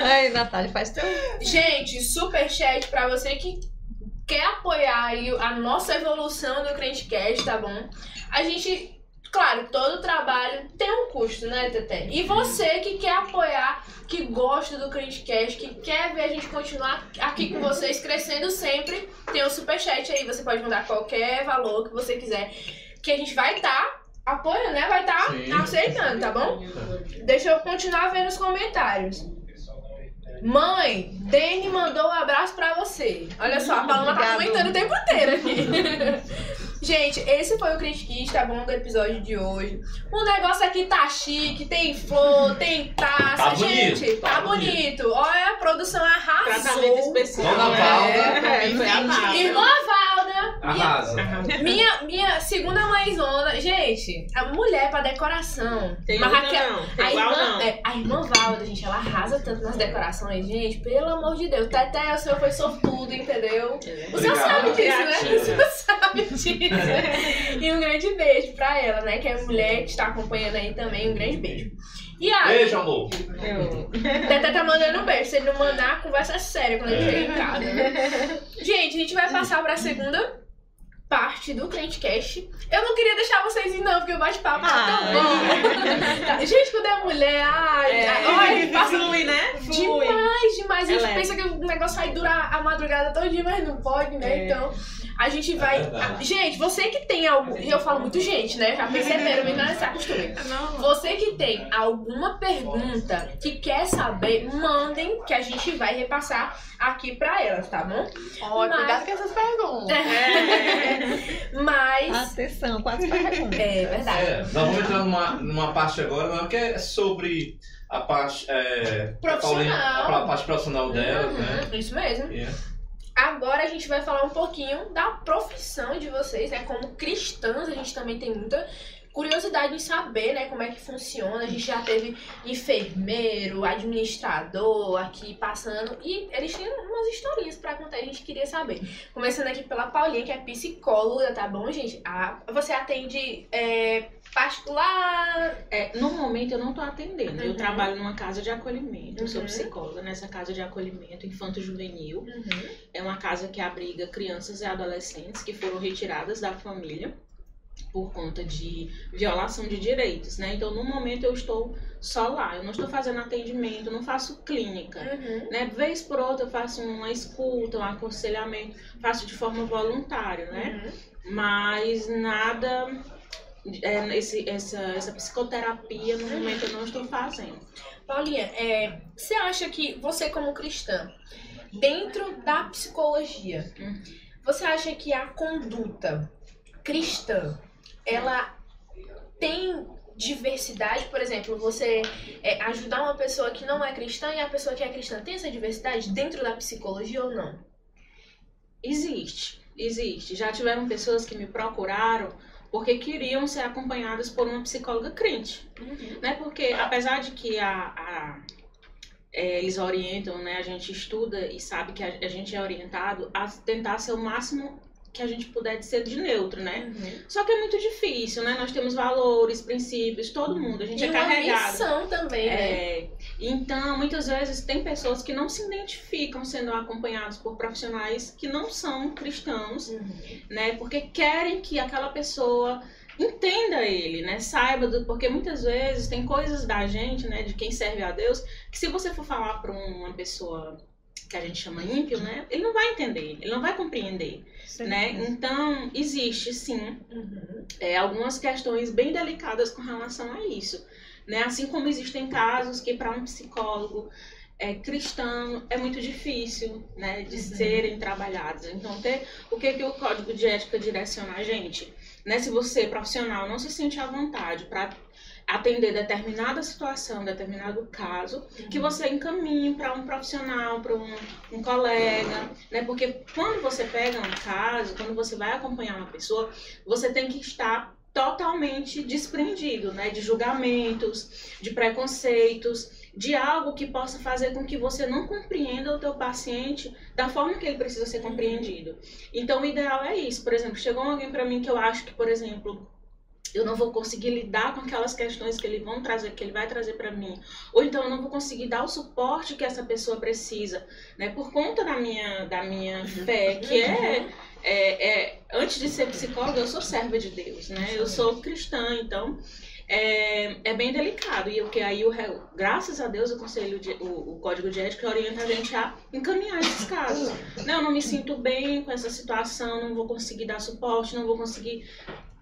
Ai, Natália, faz teu. gente, superchat pra você que quer apoiar aí a nossa evolução do Crentecast, tá bom? A gente, claro, todo trabalho tem um custo, né, Tete? E você que quer apoiar, que gosta do Crentecast, que quer ver a gente continuar aqui com vocês, crescendo sempre, tem o superchat aí. Você pode mandar qualquer valor que você quiser, que a gente vai estar apoiando, né? Vai estar Sim. aceitando, tá bom? Deixa eu continuar vendo os comentários. Mãe, Dani mandou um abraço pra você. Olha só, a Paloma tá comentando o tempo inteiro aqui. *laughs* Gente, esse foi o Critiquis, tá bom? Do episódio de hoje. O negócio aqui tá chique, tem flor, tem taça. Tá bonito, Gente, tá, tá bonito. Olha, a produção arrasou. Tratamento especial. Dona Valda. É, foi a Valda. Irmã Valda, minha, Arrasa. minha, minha segunda mãezona. Gente, a mulher pra decoração. Tem outra Raquel- não. Tem A igual irmã, não. é, a irmã Valda, gente, ela arrasa tanto nas decorações, gente. Pelo amor de Deus. Teté, o senhor foi sortudo, entendeu? O senhor Obrigado. sabe disso, né? O senhor sabe disso. *laughs* e um grande beijo pra ela, né? Que é a mulher que está acompanhando aí também. Um grande beijo. E aí, Beijo, amor. Eu- Teté tá mandando um beijo. Se ele não mandar, a conversa é séria quando ele chega em casa. né? Gente, a gente vai passar pra segunda parte do Crentecast. Eu não queria deixar vocês ir, não, porque o bate-papo tá Ah. tão bom. Tá, Gente, quando é mulher, ai, É. ai, olha, passa Flui, né? Demais, demais. A gente É leve. pensa que o negócio vai durar a madrugada todinha, mas não pode, né? É. Então, a gente vai. verdade. gente, você que tem algum. Eu falo muito gente, né? Já perceberam, mas não se acostumem. *laughs* Você que tem alguma pergunta que quer saber, mandem que a gente vai repassar aqui pra elas, tá bom? Ó, Mas- cuidado com essas perguntas. *laughs* Mas. Atenção, quase pergunta. É verdade. É, nós vamos entrar numa, numa parte agora, não, que é sobre a parte. É, Profissional. A, parte profissional dela, né? Uhum, Isso mesmo. É. Agora a gente vai falar um pouquinho da profissão de vocês, né? Como cristãs, a gente também tem muita curiosidade em saber, né, como é que funciona. A gente já teve enfermeiro, administrador aqui passando e eles têm umas historinhas pra contar, a gente queria saber. Começando aqui pela Paulinha, que é psicóloga, tá bom, gente? Ah, você atende é, particular? É, no momento eu não tô atendendo. Eu Uhum. trabalho numa casa de acolhimento. Eu sou Uhum. psicóloga nessa casa de acolhimento infanto-juvenil. Uhum. É uma casa que abriga crianças e adolescentes que foram retiradas da família por conta de violação de direitos, né? Então, no momento eu estou só lá. Eu não estou fazendo atendimento, não faço clínica. Uhum. Né? Vez por outra eu faço uma escuta, um aconselhamento, faço de forma voluntária, né? Uhum. Mas nada é, esse, essa, essa psicoterapia no momento eu não estou fazendo. Paulinha, é, você acha que você como cristã, dentro da psicologia, Hum. você acha que a conduta cristã, ela tem diversidade? Por exemplo, você é, ajudar uma pessoa que não é cristã e a pessoa que é cristã tem essa diversidade dentro da psicologia ou não? Existe, existe. Já tiveram pessoas que me procuraram porque queriam ser acompanhadas por uma psicóloga crente. Né? Porque apesar de que a, a- é, eles orientam, né? A gente estuda e sabe que a, a gente é orientado a tentar ser o máximo que a gente puder ser de neutro, né? Uhum. Só que é muito difícil, né? Nós temos valores, princípios, todo mundo, a gente E é uma carregado. missão também, né? É, então, muitas vezes tem pessoas que não se identificam sendo acompanhados por profissionais que não são cristãos, Uhum. né? Porque querem que aquela pessoa entenda ele, né? Saiba do porque muitas vezes tem coisas da gente, né, de quem serve a Deus, que se você for falar para uma pessoa que a gente chama ímpio, né, ele não vai entender, ele não vai compreender, né? Então, existe sim Uhum. é, algumas questões bem delicadas com relação a isso. Né? Assim como existem casos que para um psicólogo é, cristão é muito difícil né, de serem trabalhados. Então, ter, o que, que o código de ética direciona a gente? Né? Se você, profissional, não se sente à vontade para atender determinada situação, determinado caso, que você encaminhe para um profissional, para um, um colega, né? Porque quando você pega um caso, quando você vai acompanhar uma pessoa, você tem que estar totalmente desprendido, né? De julgamentos, de preconceitos, de algo que possa fazer com que você não compreenda o teu paciente da forma que ele precisa ser compreendido. Então, o ideal é isso. Por exemplo, chegou alguém para mim que eu acho que, por exemplo, eu não vou conseguir lidar com aquelas questões que ele vão trazer, que ele vai trazer para mim, ou então eu não vou conseguir dar o suporte que essa pessoa precisa, né? Por conta da minha da minha fé, que é, é, é antes de ser psicóloga, eu sou serva de Deus, né? Eu sou cristã, então é, é bem delicado. E o que aí, o, graças a Deus, o conselho, de, o, o código de ética orienta a gente a encaminhar esses casos. Não, eu não me sinto bem com essa situação, não vou conseguir dar suporte, não vou conseguir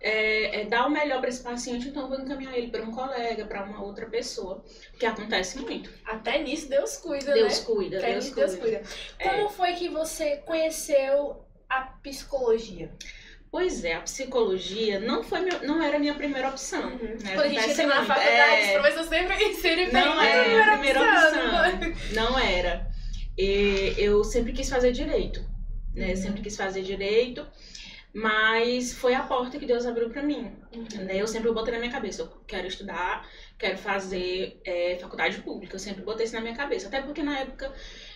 é, é, dar o melhor para esse paciente, então eu vou encaminhar ele para um colega, para uma outra pessoa, que acontece muito. Até nisso Deus cuida, Deus né? cuida, Até Deus nisso cuida. Deus cuida. É. Como foi que você conheceu a psicologia? Pois é, a psicologia não foi meu, não era a minha primeira opção. Né? Quando a gente entra na faculdade, É, o professor sempre, *laughs* sempre Não pergunta era a a primeira opção. Não era. E eu sempre quis fazer direito, né? Uhum. Sempre quis fazer direito, mas foi a porta que Deus abriu para mim. Uhum. Né? Eu sempre botei na minha cabeça, eu quero estudar, quero fazer é, faculdade pública. Eu sempre botei isso na minha cabeça. Até porque na época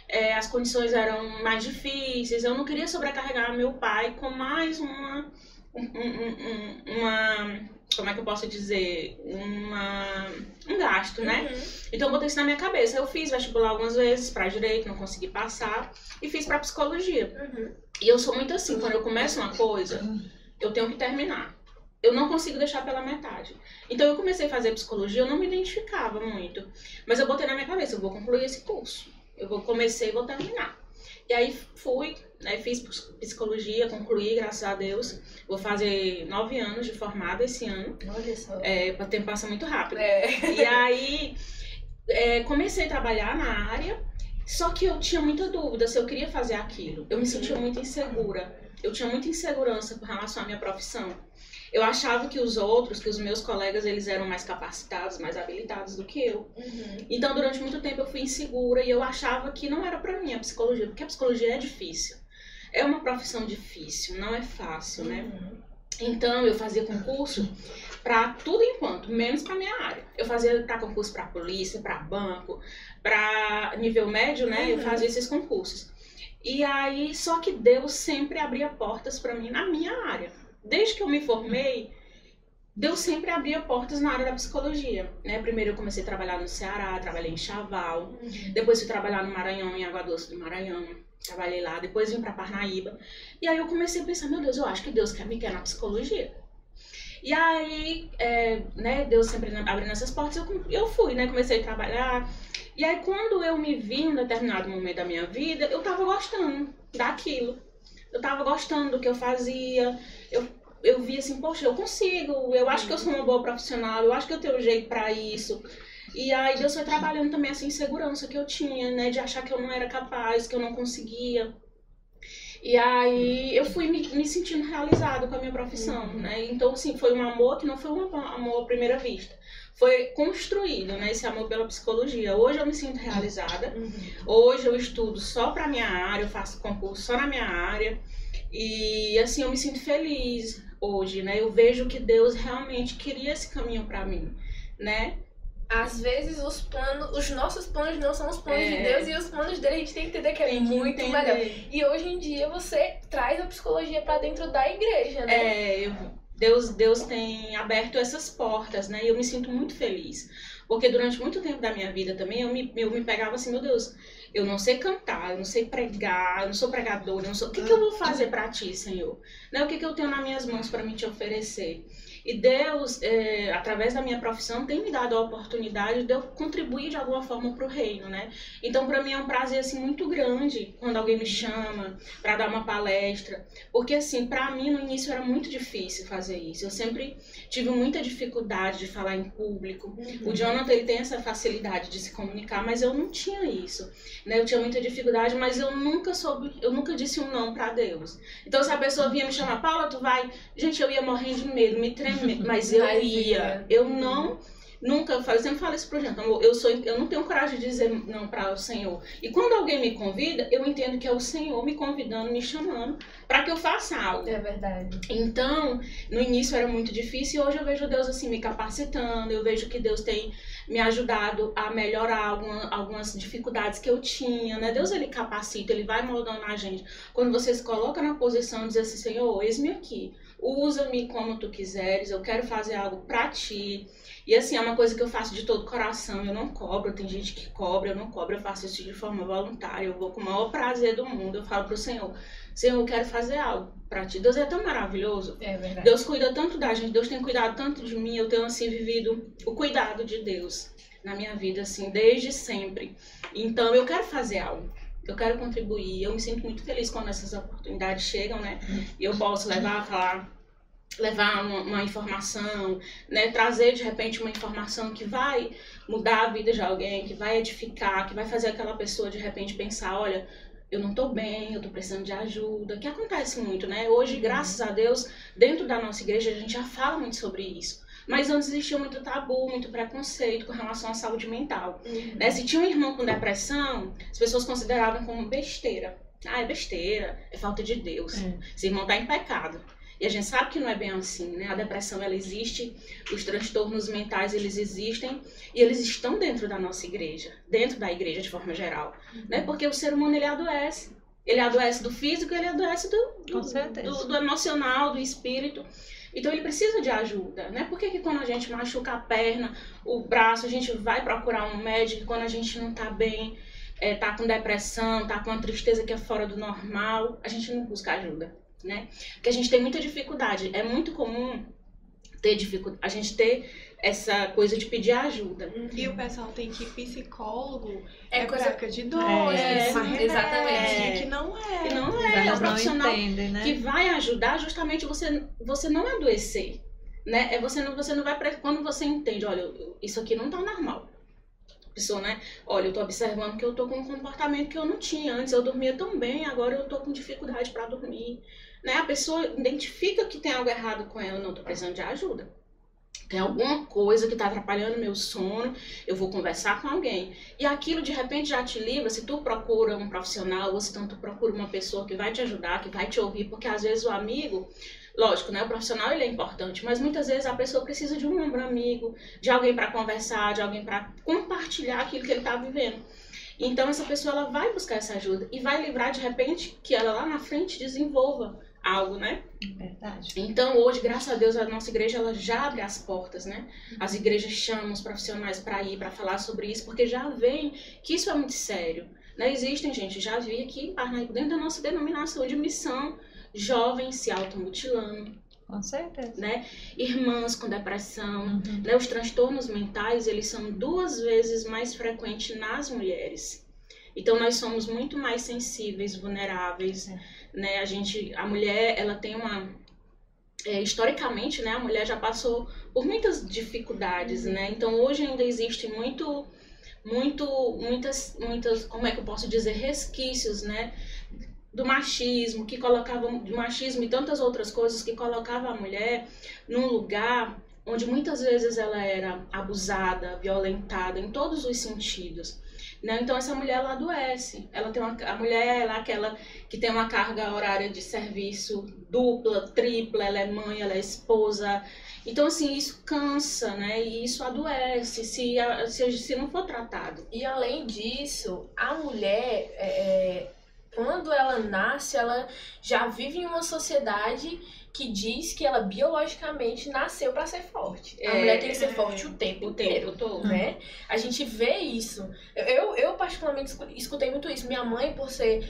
é, as condições eram mais difíceis, eu não queria sobrecarregar meu pai com mais uma. um- um- um- uma como é que eu posso dizer? Uma, um gasto, né? Uhum. Então eu botei isso na minha cabeça. Eu fiz vestibular algumas vezes para direito, não consegui passar, e fiz para psicologia. Uhum. E eu sou muito assim, quando eu começo uma coisa, eu tenho que terminar. Eu não consigo deixar pela metade. Então eu comecei a fazer psicologia, eu não me identificava muito. Mas eu botei na minha cabeça, eu vou concluir esse curso. Eu vou comecei e vou terminar. E aí fui, né, fiz ps- psicologia, concluí, graças a Deus. Vou fazer nove anos de formada esse ano. Olha só. É, o tempo passa muito rápido. É. E aí é, comecei a trabalhar na área, só que eu tinha muita dúvida se eu queria fazer aquilo. Eu me sentia muito insegura. Eu tinha muita insegurança com relação à minha profissão. Eu achava que os outros, que os meus colegas, eles eram mais capacitados, mais habilitados do que eu. Uhum. Então, durante muito tempo eu fui insegura e eu achava que não era pra mim a psicologia, porque a psicologia é difícil. É uma profissão difícil, não é fácil, né? Uhum. Então eu fazia concurso para tudo enquanto, menos para minha área. Eu fazia para concurso para polícia, para banco, para nível médio, né? Eu Uhum. fazia esses concursos. E aí, só que Deus sempre abria portas para mim na minha área. Desde que eu me formei, Deus sempre abria portas na área da psicologia, né? Primeiro eu comecei a trabalhar no Ceará, trabalhei em Chaval, Uhum. depois fui trabalhar no Maranhão, em Água Doce do Maranhão. Trabalhei lá, depois vim pra Parnaíba. E aí eu comecei a pensar, meu Deus, eu acho que Deus quer me quer na psicologia. E aí, é, né, Deus sempre abrindo essas portas, eu, eu fui, né, comecei a trabalhar. E aí quando eu me vi em determinado momento da minha vida, eu tava gostando daquilo. Eu tava gostando do que eu fazia. Eu, eu vi assim, poxa, eu consigo, eu acho que eu sou uma boa profissional, eu acho que eu tenho jeito pra isso. E aí Deus foi trabalhando também essa insegurança que eu tinha, né? De achar que eu não era capaz, que eu não conseguia. E aí eu fui me, me sentindo realizada com a minha profissão, né? Então, assim, foi um amor que não foi um amor à primeira vista. Foi construído, né? Esse amor pela psicologia. Hoje eu me sinto realizada. Uhum. Hoje eu estudo só pra minha área, eu faço concurso só na minha área. E assim, eu me sinto feliz hoje, né? Eu vejo que Deus realmente queria esse caminho pra mim, né? às vezes os planos, os nossos planos não são os planos É. de Deus e os planos dele a gente tem que entender que é muito entender. melhor. E hoje em dia você traz a psicologia pra dentro da igreja, né? É, eu- Deus, Deus tem aberto essas portas, né? E eu me sinto muito feliz. Porque durante muito tempo da minha vida também, eu me, eu me pegava assim, meu Deus, eu não sei cantar, eu não sei pregar, eu não sou pregadora, eu não sou... O que, que eu vou fazer pra ti, Senhor? Né? O que, que eu tenho nas minhas mãos para me te oferecer? E Deus, é, através da minha profissão, tem me dado a oportunidade de eu contribuir de alguma forma para o reino, né? Então, para mim é um prazer assim muito grande quando alguém me chama para dar uma palestra, porque assim, para mim no início era muito difícil fazer isso. Eu sempre tive muita dificuldade de falar em público. O Jonathan ele tem essa facilidade de se comunicar, mas eu não tinha isso, né? Eu tinha muita dificuldade, mas eu nunca soube, eu nunca disse um não para Deus. Então se a pessoa vinha me chamar, Paula, tu vai, gente, eu ia morrendo de medo, me tremendo, *laughs* mas eu Mas ia. Eu não Nunca, eu sempre falo isso pro Jonathan, amor, eu, sou, eu não tenho coragem de dizer não para o Senhor. E quando alguém me convida, eu entendo que é o Senhor me convidando, me chamando, para que eu faça algo. É verdade. Então, no início era muito difícil e hoje eu vejo Deus assim me capacitando, eu vejo que Deus tem me ajudado a melhorar alguma- algumas dificuldades que eu tinha, né? Deus ele capacita, ele vai moldando a gente. Quando você se coloca na posição de dizer assim, Senhor, eis-me aqui, usa-me como tu quiseres, eu quero fazer algo pra ti. E assim, é uma coisa que eu faço de todo coração, eu não cobro, tem gente que cobra, eu não cobro, eu faço isso de forma voluntária, eu vou com o maior prazer do mundo, eu falo pro Senhor, Senhor, eu quero fazer algo pra ti. Deus é tão maravilhoso. É verdade. Deus cuida tanto da gente, Deus tem cuidado tanto de mim, eu tenho assim vivido o cuidado de Deus na minha vida assim desde sempre. Então eu quero fazer algo. Eu quero contribuir. Eu me sinto muito feliz quando essas oportunidades chegam, né? E eu posso levar, falar, levar uma, uma informação, né? Trazer de repente uma informação que vai mudar a vida de alguém, que vai edificar, que vai fazer aquela pessoa de repente pensar, olha, eu não tô bem, eu tô precisando de ajuda, que acontece muito, né? Hoje, graças a Deus, dentro da nossa igreja a gente já fala muito sobre isso. Mas antes existia muito tabu, muito preconceito com relação à saúde mental. Né? Se tinha um irmão com depressão, as pessoas consideravam como besteira. Ah, é besteira, é falta de Deus. É. Esse irmão tá em pecado. E a gente sabe que não é bem assim, né? A depressão ela existe, os transtornos mentais eles existem e eles estão dentro da nossa igreja, dentro da igreja de forma geral, né? Porque o ser humano ele adoece. Ele adoece do físico, ele adoece do, certeza. do, do emocional, do espírito. Então ele precisa de ajuda, né? Por que, que quando a gente machuca a perna, o braço, a gente vai procurar um médico quando a gente não tá bem, é, tá com depressão, tá com uma tristeza que é fora do normal, a gente não busca ajuda, né? Porque a gente tem muita dificuldade. É muito comum ter dificuldade, a gente ter essa coisa de pedir ajuda. E o pessoal tem que ir psicólogo É é, coisa- de dor, É, é, remédio, exatamente. que não é. Que não é, é não profissional entendem, né? que vai ajudar justamente você você não adoecer, né? É você não você não vai quando você entende, olha, isso aqui não tá normal. A Pessoa, né? Olha, eu tô observando que eu tô com um comportamento que eu não tinha antes, eu dormia tão bem, agora eu tô com dificuldade para dormir, né? A pessoa identifica que tem algo errado com ela, não tô precisando de ajuda. Tem alguma coisa que tá atrapalhando meu sono, eu vou conversar com alguém. E aquilo de repente já te livra, se tu procura um profissional, ou se tanto procura uma pessoa que vai te ajudar, que vai te ouvir, porque às vezes o amigo, lógico, né, o profissional ele é importante, mas muitas vezes a pessoa precisa de um ombro amigo, de alguém para conversar, de alguém para compartilhar aquilo que ele tá vivendo. Então essa pessoa ela vai buscar essa ajuda e vai livrar de repente que ela lá na frente desenvolva algo, né? Verdade. Então, hoje, graças a Deus, a nossa igreja ela já abre as portas, né? As igrejas chamam os profissionais para ir, para falar sobre isso, porque já veem que isso é muito sério. Né? Existem, gente, já vi aqui dentro da nossa denominação de missão, jovens se automutilando, Com certeza. né? Irmãs com depressão, Uhum. né? Os transtornos mentais, eles são duas vezes mais frequentes nas mulheres. Então nós somos muito mais sensíveis, vulneráveis, É. né? A gente, a mulher, ela tem uma é, historicamente, né, a mulher já passou por muitas dificuldades, né? Então hoje ainda existe muito muito muitas muitas, como é que eu posso dizer, resquícios, né? do machismo, que colocava do machismo e tantas outras coisas que colocava a mulher num lugar onde muitas vezes ela era abusada, violentada em todos os sentidos. Né? Então essa mulher ela adoece. Ela tem uma, a mulher ela é aquela que tem uma carga horária de serviço dupla, tripla, ela é mãe, ela é esposa. Então assim, isso cansa, né? E isso adoece se, se, se não for tratado. E além disso, a mulher, é, é, quando ela nasce, ela já vive em uma sociedade que diz que ela biologicamente nasceu pra ser forte. A É, mulher tem que ser forte o tempo O inteiro. tempo todo. Né? A gente vê isso. Eu, eu particularmente escu- escutei muito isso. Minha mãe, por ser.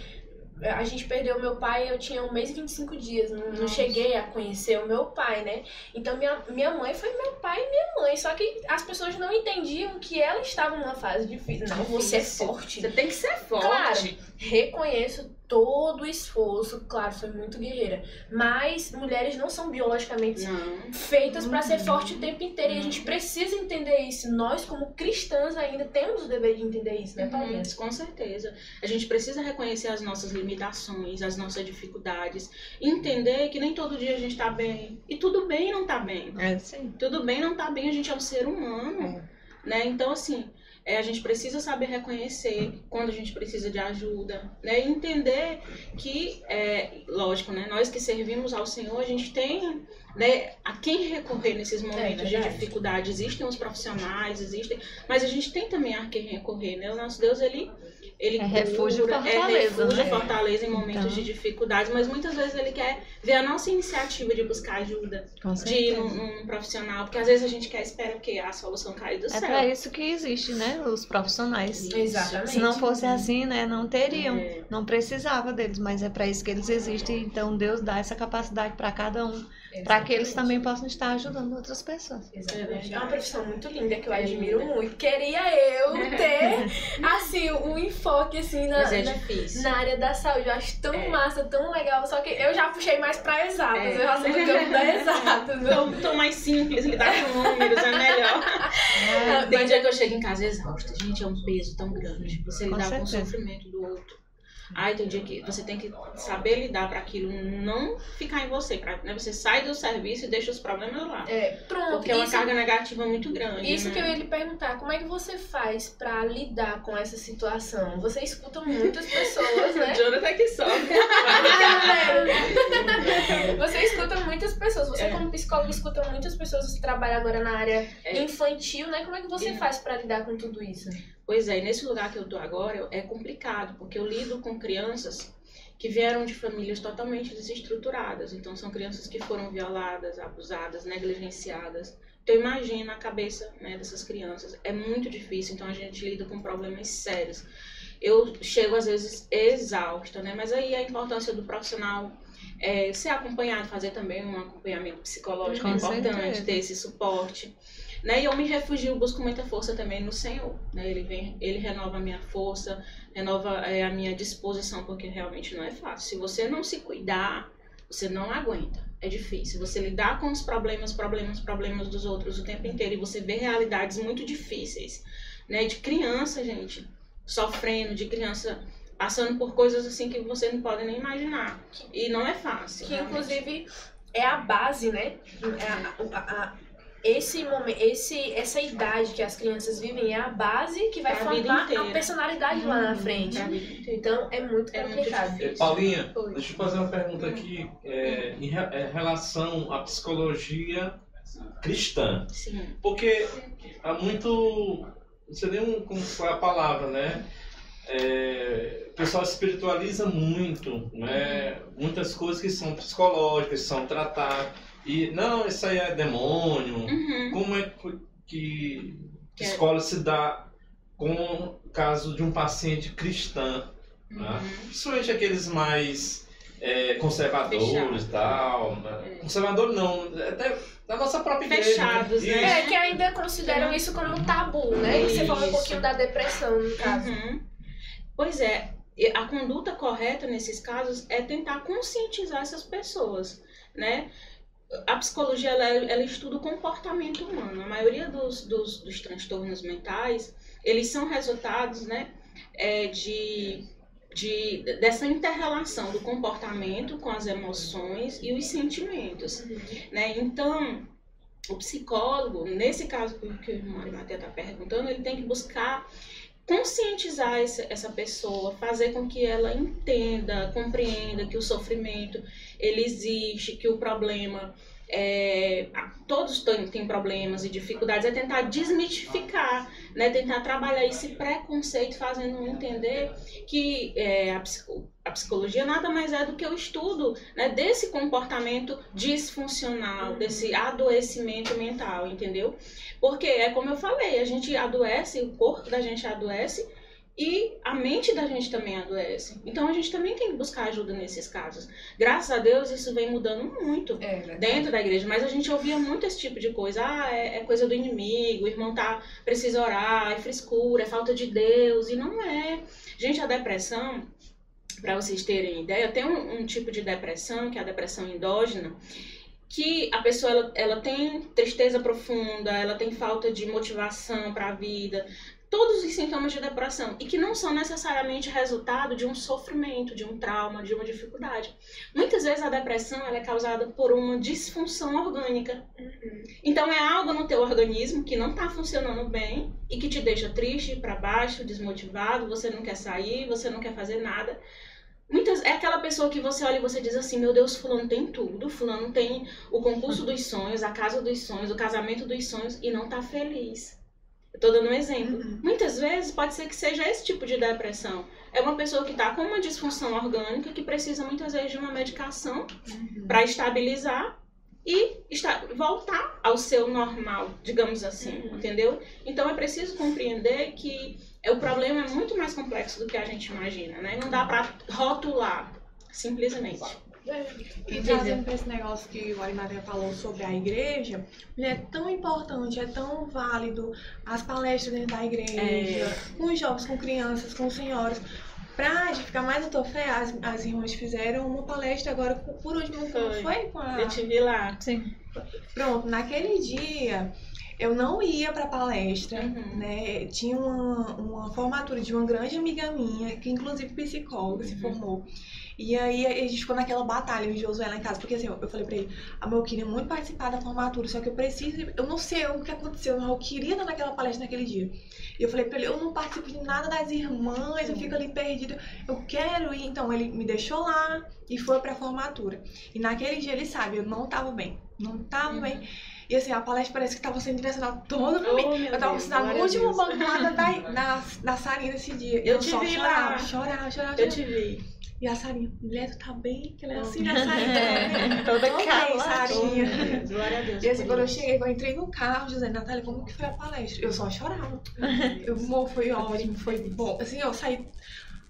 A gente perdeu meu pai, eu tinha um mês e 25 dias. Não, não cheguei a conhecer o meu pai, né? Então minha, minha mãe foi meu pai e minha mãe. Só que as pessoas não entendiam que ela estava numa fase difícil. Não, você é forte. Você tem que ser forte. Claro, reconheço todo o esforço, claro, foi muito guerreira. Mas mulheres não são biologicamente Não. feitas pra ser forte o tempo inteiro. E a gente Uhum. precisa entender isso. Nós, como cristãs, ainda temos o dever de entender isso, né, Paulinha? Uhum, com certeza. A gente precisa reconhecer as nossas limitações, as nossas dificuldades. Entender que nem todo dia a gente tá bem. E tudo bem não tá bem. É sim. Tudo bem não tá bem, a gente é um ser humano. Né? Então, assim, é, a gente precisa saber reconhecer quando a gente precisa de ajuda. Né? E entender que, é, lógico, né? nós que servimos ao Senhor, a gente tem né, a quem recorrer nesses momentos de verdade. dificuldade. Existem os profissionais, existem, mas a gente tem também a quem recorrer. Né? O nosso Deus, ele. Ele É refúgio cura, é fortaleza, refúgio e né? fortaleza em momentos Então. de dificuldades, mas muitas vezes ele quer ver a nossa iniciativa de buscar ajuda de ir num, num profissional, porque às vezes a gente quer esperar que a solução caia do É céu. pra isso que existe, né? Os profissionais. Exatamente. Se não fosse assim, né? Não teriam. É. Não precisava deles, mas é pra isso que eles existem. Então Deus dá essa capacidade pra cada um, Pra que eles também possam estar ajudando outras pessoas. Exatamente. É uma profissão muito linda que eu admiro muito. Queria eu ter, *laughs* assim, um enfoque, assim, na, é na, na área da saúde. Eu acho tão É. massa, tão legal. Só que eu já puxei mais pra exatas. É. Eu já sou do campo da *laughs* exatas. Então, tô mais simples, lidar com números é melhor. Tem dia que eu chego em casa exausta. Gente, é um peso tão grande. Você Com lidar com o sofrimento do outro. Ai, tem dia que você tem que saber lidar para aquilo não ficar em você. Pra, né? Você sai do serviço e deixa os problemas lá. É, pronto. Porque é uma isso, carga negativa muito grande. isso né? que eu ia lhe perguntar. Como é que você faz pra lidar com essa situação? Você escuta muitas pessoas, né? *laughs* Jonathan que sofre. *laughs* Você escuta muitas pessoas, você É. como psicólogo escuta muitas pessoas, você trabalha agora na área É. infantil, né? Como é que você É. faz pra lidar com tudo isso? Pois é, e nesse lugar que eu tô agora é complicado, porque eu lido com crianças que vieram de famílias totalmente desestruturadas. Então são crianças que foram violadas, abusadas, negligenciadas. Então imagina a cabeça né, dessas crianças. É muito difícil, então a gente lida com problemas sérios. Eu chego às vezes exausta, né? Mas aí a importância do profissional é, ser acompanhado, fazer também um acompanhamento psicológico é Com importante, certeza. ter esse suporte. Né? E eu me refugio, busco muita força também no Senhor. Né? Ele vem, ele renova a minha força, renova é, a minha disposição, porque realmente não é fácil. Se você não se cuidar, você não aguenta. É difícil. Você lidar com os problemas, problemas, problemas dos outros o tempo inteiro e você vê realidades muito difíceis, né? De criança, gente, sofrendo, de criança passando por coisas assim que você não pode nem imaginar. E não é fácil. Que realmente. inclusive é a base, né? É a- a- a- esse momento, esse, essa idade que as crianças vivem é a base que vai Pra vida formar a personalidade lá na frente. Pra vida inteira. Então é muito É muito complicado. Eh, Paulinha, Oi. deixa eu fazer uma pergunta aqui é, em re- é, relação à psicologia cristã. Sim. Porque há muito. Não sei nem um- como foi a palavra, né? É, o pessoal espiritualiza muito, né? Muitas coisas que são psicológicas, são tratadas. E não, isso aí é demônio. Uhum. Como é que- que é- escola se dá com o caso de um paciente cristã? né? Uhum. Principalmente aqueles mais é, conservadores Fechado. e tal. né? É. Conservador não, até da nossa própria igreja. Fechados, né? É, que ainda consideram isso como um tabu, né? E você falou um Isso. pouquinho da depressão, no caso. Uhum. Pois é, a conduta correta nesses casos é tentar conscientizar essas pessoas, né? A psicologia, ela, ela estuda o comportamento humano. A maioria dos, dos, dos transtornos mentais, eles são resultados, né, é, de, de, dessa interrelação do comportamento com as emoções e os sentimentos, né? Então, o psicólogo, nesse caso que o irmão Arimatea está perguntando, ele tem que buscar conscientizar essa pessoa, fazer com que ela entenda, compreenda que o sofrimento ele existe, que o problema é, todos têm, problemas e dificuldades, é tentar desmitificar, né, tentar trabalhar esse preconceito, fazendo entender que é, a, a psicologia nada mais é do que o estudo né, desse comportamento disfuncional, desse adoecimento mental, entendeu? Porque é como eu falei, a gente adoece, o corpo da gente adoece e a mente da gente também adoece. Então a gente também tem que buscar ajuda nesses casos. Graças a Deus isso vem mudando muito É, dentro da igreja, mas a gente ouvia muito esse tipo de coisa. Ah, é, é coisa do inimigo, o irmão tá precisa orar, é frescura, é falta de Deus, e não é. Gente, a depressão, para vocês terem ideia, tem um, um tipo de depressão, que é a depressão endógena, que a pessoa ela, ela tem tristeza profunda, ela tem falta de motivação para a vida, todos os sintomas de depressão e que não são necessariamente resultado de um sofrimento, de um trauma, de uma dificuldade. Muitas vezes a depressão é causada por uma disfunção orgânica. Então é algo no teu organismo que não está funcionando bem e que te deixa triste, para baixo, desmotivado, você não quer sair, você não quer fazer nada. Muitas, é aquela pessoa que você olha e você diz assim, meu Deus, fulano tem tudo, fulano tem o concurso dos sonhos, a casa dos sonhos, o casamento dos sonhos e não tá feliz. Eu tô dando um exemplo. Uhum. Muitas vezes pode ser que seja esse tipo de depressão. É uma pessoa que tá com uma disfunção orgânica que precisa muitas vezes de uma medicação para estabilizar e esta- voltar ao seu normal, digamos assim, entendeu? Então é preciso compreender que é, o problema é muito mais complexo do que a gente imagina, né? Não dá para rotular, simplesmente. E trazendo pra esse negócio que o Arimatea falou sobre a igreja, é tão importante, é tão válido as palestras dentro da igreja, com os jovens, com crianças, com senhoras. Pra edificar mais a tua fé, as, as irmãs fizeram uma palestra agora, por último, Foi. foi com a... Eu te vi lá. Sim. Pronto, naquele dia eu não ia pra palestra, Uhum. né? Tinha uma, uma formatura de uma grande amiga minha, que inclusive psicóloga se Uhum. formou. E aí a gente ficou naquela batalha, eu e Josué lá em casa, porque assim, eu falei pra ele, amor, eu queria muito participar da formatura, só que eu preciso, eu não sei o que aconteceu, mas eu queria estar naquela palestra naquele dia. E eu falei pra ele, eu não participo de nada das irmãs, eu fico ali perdida, eu quero ir. Então ele me deixou lá e foi pra formatura. E naquele dia ele sabe, eu não tava bem, não tava Uhum. bem. E assim, a palestra parece que tava sendo direcionada toda pra mim. Oh, meu Eu tava Deus, último Deus. banco lá da, *laughs* da, da Sarinha nesse dia. Eu só te vi chorava, lá. chorava, chorava, Eu te vi. E a Sarinha, mulher, tu tá bem? Que ela é assim, a *laughs* Sarinha. Toda Tô bem, calada. Sarinha. Glória a Deus. E assim, quando eu cheguei, eu entrei no carro, José, Natália, como que foi a palestra? Eu só chorava. *laughs* Eu, amor, foi ótimo, foi bom. Assim, eu saí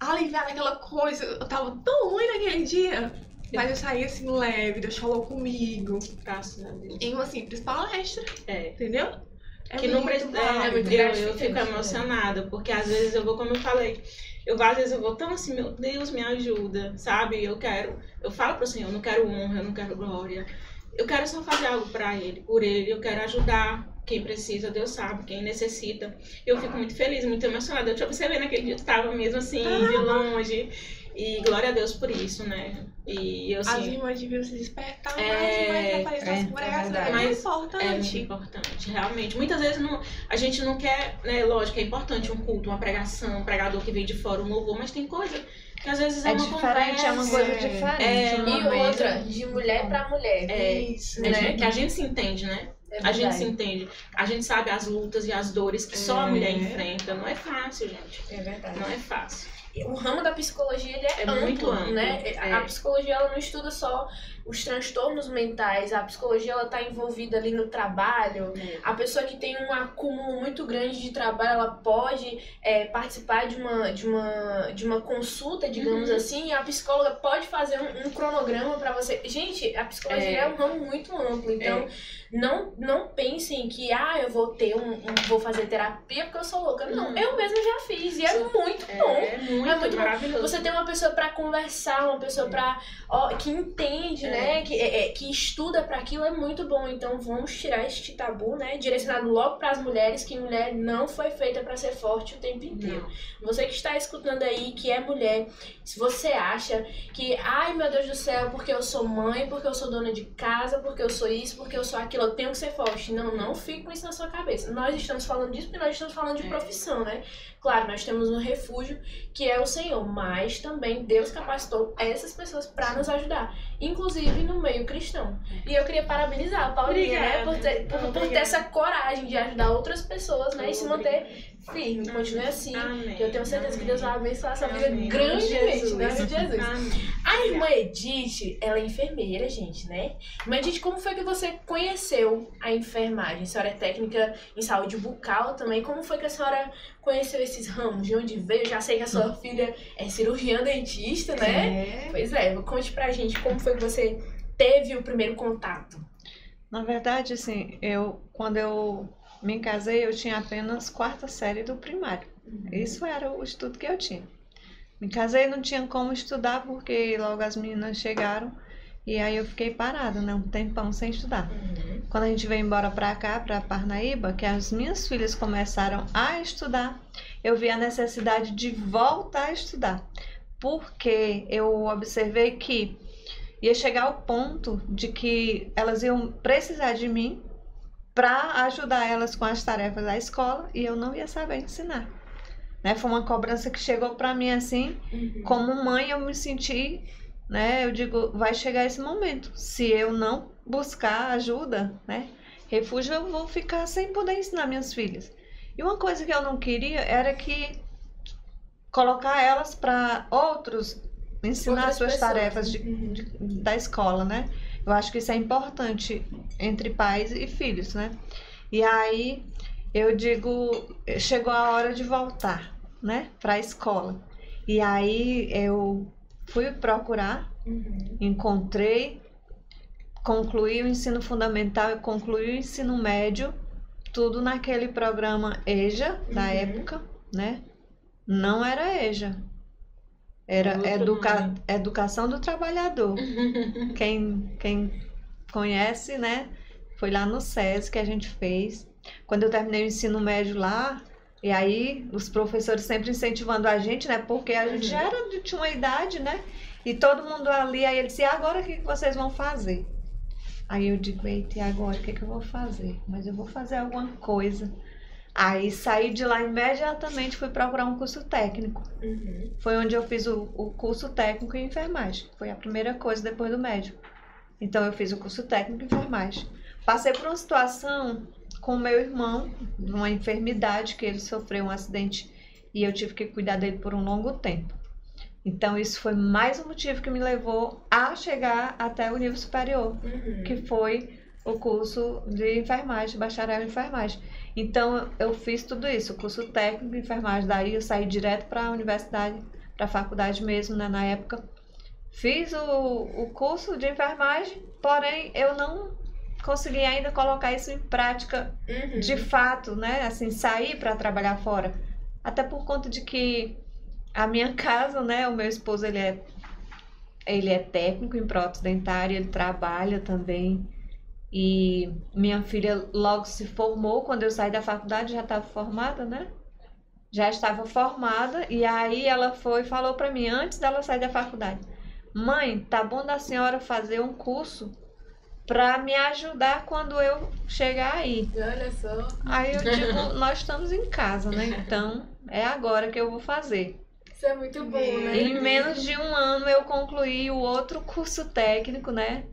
aliviada naquela coisa. Eu tava tão ruim naquele dia. Mas eu saí assim, leve, Deus falou comigo. Graças a Deus. Em uma simples palestra, É. entendeu? É que não precisa. É, eu, eu gratificante, fico né? emocionada, porque às vezes eu vou, como eu falei, eu às vezes eu vou tão assim, meu Deus, me ajuda, sabe? Eu quero, eu falo pro Senhor, eu não quero honra, eu não quero glória. Eu quero só fazer algo pra Ele, por Ele, eu quero ajudar quem precisa, Deus sabe, quem necessita. Eu fico muito feliz, muito emocionada. Eu te observei naquele dia, tu tava mesmo assim, de longe. E glória a Deus por isso, né? E eu As assim. irmãs deviam se despertar É, mais e mais aparecer é, as é congregações. É, Mas É importante. muito importante, realmente. Muitas vezes não, a gente não quer, né? Lógico, é importante um culto, uma pregação, um pregador que vem de fora, um louvor, mas tem coisa que às vezes é, É uma diferente, é uma conversa, coisa é. diferente. É, uma E coisa- outra, de mulher pra mulher. É, Isso. é, né? que a gente se entende, né? É A gente se entende. A gente sabe as lutas e as dores que só a É. mulher enfrenta. Não é fácil, gente. É verdade. Não é fácil. O ramo da psicologia ele é, É amplo, muito amplo, né? é. A psicologia ela não estuda só os transtornos mentais, a psicologia ela tá envolvida ali no trabalho. A pessoa que tem um acúmulo muito grande de trabalho, ela pode é, participar de uma, de, uma, de uma consulta, digamos Uhum. assim, e a psicóloga pode fazer um, um cronograma pra você. Gente, a psicologia é, É. um ramo muito amplo, então não, não pensem que, ah, eu vou ter um, um- vou fazer terapia porque eu sou louca. Não, Uhum. eu mesma já fiz e é Sim. muito bom. É muito é muito bom. maravilhoso. Você tem uma pessoa pra conversar, uma pessoa pra, ó, que entende, É. né? Que, é, é, que estuda pra aquilo é muito bom. Então vamos tirar este tabu, né? Direcionado logo pras mulheres, que mulher não foi feita pra ser forte o tempo inteiro. Você que está escutando aí, que é mulher, se você acha que, ai meu Deus do céu, porque eu sou mãe, porque eu sou dona de casa, porque eu sou isso, porque eu sou aquilo, eu tenho que ser forte. Não, não fique com isso na sua cabeça. Nós estamos falando disso porque nós estamos falando de É. profissão, né? Claro, nós temos um refúgio que é o Senhor, mas também Deus capacitou essas pessoas para nos ajudar, inclusive no meio cristão. E eu queria parabenizar a Paulinha, né, por ter, por, por ter Obrigada. essa coragem de ajudar outras pessoas, né, e se Obrigada. manter firme. Continue assim. Amém. que Eu tenho certeza que Deus vai abençoar essa vida Amém. grandemente, Jesus. em nome de Jesus. Amém. A irmã Edith, ela é enfermeira, gente, né? Irmã Edith, como foi que você conheceu a enfermagem? A senhora é técnica em saúde bucal também. Como foi que a senhora conheceu esses ramos? De onde veio? Já sei que a sua filha é cirurgiã dentista, né? É. Pois é, conte pra gente como foi que você teve o primeiro contato. Na verdade, assim, eu quando eu me casei, eu tinha apenas quarta série do primário. Isso era o estudo que eu tinha. Me casei, não tinha como estudar porque logo as meninas chegaram e aí eu fiquei parada, né, um tempão sem estudar. Quando a gente veio embora pra cá, pra Parnaíba, que as minhas filhas começaram a estudar, eu vi a necessidade de voltar a estudar. Porque eu observei que ia chegar ao ponto de que elas iam precisar de mim para ajudar elas com as tarefas da escola e eu não ia saber ensinar. Né? Foi uma cobrança que chegou para mim assim, como mãe eu me senti, né? Eu digo, vai chegar esse momento. Se eu não buscar ajuda, né? Refúgio, eu vou ficar sem poder ensinar minhas filhas. E uma coisa que eu não queria era que colocar elas para outros ensinar Outras suas pessoas. tarefas de, Uhum. de- da escola, né? Eu acho que isso é importante entre pais e filhos, né? E aí eu digo, chegou a hora de voltar, né, para a escola. E aí eu fui procurar, Uhum. encontrei, concluí o ensino fundamental e concluí o ensino médio, tudo naquele programa EJA da Uhum. época, né? Não era EJA. Era educa... nome. Educação do Trabalhador. *laughs* Quem, quem conhece, né? Foi lá no SESI que a gente fez. Quando eu terminei o ensino médio lá, e aí os professores sempre incentivando a gente, né? Porque a gente já era de tinha uma idade, né? E todo mundo ali, aí ele disse, agora o que que vocês vão fazer? Aí eu digo, eita, e agora o que que eu vou fazer? Mas eu vou fazer alguma coisa. Aí saí de lá imediatamente, fui procurar um curso técnico. Uhum. Foi onde eu fiz o, o curso técnico em enfermagem. Foi a primeira coisa depois do médio. Então eu fiz o curso técnico em enfermagem. Passei por uma situação com meu irmão, uma enfermidade que ele sofreu um acidente e eu tive que cuidar dele por um longo tempo. Então isso foi mais um motivo que me levou a chegar até o nível superior, Uhum. que foi o curso de enfermagem, bacharel em enfermagem. Então eu fiz tudo isso, o curso técnico de enfermagem. Daí eu saí direto para a universidade, para a faculdade mesmo, né, na época. Fiz o, o curso de enfermagem, porém eu não consegui ainda colocar isso em prática Uhum. de fato, né? Assim, sair para trabalhar fora. Até por conta de que a minha *laughs* casa, né? O meu esposo, ele é, ele é técnico em prótese dentária, ele trabalha também. E minha filha logo se formou, quando eu saí da faculdade já estava formada, né? Já estava formada e aí ela foi e falou para mim antes dela sair da faculdade: "Mãe, tá bom da senhora fazer um curso para me ajudar quando eu chegar aí". Olha só. Aí eu digo, *laughs* nós estamos em casa, né? Então é agora que eu vou fazer. Isso é muito bom, né? Em menos de um ano eu concluí o outro curso técnico, né?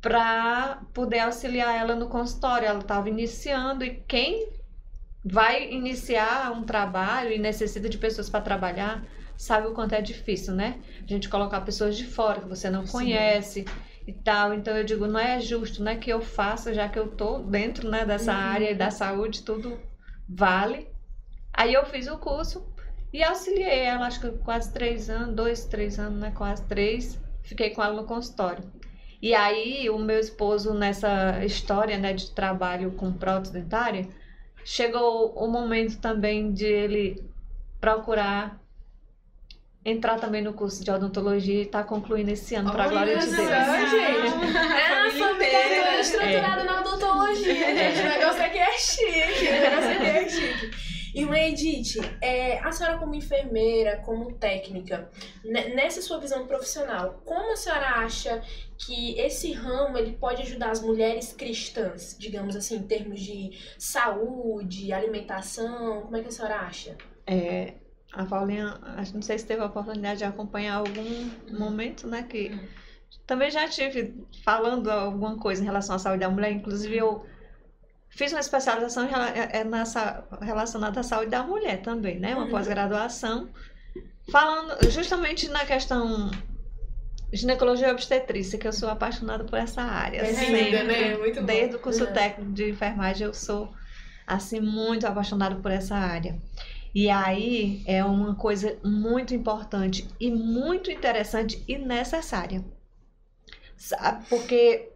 Para poder auxiliar ela no consultório. Ela estava iniciando e quem vai iniciar um trabalho e necessita de pessoas para trabalhar sabe o quanto é difícil, né? A gente colocar pessoas de fora que você não Sim. conhece e tal. Então eu digo, não é justo, né, que eu faça já que eu tô dentro, né, dessa Uhum. área da saúde, tudo vale. Aí eu fiz o curso e auxiliei ela, acho que quase três anos, dois, três anos, né? Quase três. Fiquei com ela no consultório. E aí, o meu esposo, nessa história, né, de trabalho com prótese dentária, chegou o momento também de ele procurar entrar também no curso de odontologia e tá concluindo esse ano, para a glória de Olha Deus. só, gente. É a Família toda estruturada na odontologia, gente. O negócio aqui é chique. O negócio aqui é chique. E uma Edith, é, a senhora como enfermeira, como técnica, ne- nessa sua visão profissional, como a senhora acha que esse ramo ele pode ajudar as mulheres cristãs, digamos assim, em termos de saúde, alimentação? Como é que a senhora acha? É, a Paulinha, acho- não sei se teve a oportunidade de acompanhar algum momento, né? Que também já tive falando alguma coisa em relação à saúde da mulher, inclusive eu fiz uma especialização é- é nessa, relacionada à saúde da mulher também, né? Uma Uhum. pós-graduação, falando justamente na questão ginecologia e obstetrícia, que eu sou apaixonada por essa área. É sempre. né? Muito bom. Desde o curso Uhum. técnico de enfermagem eu sou assim muito apaixonada por essa área. E aí é uma coisa muito importante e muito interessante e necessária. Sabe? Porque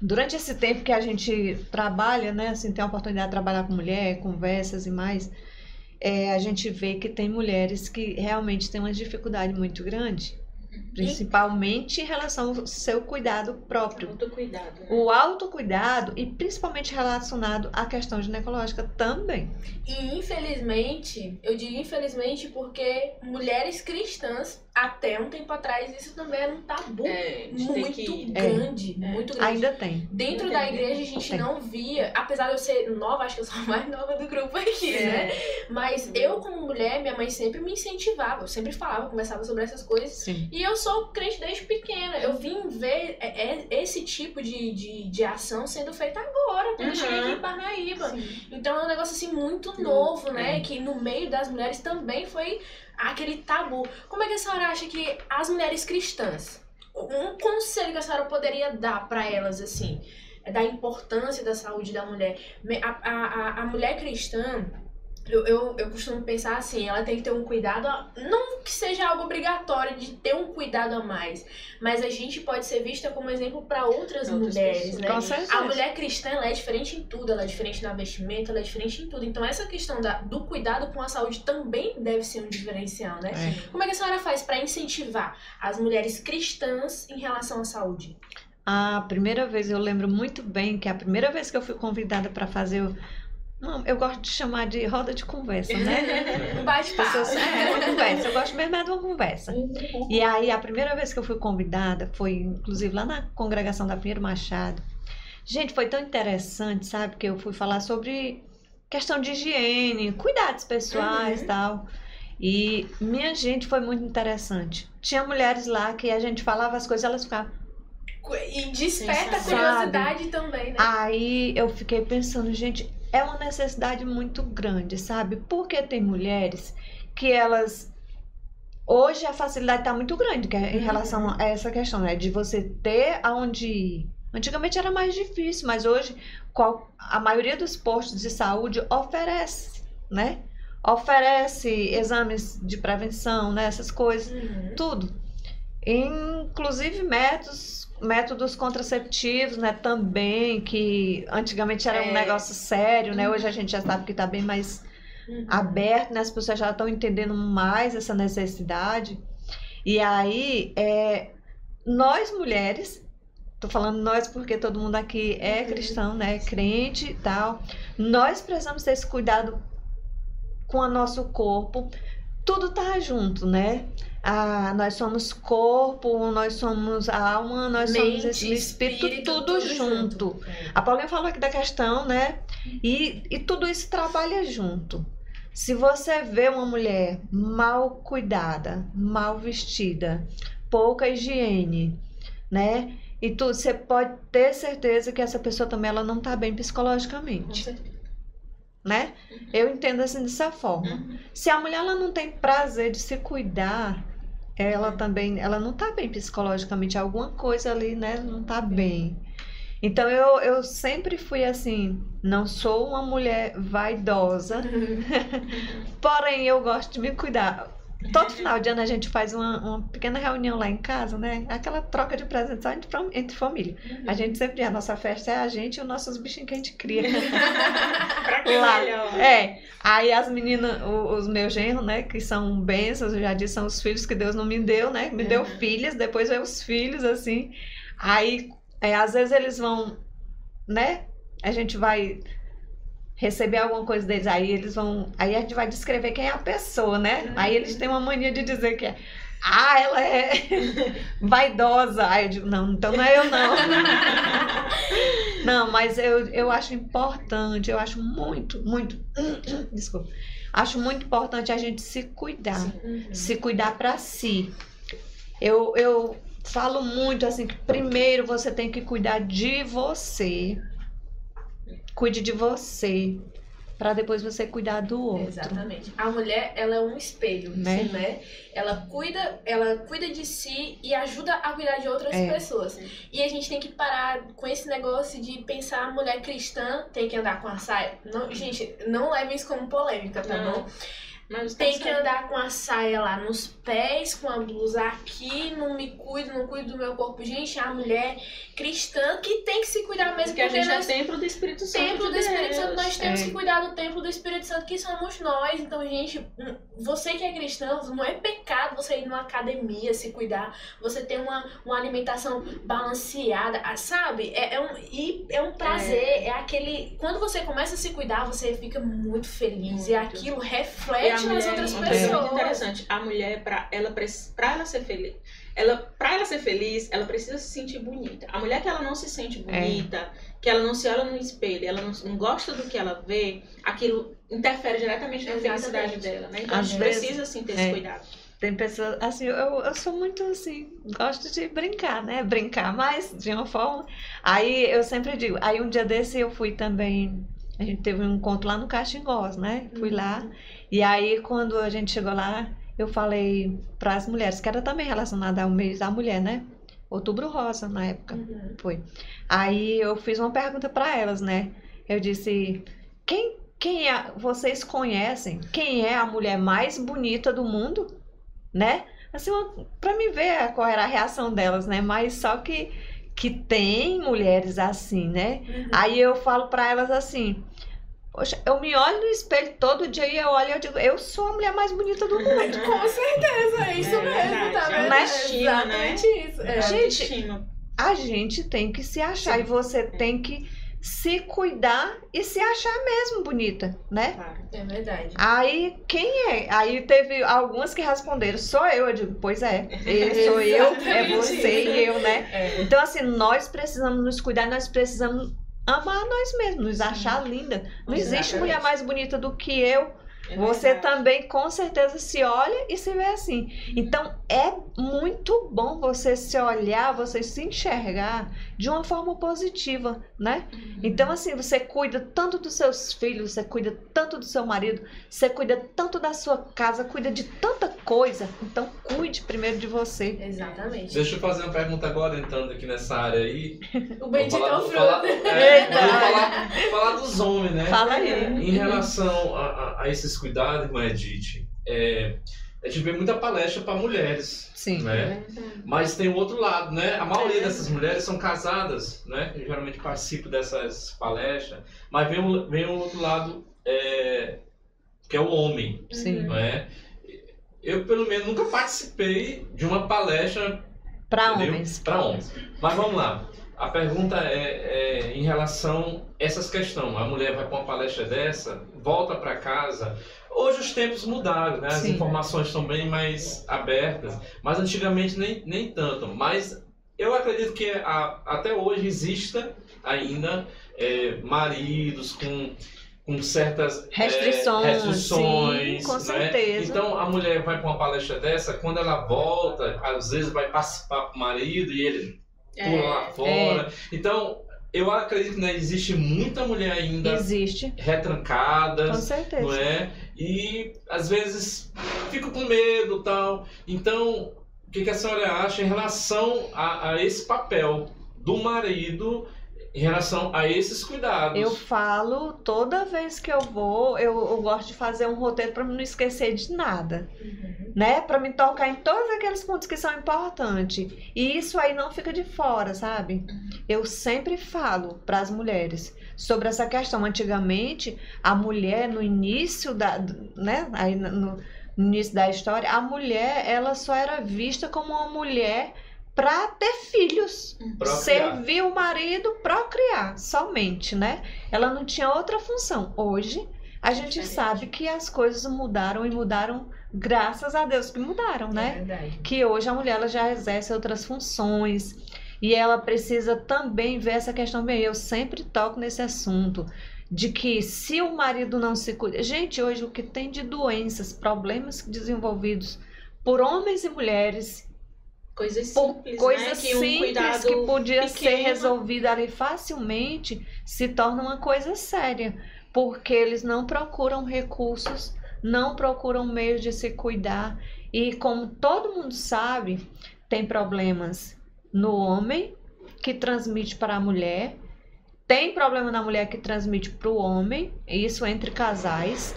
durante esse tempo que a gente trabalha, né, assim, tem a oportunidade de trabalhar com mulher, conversas e mais, é, a gente vê que tem mulheres que realmente têm uma dificuldade muito grande, principalmente em relação ao seu cuidado próprio. Muito cuidado. né? O autocuidado e principalmente relacionado à questão ginecológica também. E infelizmente, eu digo infelizmente porque mulheres cristãs, até um tempo atrás, isso também era um tabu É, muito que. grande, É. muito grande. Ainda tem. Dentro Ainda da igreja a gente Tem. não via, apesar de eu ser nova, acho que eu sou a mais nova do grupo aqui, né? Mas eu, como mulher, minha mãe sempre me incentivava, eu sempre falava, conversava sobre essas coisas. Sim. E eu sou crente desde pequena. Eu vim ver é, é, esse tipo de, de, de ação sendo feita agora, quando eu cheguei aqui em Parnaíba. Sim. Então é um negócio assim muito novo, né? é. Que no meio das mulheres também foi aquele tabu. Como é que a senhora acha que as mulheres cristãs, um conselho que a senhora poderia dar pra elas, assim, da importância da saúde da mulher? A, a, a mulher cristã. Eu, eu, eu costumo pensar assim, ela tem que ter um cuidado, a- não que seja algo obrigatório de ter um cuidado a mais, mas a gente pode ser vista como exemplo para outras, Outras mulheres, pessoas. né? Com certeza. A mulher cristã ela é diferente em tudo, ela é diferente na vestimenta, ela é diferente em tudo. Então essa questão da, do cuidado com a saúde também deve ser um diferencial, né? É. Como é que a senhora faz para incentivar as mulheres cristãs em relação à saúde? A primeira vez eu lembro muito bem que a primeira vez que eu fui convidada para fazer. Não, eu gosto de chamar de roda de conversa, né? *laughs* Bate-papo. Pessoas- é, uma conversa. Eu gosto mesmo é de uma conversa. E aí, a primeira vez que eu fui convidada foi, inclusive, lá na congregação da Pinheiro Machado. Gente, foi tão interessante, sabe? Que eu fui falar sobre questão de higiene, cuidados pessoais e Uhum. tal. E, minha gente, foi muito interessante. Tinha mulheres lá que a gente falava as coisas, elas ficavam. E desperta a Sabe? curiosidade também, né? Aí eu fiquei pensando, gente, é uma necessidade muito grande, sabe? Porque tem mulheres que elas. Hoje a facilidade está muito grande é em Uhum. relação a essa questão, né? De você ter aonde ir. Antigamente era mais difícil, mas hoje qual- a maioria dos postos de saúde oferece, né? Oferece exames de prevenção, né? Essas coisas Uhum. tudo. Inclusive métodos, métodos contraceptivos, né, também, que antigamente era um É. negócio sério, né? Hoje a gente já sabe que está bem mais Uhum. aberto, né? As pessoas já estão entendendo mais essa necessidade. E aí, é, nós mulheres, tô falando nós porque todo mundo aqui é cristão, né? Crente e tal. Nós precisamos ter esse cuidado com o nosso corpo. Tudo tá junto, né? Ah, nós somos corpo, nós somos alma, nós somos Mente, esse espírito, espírito, tudo, tudo junto. junto. É. A Paulinha falou aqui da questão, né? E, e tudo isso trabalha junto. Se você vê uma mulher mal cuidada, mal vestida, pouca higiene, né? E tu, você pode ter certeza que essa pessoa também ela não tá bem Com psicologicamente, certeza. né? Eu entendo assim dessa forma. Se a mulher ela não tem prazer de se cuidar, ela também, ela não tá bem psicologicamente, alguma coisa ali, né, não tá bem. Então eu, eu sempre fui assim, não sou uma mulher vaidosa, *laughs* *laughs* porém eu gosto de me cuidar. Todo final de ano a gente faz uma, uma pequena reunião lá em casa, né? Aquela troca de presentes só entre, entre família. A gente sempre, a nossa festa é a gente e os nossos bichinhos que a gente cria. *laughs* Pra que Lá. É, Aí as meninas, o- os meus genros, né, que são bênçãos, eu já disse, são os filhos que Deus não me deu, né? Me deu Uhum. filhas, depois veio os filhos, assim. Aí, é, às vezes eles vão, né? A gente vai receber alguma coisa deles, aí eles vão. Aí a gente vai descrever quem é a pessoa, né? Aí eles têm uma mania de dizer que é. Ah, ela é *laughs* vaidosa. Aí eu digo, não, então não é eu não. *laughs* Não, mas eu, eu acho importante, eu acho muito, muito. *clears throat* Desculpa. Acho muito importante a gente se cuidar. Se cuidar pra si. Eu, eu falo muito assim que primeiro você tem que cuidar de você. Cuide de você. Pra depois você cuidar do outro. Exatamente. A mulher, ela é um espelho, Né? né? Ela cuida, ela cuida de si e ajuda a cuidar de outras É. pessoas. E a gente tem que parar com esse negócio de pensar a mulher cristã tem que andar com a saia. Não, gente, não leve isso como polêmica, tá Não. bom? Mas Tem que andar com a saia lá nos pés, com a blusa aqui, não me cuido, não cuido do meu corpo. Gente, a mulher cristã que tem que se cuidar mesmo, Porque a gente é nós templo do Espírito Santo. templo de do Espírito Santo, nós temos É. que cuidar do templo do Espírito Santo, que somos nós. Então, gente, você que é cristão, não é pecado você ir numa academia, se cuidar, você ter uma, uma alimentação balanceada, ah, sabe? É, é um, e é um prazer, é. aquele. Quando você começa a se cuidar, você fica muito feliz e Muito. aquilo E a reflete nas mulher, outras coisa pessoas. muito interessante, a mulher, pra ela, pra ela ser feliz, ela, pra ela ser feliz, ela precisa se sentir bonita. A mulher que ela não se sente É. bonita, que ela não se olha no espelho, ela não, não gosta do que ela vê, aquilo interfere diretamente na Exatamente. felicidade dela, né? Então Às a gente vezes- precisa, sim, ter é. esse cuidado. Tem pessoas, assim, eu, eu sou muito assim, gosto de brincar, né? Brincar, mas de uma forma. Aí eu sempre digo, aí um dia desse eu fui também, a gente teve um encontro lá no Caxingós, né? Fui lá, e aí quando a gente chegou lá, eu falei para as mulheres, que era também relacionada ao mês da mulher, né? Outubro Rosa na época. Uhum. Foi. Aí eu fiz uma pergunta para elas, né? Eu disse: quem, quem é, vocês conhecem quem é a mulher mais bonita do mundo? Né? Assim, uma, pra me ver qual era a reação delas, né? Mas só que, que tem mulheres assim, né? Uhum. Aí eu falo para elas assim: Poxa, eu me olho no espelho todo dia e eu olho e eu digo: Eu sou a mulher mais bonita do mundo. *laughs* Com certeza, é isso É mesmo, tá é vendo? né? Exatamente isso. É. Gente. A gente tem que se achar e você tem que se cuidar e se achar mesmo bonita, né? Claro. É verdade. Aí, quem é? Aí teve algumas que responderam, sou eu. Eu digo, pois é, eu *laughs* sou eu, é você e eu, né? É. Então, assim, nós precisamos nos cuidar, nós precisamos amar nós mesmos, nos achar linda. Não existe mulher mais bonita do que eu. É Você também, com certeza, se olha e se vê assim. Então, é muito bom você se olhar, você se enxergar de uma forma positiva, né? Então, assim, você cuida tanto dos seus filhos, você cuida tanto do seu marido, você cuida tanto da sua casa, cuida de tanta coisa. Então, cuide primeiro de você. Exatamente. Deixa eu fazer uma pergunta agora, entrando aqui nessa área aí. O bendito é o falar, é, Eita. vou falar, falar dos homens, né? Fala aí. Em relação a, a- a esses cuidados, irmã Edith, é, a gente vê muita palestra para mulheres, Sim. né? Mas tem o outro lado, né? A maioria dessas mulheres são casadas, né? Eu geralmente participo dessas palestras, mas vem um, vem um outro lado, é, que é o homem, Sim. não é? Eu, pelo menos, nunca participei de uma palestra Para homens. para homens. Mas vamos lá. A pergunta é, é em relação a essas questões. A mulher vai para uma palestra dessa, volta para casa. Hoje os tempos mudaram, né? As Sim. informações estão bem mais abertas. Mas antigamente nem, nem tanto. Mas eu acredito que a- até hoje exista ainda é, maridos com, com certas é, Restrições, restrições sim, com né? certeza. Então a mulher vai para uma palestra dessa, quando ela volta, às vezes vai participar com o marido e ele pula lá É, fora. Então, eu acredito que né, existe muita mulher ainda Existe, retrancada, com certeza. não é? E às vezes fico com medo tal. Então, o que, que a senhora acha em relação a, a esse papel do marido em relação a esses cuidados? Eu falo toda vez que eu vou, eu, eu gosto de fazer um roteiro para não esquecer de nada, né? Para me tocar em todos aqueles pontos que são importantes. E isso aí não fica de fora, sabe? eu sempre falo para as mulheres sobre essa questão. Antigamente, a mulher no início da, né, aí no, no início da história, a mulher ela só era vista como uma mulher para ter filhos, Procriar. servir o marido, procriar somente, né? Ela não tinha outra função. Hoje a gente sabe que as coisas mudaram e mudaram graças a Deus que mudaram, né? É verdade. que hoje a mulher ela já exerce outras funções e ela precisa também ver essa questão bem. Eu sempre toco nesse assunto de que se o marido não se cuida, gente, hoje o que tem de doenças, problemas desenvolvidos por homens e mulheres, Coisas simples, coisas né? Que um simples que podia ser pequeno. resolvida ali facilmente, se torna uma coisa séria, porque eles não procuram recursos, não procuram meios de se cuidar e como todo mundo sabe, tem problemas no homem que transmite para a mulher, tem problema na mulher que transmite para o homem, isso entre casais.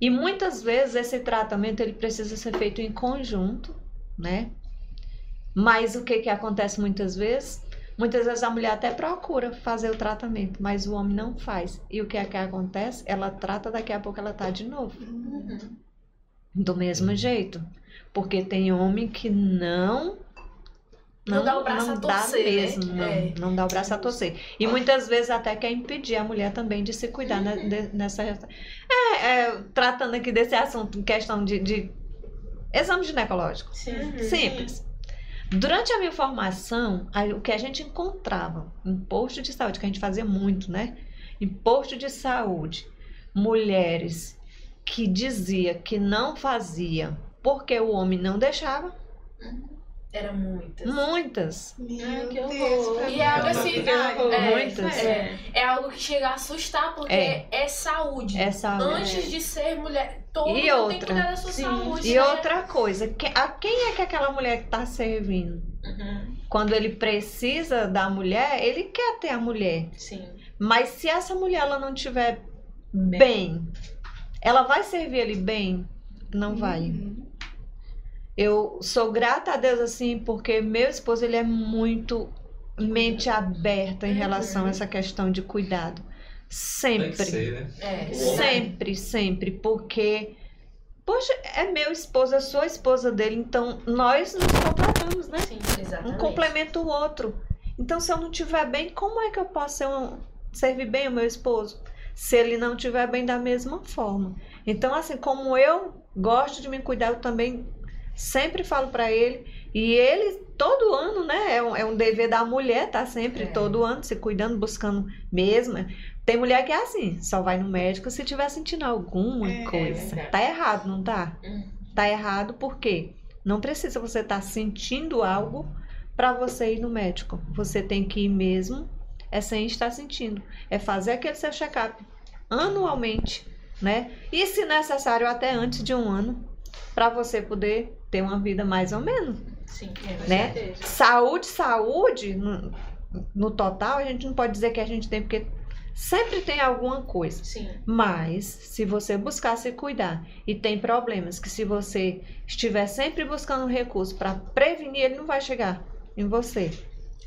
E muitas vezes esse tratamento ele precisa ser feito em conjunto, né? Mas o que que acontece muitas vezes? Muitas vezes a mulher até procura fazer o tratamento, mas o homem não faz. E o que é que acontece? Ela trata, daqui a pouco ela tá de novo. Uhum. Do mesmo jeito. Porque tem homem que não. Não dá o braço não a dá torcer, né? mesmo, não, É. não dá o braço a torcer. E muitas vezes até quer impedir a mulher também de se cuidar né, de- nessa. É, é, tratando aqui desse assunto, questão de, de exame ginecológico. Sim. Uhum. Simples. Durante a minha formação, o que a gente encontrava em posto de saúde, que a gente fazia muito, né? Em posto de saúde, mulheres que dizia que não fazia porque o homem não deixava, Era muitas. muitas. Meu que horror. E é algo assim, verdade. é, Muitas. É, é algo que chega a assustar porque É. é, saúde. É saúde. Antes de ser mulher, todo E mundo tem que outra? cuidar da sua Sim. saúde. E né? outra coisa, que- a quem é que aquela mulher que está servindo? Uhum. Quando ele precisa da mulher, ele quer ter a mulher. Sim. Mas se essa mulher ela não tiver bem, ela vai servir ele bem? Não vai. Eu sou grata a Deus assim, porque meu esposo ele é muito mente aberta em relação a essa questão de cuidado. Tem que Sempre. ser, né? É, Sempre, sempre, porque poxa, é meu esposo, eu sou a esposa dele, então nós nos completamos, né? Sim. Exatamente. Um complementa o outro. Então, se eu não estiver bem, como é que eu posso ser um- servir bem o meu esposo? Se ele não estiver bem da mesma forma. Então, assim, como eu gosto de me cuidar, eu também sempre falo pra ele. E ele, todo ano, né? É um, é um dever da mulher, tá sempre, É. todo ano, se cuidando, buscando mesmo. Tem mulher que é assim, só vai no médico se tiver sentindo alguma É, é coisa. tá errado, não tá? Hum. Tá errado por quê? Não precisa você estar sentindo algo para você ir no médico. Você tem que ir mesmo, é sem estar sentindo. É fazer aquele seu check-up anualmente, né? E se necessário até antes de um ano, para você poder ter uma vida mais ou menos. Sim. Com Né? certeza. Saúde, saúde, no, no total, a gente não pode dizer que a gente tem, porque sempre tem alguma coisa. Sim. Mas, se você buscar se cuidar e tem problemas que se você estiver sempre buscando um recurso para prevenir, ele não vai chegar em você.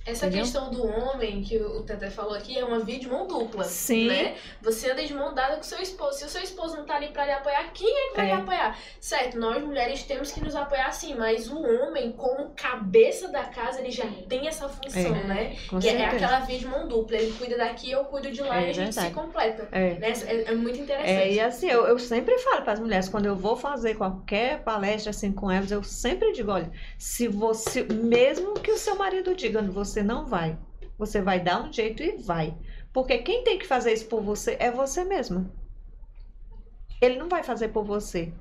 Essa Entendeu? questão do homem que o Tete falou aqui é uma via de mão dupla. Sim. Né? Você anda de mão dada com seu esposo. Se o seu esposo não tá ali pra lhe apoiar, quem é que vai É. lhe apoiar? Certo, nós mulheres temos que nos apoiar sim, mas o homem, como cabeça da casa, ele já tem essa função, É, né? Com Que é certeza. aquela via de mão dupla. Ele cuida daqui, eu cuido de lá É e a gente se verdade. completa. É. Né? É, é muito interessante. É, e assim, eu, eu sempre falo para as mulheres, quando eu vou fazer qualquer palestra assim com elas, eu sempre digo, olha, se você, mesmo que o seu marido diga, você não vai, você vai dar um jeito e vai. Porque quem tem que fazer isso por você é você mesma. Ele não vai fazer por você.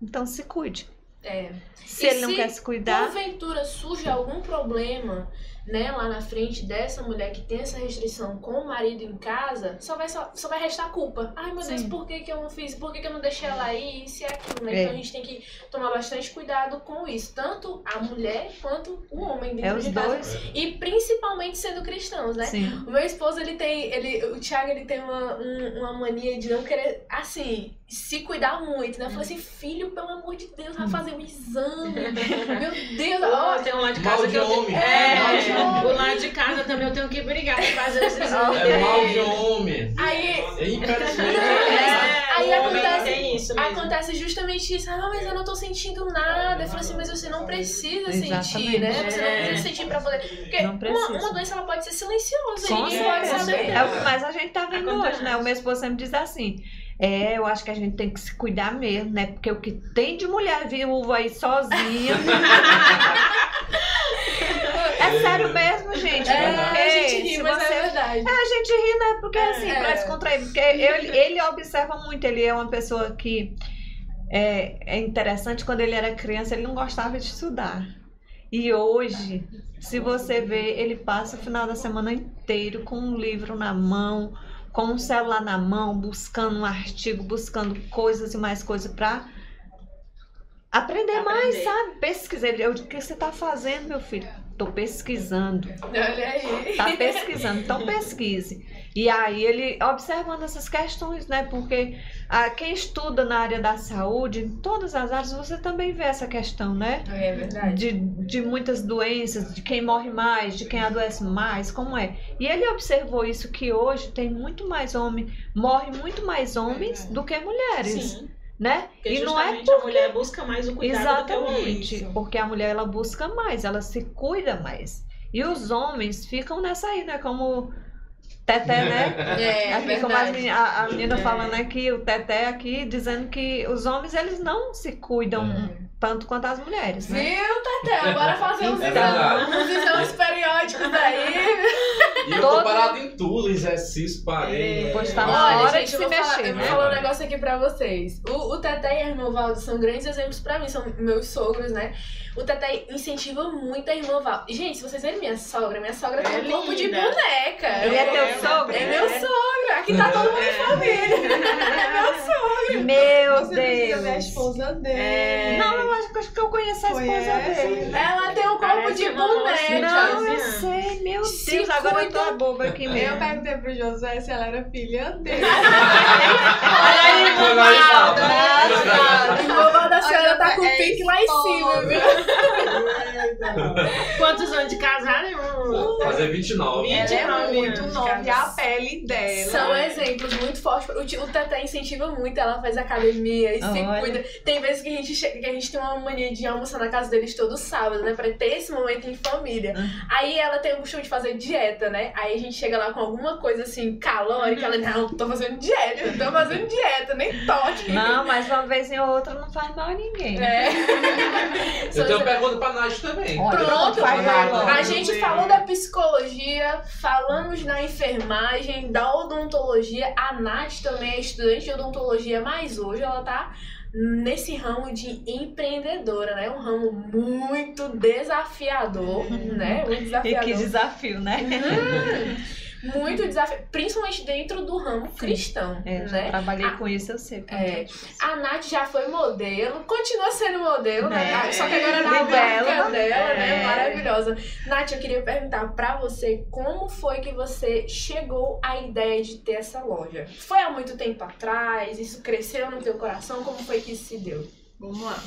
Então se cuide. É. Se E ele não se quer se cuidar, Porventura surge algum problema, né, lá na frente dessa mulher que tem essa restrição com o marido em casa, só vai, só, só vai restar culpa. Ai, meu Deus, Sim. por que, que eu não fiz? Por que, que eu não deixei ela aí? Isso e aquilo, né? É. Então a gente tem que tomar bastante cuidado com isso. Tanto a mulher quanto o homem dentro é os de casa. dois. E principalmente sendo cristãos, né? Sim. O meu esposo, ele tem. Ele, o Thiago, ele tem uma, um- uma mania de não querer, assim, se cuidar muito, né? Eu falei assim, filho, pelo amor de Deus, vai fazer um exame. *laughs* Meu Deus, Ó, ó, tem um lá de Mal casa de que eu homem. É, Mal de é, O lado de casa também eu tenho que brigar pra fazer esses *laughs* É mal de homem. Aí, É infelizmente. É, Aí acontece- isso. Acontece justamente isso. Ah, mas eu não tô sentindo nada. Eu falo assim, mas você não precisa sentir, Exatamente. né? Você não É. precisa sentir pra poder. Porque uma, uma doença ela pode ser silenciosa. Com e pode saber. É o que mais a gente tá vendo Acontece. hoje, né? O meu esposo sempre diz assim. É, eu acho que a gente tem que se cuidar mesmo, né? Porque o que tem de mulher viúva aí sozinha. *laughs* é sério mesmo, gente. É, porque a gente ri, mas você é verdade. É, a gente ri, né? Porque assim, É. pra descontrair. Porque ele, ele observa muito, ele é uma pessoa que é, é interessante, quando ele era criança, ele não gostava de estudar. E hoje, se você vê, ele passa o final da semana inteiro com um livro na mão, com um celular na mão, buscando um artigo, buscando coisas e mais coisas pra aprender, mais, Aprender. sabe? Pesquisar. Eu o que você tá fazendo, meu filho? Tô pesquisando. Olha aí. Tá pesquisando, então pesquise. E aí ele observando essas questões, né? Porque ah, quem estuda na área da saúde, em todas as áreas, você também vê essa questão, né? É verdade. De, de muitas doenças, de quem morre mais, de quem adoece mais, como é. E ele observou isso que hoje tem muito mais homem, morre muito mais homens do que mulheres, Sim, né? porque E não é justamente a mulher busca mais o cuidado do que o homem. Exatamente, porque a mulher ela busca mais, ela se cuida mais. E os homens ficam nessa aí, né? Como Teté, né? É, aqui como as verdade. meni- a, a menina É. falando aqui, o Teté aqui, dizendo que os homens eles não se cuidam tanto quanto as mulheres, né? Viu, Tete? Bora fazer uns É exames, uns exames periódicos aí. E eu Todo- tô parado em tudo, exercício, parei. Pois tá na Olha, hora gente, de se falar, mexer, eu vou né? falar um negócio aqui pra vocês. O, o Tete e a irmã Valdo são grandes exemplos pra mim, são meus sogros, né? O Tete incentiva muito a irmã Valdo. Gente, se vocês verem minha sogra, minha sogra tem É um corpo de boneca. Ele é Eu- teu sogro? É meu sogro. Aqui tá todo mundo em família. *laughs* É meu sogro. Meu Você precisa ver a Deus! esposa dele. É. Não, eu acho, que- acho que eu conheço a esposa Conhece? dele. Ela tem um corpo Parece de boneca. Não, eu sei, meu Se Deus, agora eu tô a boba aqui Eu mesmo. perguntei pro Josué se ela era filha dele. *laughs* Olha aí, Foi irmã lá Valda. fala. A irmã Valda da senhora tá com o pique lá em cima, viu? Quantos anos de casado, irmão? Fazer 29. Ela é 29 muito anos, nova e a pele dela. São exemplos muito fortes. O, o Tete incentiva muito, ela faz academia e se Olha. cuida. Tem vezes que a gente chega, que a gente tem uma mania de almoçar na casa deles todo sábado, né? Pra ter esse momento em família. Aí ela tem o costume de fazer dieta, né? Aí a gente chega lá com alguma coisa assim, calórica, ela não, tô fazendo dieta, tô fazendo dieta, nem toque. Não, mas uma vez em outra não faz mal a ninguém. É. Eu tenho uma pergunta pra Nath também. Olha, Pronto. A gente falou da psicologia, falamos na enfermagem, da odontologia. A Nath também é estudante de odontologia, mas hoje ela tá nesse ramo de empreendedora, né? Um ramo muito desafiador, *laughs* né? Muito E desafiador. que desafio, né? *laughs* Muito desafiador, principalmente dentro do ramo cristão, É, já né? trabalhei com isso, eu sei. É. é. A Nath já foi modelo, continua sendo modelo, né? É. Ah, Só que agora na bela. marca dela, né? É. Maravilhosa. Nath, eu queria perguntar pra você como foi que você chegou à ideia de ter essa loja? Foi há muito tempo atrás? Isso cresceu no teu coração? Como foi que isso se deu? Vamos lá.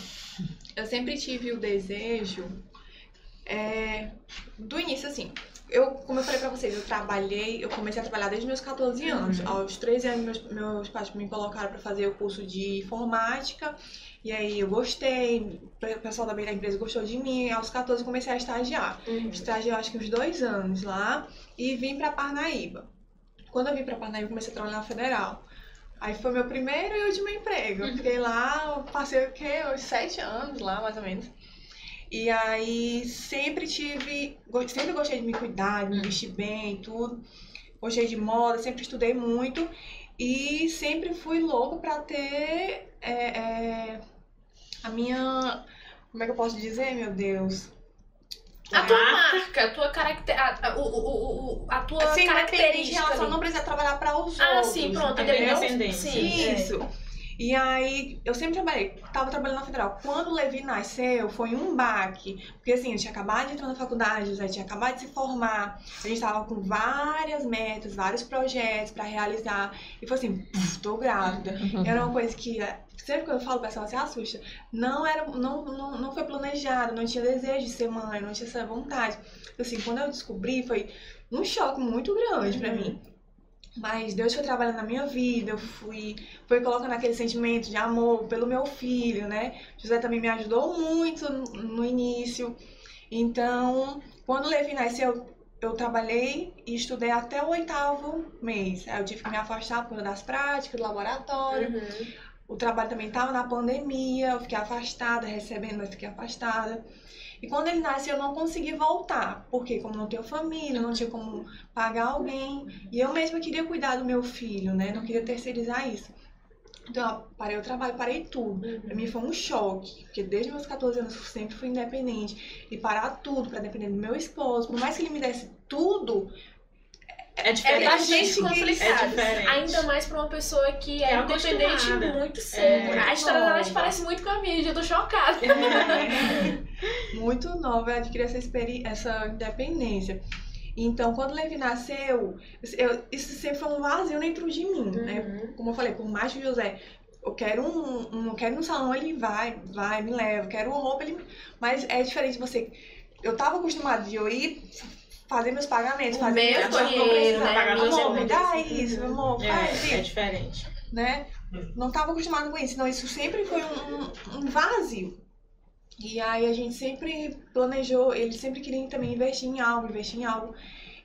Eu sempre tive o desejo é, do início, assim. Eu, como eu falei pra vocês, eu trabalhei, eu comecei a trabalhar desde meus 14 anos. Aos 13 anos, meus, meus pais me colocaram pra fazer o curso de informática. E aí eu gostei, o pessoal também da empresa gostou de mim. Aos 14 eu comecei a estagiar. Estagiei, eu acho que uns dois anos lá. E vim pra Parnaíba. Quando eu vim pra Parnaíba, comecei a trabalhar na Federal. Aí foi meu primeiro e último emprego. Eu fiquei lá, passei o quê? Uns sete anos lá, mais ou menos. E aí sempre tive. Sempre gostei de me cuidar, de me vestir bem e tudo. Gostei de moda, sempre estudei muito. E sempre fui louco pra ter é, é, a minha. Como é que eu posso dizer, meu Deus? A tua marca, a tua caracter... a, a- o, o, o- a tua Assim, em característica relação a ali. não precisar trabalhar pra os Ah, outros. sim, pronto. Independência. Sim, é. E aí, eu sempre trabalhei, tava trabalhando na federal. Quando o Levi nasceu, foi um baque. Porque assim, eu tinha acabado de entrar na faculdade, Zé tinha acabado de se formar. A gente tava com várias metas, vários projetos pra realizar. E foi assim, tô grávida. Era uma coisa que sempre que eu falo, o pessoal se assusta. Não era, não, não, não foi planejado, não tinha desejo de ser mãe, não tinha essa vontade. Assim, quando eu descobri, foi um choque muito grande pra mim. Mas Deus foi trabalhando na minha vida, eu fui, foi colocando aquele sentimento de amor pelo meu filho, né? José também me ajudou muito no, início. Então, quando o Levi nasceu, eu trabalhei e estudei até o oitavo mês. Aí eu tive que me afastar por das práticas, do laboratório. Uhum. O trabalho também estava na pandemia, eu fiquei afastada, recebendo, mas fiquei afastada. E quando ele nasce, eu não consegui voltar, porque como não tenho família, não tinha como pagar alguém, e eu mesma queria cuidar do meu filho, né? Não queria terceirizar isso. Então, parei o trabalho, parei tudo. Pra mim foi um choque, porque desde meus 14 anos eu sempre fui independente. E parar tudo pra depender do meu esposo, por mais que ele me desse tudo, É É diferente. bastante gente que- complicado. É diferente. Ainda mais pra uma pessoa que é É independente muito cedo. É. a história da Nath Nova. parece muito com a minha, eu tô chocada. *laughs* muito nova, eu adquiri essa, essa independência. Então, quando o Levi nasceu, eu- isso sempre foi um vazio dentro de mim, né? Uhum. Como eu falei, por mais que o José, eu quero um, um eu quero no salão, ele vai, vai, me leva, eu quero uma roupa, ele... Mas é diferente você... Eu tava acostumada de eu ir fazer meus pagamentos, O fazer meu coisas, dinheiro, não precisar. né? Amor, me dá contas. isso, amor, faz É, é isso diferente. né? Não tava acostumado com isso, então isso sempre foi um, um- um vazio. E aí a gente sempre planejou, ele sempre queria também investir em algo, investir em algo.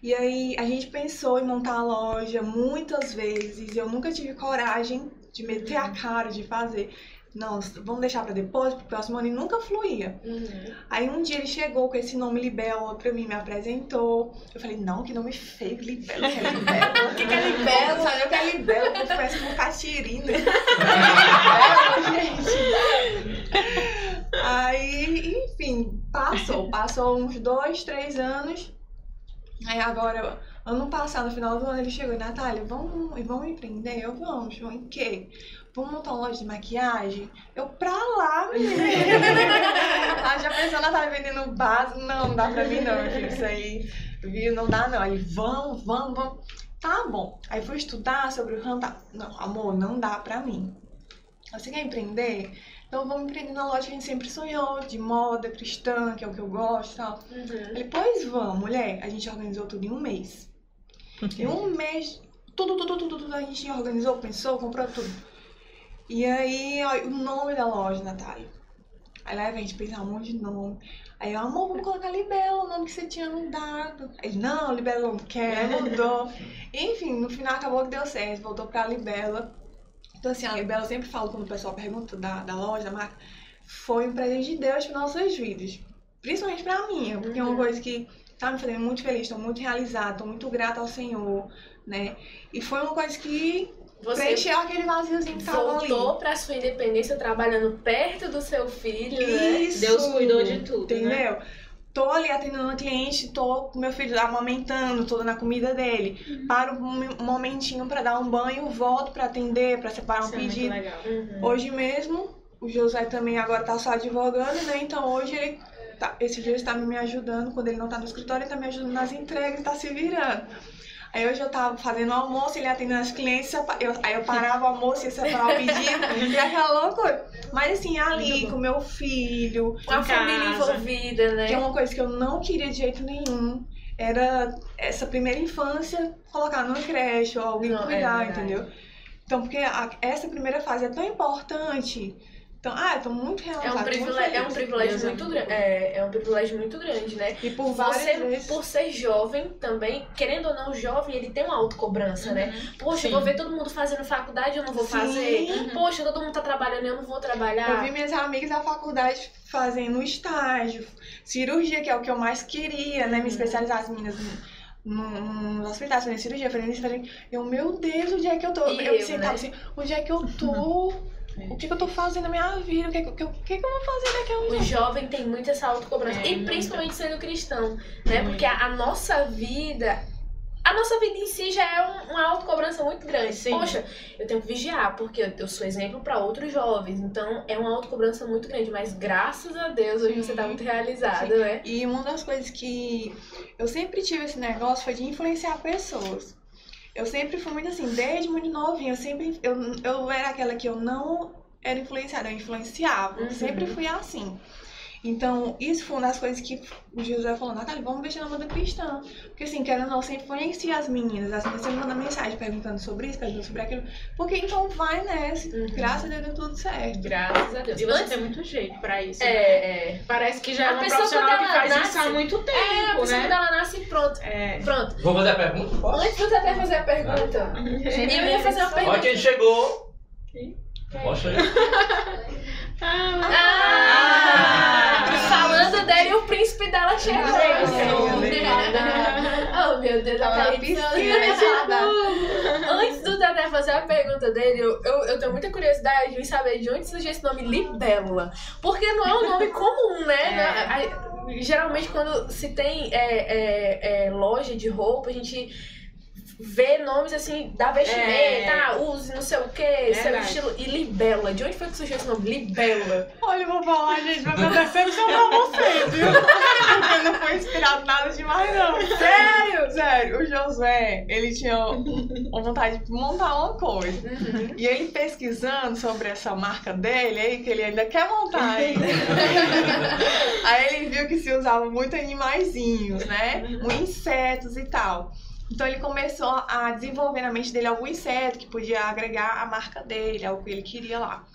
E aí a gente pensou em montar a loja muitas vezes, eu nunca tive coragem de meter a cara, de fazer. Não, vamos deixar pra depois, pro próximo ano, e nunca fluía. Uhum. Aí um dia ele chegou com esse nome Libelo pra mim, me apresentou. Eu falei, não, que nome feio, Libelo, que é Libelo. *laughs* O que, que é Libelo? Sabe o que é Libelo? Como parece com Catirina. Gente. *laughs* Aí, enfim, passou. Passou uns dois, três anos. Aí agora, ano passado, no final do ano, ele chegou e, Natália, vamos, vamos empreender? Eu, vamos. Vamos em quê? Vamos montar uma loja de maquiagem? Eu, pra lá, *laughs* menina. Ela já pensou, Natália vendendo base? Não, não dá pra mim não, filho. Isso aí, viu? Não dá não. Aí, vamos, vamos, vamos. Tá bom. Aí fui estudar sobre o ramo. Tá. Não, amor, não dá pra mim. Você quer empreender? Então vamos empreender na loja que a gente sempre sonhou, de moda cristã, que é o que eu gosto e tal. Uhum. Ele, pois vamos, mulher. A gente organizou tudo em um mês. *laughs* Em um mês, tudo, tudo, tudo, tudo, a gente organizou, pensou, comprou tudo. E aí, ó, o nome da loja, Natália. Aí lá a gente pensar um monte de nome. Aí eu, amor, vamos colocar Libelo, o nome que você tinha mudado. Ele, não, Libelo não quer, mudou. *laughs* Enfim, no final acabou que deu certo, voltou pra Libela. Então, assim, a Libela eu sempre falo quando o pessoal pergunta da, da loja, da marca, foi um presente de Deus para nossas vidas. Principalmente pra mim, porque é uma Uhum. coisa que tá me fazendo muito feliz, tô muito realizada, tô muito grata ao Senhor, né? E foi uma coisa que Você preencheu aquele vaziozinho que tava ali. voltou pra sua independência trabalhando perto do seu filho, né? Isso. Deus cuidou de tudo, né? Entendeu? Tô ali atendendo uma cliente, tô com meu filho amamentando, tô dando a comida dele. Uhum. Paro um momentinho pra dar um banho, volto pra atender, pra separar um Isso é muito pedido. legal. Uhum. Hoje mesmo, o José também agora tá só advogando, né? Então hoje ele tá, esse dia ele está me ajudando, quando ele não tá no escritório, ele tá me ajudando nas entregas, tá se virando. Aí hoje eu tava fazendo o almoço, ele atendendo as clientes, eu, aí eu parava o almoço, ia separar o pedido, *laughs* e aquela loucura. Mas assim, ali com meu filho, Com a Em família casa. envolvida, né? que é uma coisa que eu não queria de jeito nenhum, era essa primeira infância colocar numa creche ou alguém Não, é cuidar, verdade. entendeu? Então, porque a- essa primeira fase é tão importante. Então, ah, eu tô muito É realizada. um tô muito privilégio, é um privilégio é muito grande. É, é um privilégio muito grande, né? E por várias Você, vezes. por ser jovem também, querendo ou não, jovem, ele tem uma autocobrança, né? Poxa, Sim. eu vou ver todo mundo fazendo faculdade, eu não vou Sim. fazer. Poxa, todo mundo tá trabalhando, eu não vou trabalhar. Eu vi minhas amigas da faculdade fazendo estágio, cirurgia, que é o que eu mais queria, né? Me especializar as meninas no- no- nos hospitais, fazendo cirurgia, fazendo isso, fazendo... Eu, meu Deus, onde é que eu tô? E eu eu, sentava né? assim, onde é que eu tô? O que, que eu tô fazendo na minha vida? O que, que, que, que, que eu vou fazer daqui a uns O jovem tem muito essa autocobrança. É, e principalmente sendo cristão, né? Muito. Porque a, a nossa vida, a nossa vida em si já é um- uma autocobrança muito grande. Sim. Poxa, eu tenho que vigiar, porque eu- eu sou exemplo para outros jovens. Então é uma autocobrança muito grande. Mas graças a Deus hoje você tá muito realizado, Sim. né? E uma das coisas que eu sempre tive esse negócio foi de influenciar pessoas. Eu sempre fui muito assim, desde muito novinha, eu sempre eu, eu era aquela que eu não era influenciada, eu influenciava. Uhum. Sempre fui assim. Então, isso foi uma das coisas que o José falou, Natália, vamos mexer na moda cristã. Porque assim, querendo ou não, sempre influencia as meninas. As meninas sempre mandam mensagem perguntando sobre isso, perguntando sobre aquilo. Porque então vai nessa. Uhum. Graças a Deus deu tudo certo. Graças a Deus. E você Antes- tem muito jeito pra isso. né? é, é. Parece que já é A uma pessoa, profissional que ela faz isso há nasce- muito tempo, É, a pessoa né? quando ela nasce pronto. É. Pronto. Vou fazer a pergunta? Posso? Antes de você até fazer a pergunta, eu ia fazer uma Olha pergunta. quem chegou. Quem? Poxa aí. Ah! Falando dele, o príncipe dela chegou. Ah, oh, meu Deus, na a piscina. Antes do Tadé fazer a pergunta dele, eu, eu, eu tenho muita curiosidade em saber de onde surgiu esse nome Libélula. Porque não é um nome comum, né? É. A- a- Geralmente, quando se tem é, é, é, loja de roupa, a gente vê nomes assim da vestimenta, É. ah, use não sei o que, seu Verdade. estilo. E Libélula, de onde foi que surgiu esse nome? Libélula. Olha, eu vou falar, gente, vai dar decepcionar vocês, viu? Porque não foi inspirado nada demais, não. Sério? Sério, o Josué, ele tinha uma vontade de montar uma coisa. Uhum. E ele pesquisando sobre essa marca dele, aí que ele ainda quer montar ainda. *laughs* aí ele viu que se usava muito animaizinhos, né? Muito insetos e tal. Então ele começou a desenvolver na mente dele algum inseto que podia agregar a marca dele, algo que ele queria lá.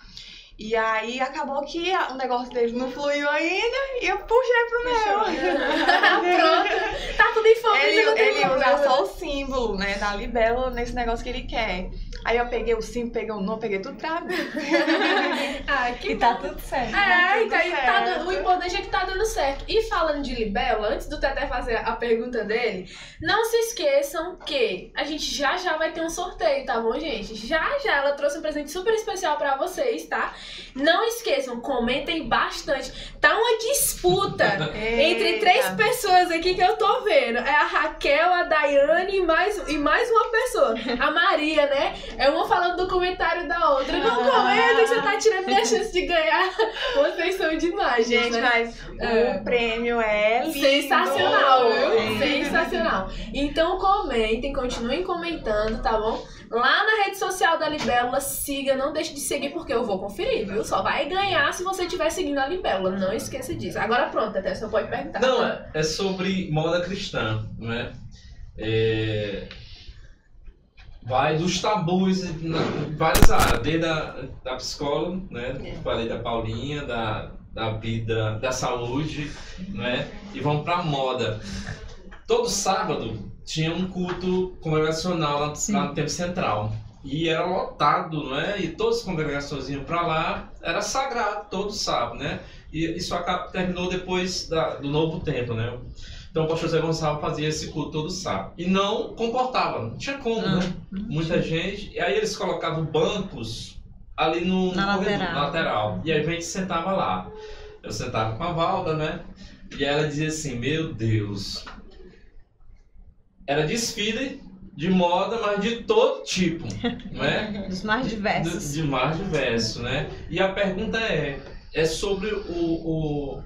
E aí acabou que o negócio dele não fluiu ainda e eu puxei pro meu. *laughs* Pronto. Tá tudo em família, Ele, não ele usa só o símbolo, né, da libélula nesse negócio que ele quer. Aí eu peguei o símbolo, peguei o nome, peguei tudo pra mim. *laughs* Ai, que E tá tudo certo. É, tudo então aí tá certo. dando- o importante é que tá dando certo. E falando de libélula, antes do Teté fazer a pergunta dele, não se esqueçam que a gente já já vai ter um sorteio, tá bom, gente? Já já ela trouxe um presente super especial pra vocês, tá? Não esqueçam, comentem bastante. Tá uma disputa *laughs* entre três pessoas aqui que eu tô vendo. É a Raquel, a Daiane e mais, e mais uma pessoa. A Maria, né? É uma falando do comentário da outra. Não comenta que você tá tirando minha chance de ganhar. Vocês são demais, gente. Gente, né? mas É. o prêmio é lindo. Sensacional, viu? É. Sensacional. Então comentem, continuem comentando, tá bom? Lá na rede social da Libélula, siga, não deixe de seguir porque eu vou conferir, viu? Só vai ganhar se você estiver seguindo a Libélula, não esqueça disso. Agora pronto, até você pode perguntar. Não, é, é sobre moda cristã, não é? É, Vai dos tabus em várias áreas, desde a da psicóloga, né? Falei da Paulinha, da, da vida, da saúde, né? E vamos pra moda. Todo sábado tinha um culto congregacional lá, lá no Tempo Central. E era lotado, não é? E todas as congregações iam pra lá, era sagrado todo sábado, né? E isso acaba- terminou depois da- do novo tempo, né? Então o pastor Zé Gonçalves fazia esse culto todo sábado. E não comportava, não tinha como, Não. né? Muita gente. E aí eles colocavam bancos ali no, Na corredor, lateral. lateral. E aí a gente sentava lá. Eu sentava com a Valda, né? E ela dizia assim, meu Deus. Era desfile de moda, mas de todo tipo, não é? Os mais diversos. De, de mais diverso, né? E a pergunta é, é sobre o, o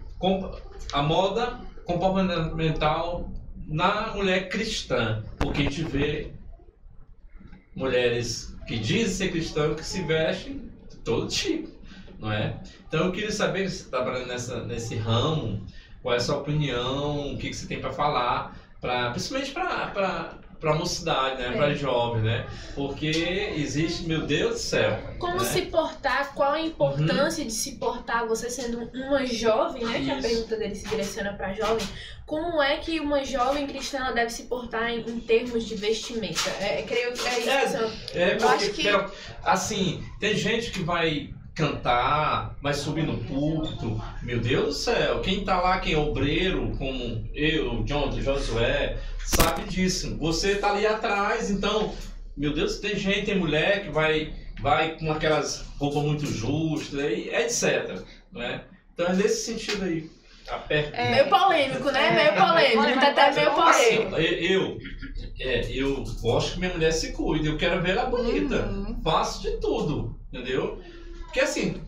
a moda comportamental na mulher cristã, porque a gente vê mulheres que dizem ser cristãs que se vestem de todo tipo, não é? Então eu queria saber se você está trabalhando nessa, nesse ramo, qual é a sua opinião, o que, que você tem para falar, pra, principalmente para para mocidade, né? É. Para jovem, né? Porque existe, meu Deus do céu. Como né? se portar, qual a importância de se portar, você sendo uma jovem, né? Que a Isso. pergunta dele se direciona pra jovem. Como é que uma jovem cristã ela deve se portar em, em termos de vestimenta? É, creio que é isso. É, É, Eu porque, acho que- quero- assim, tem gente que vai cantar, vai subir no púlpito. Meu Deus do céu, quem tá lá, quem é obreiro, como eu, Jonathan, Josué, sabe disso. Você tá ali atrás, então, meu Deus, tem gente, tem mulher que vai, vai com aquelas roupas muito justas, e etc. Né? Então é nesse sentido aí. É. Meio polêmico, né? Meio polêmico. Tá até meio Assim, polêmico. eu, é, eu gosto que minha mulher se cuide, eu quero ver ela bonita. Uhum. Faço de tudo, entendeu? Porque assim,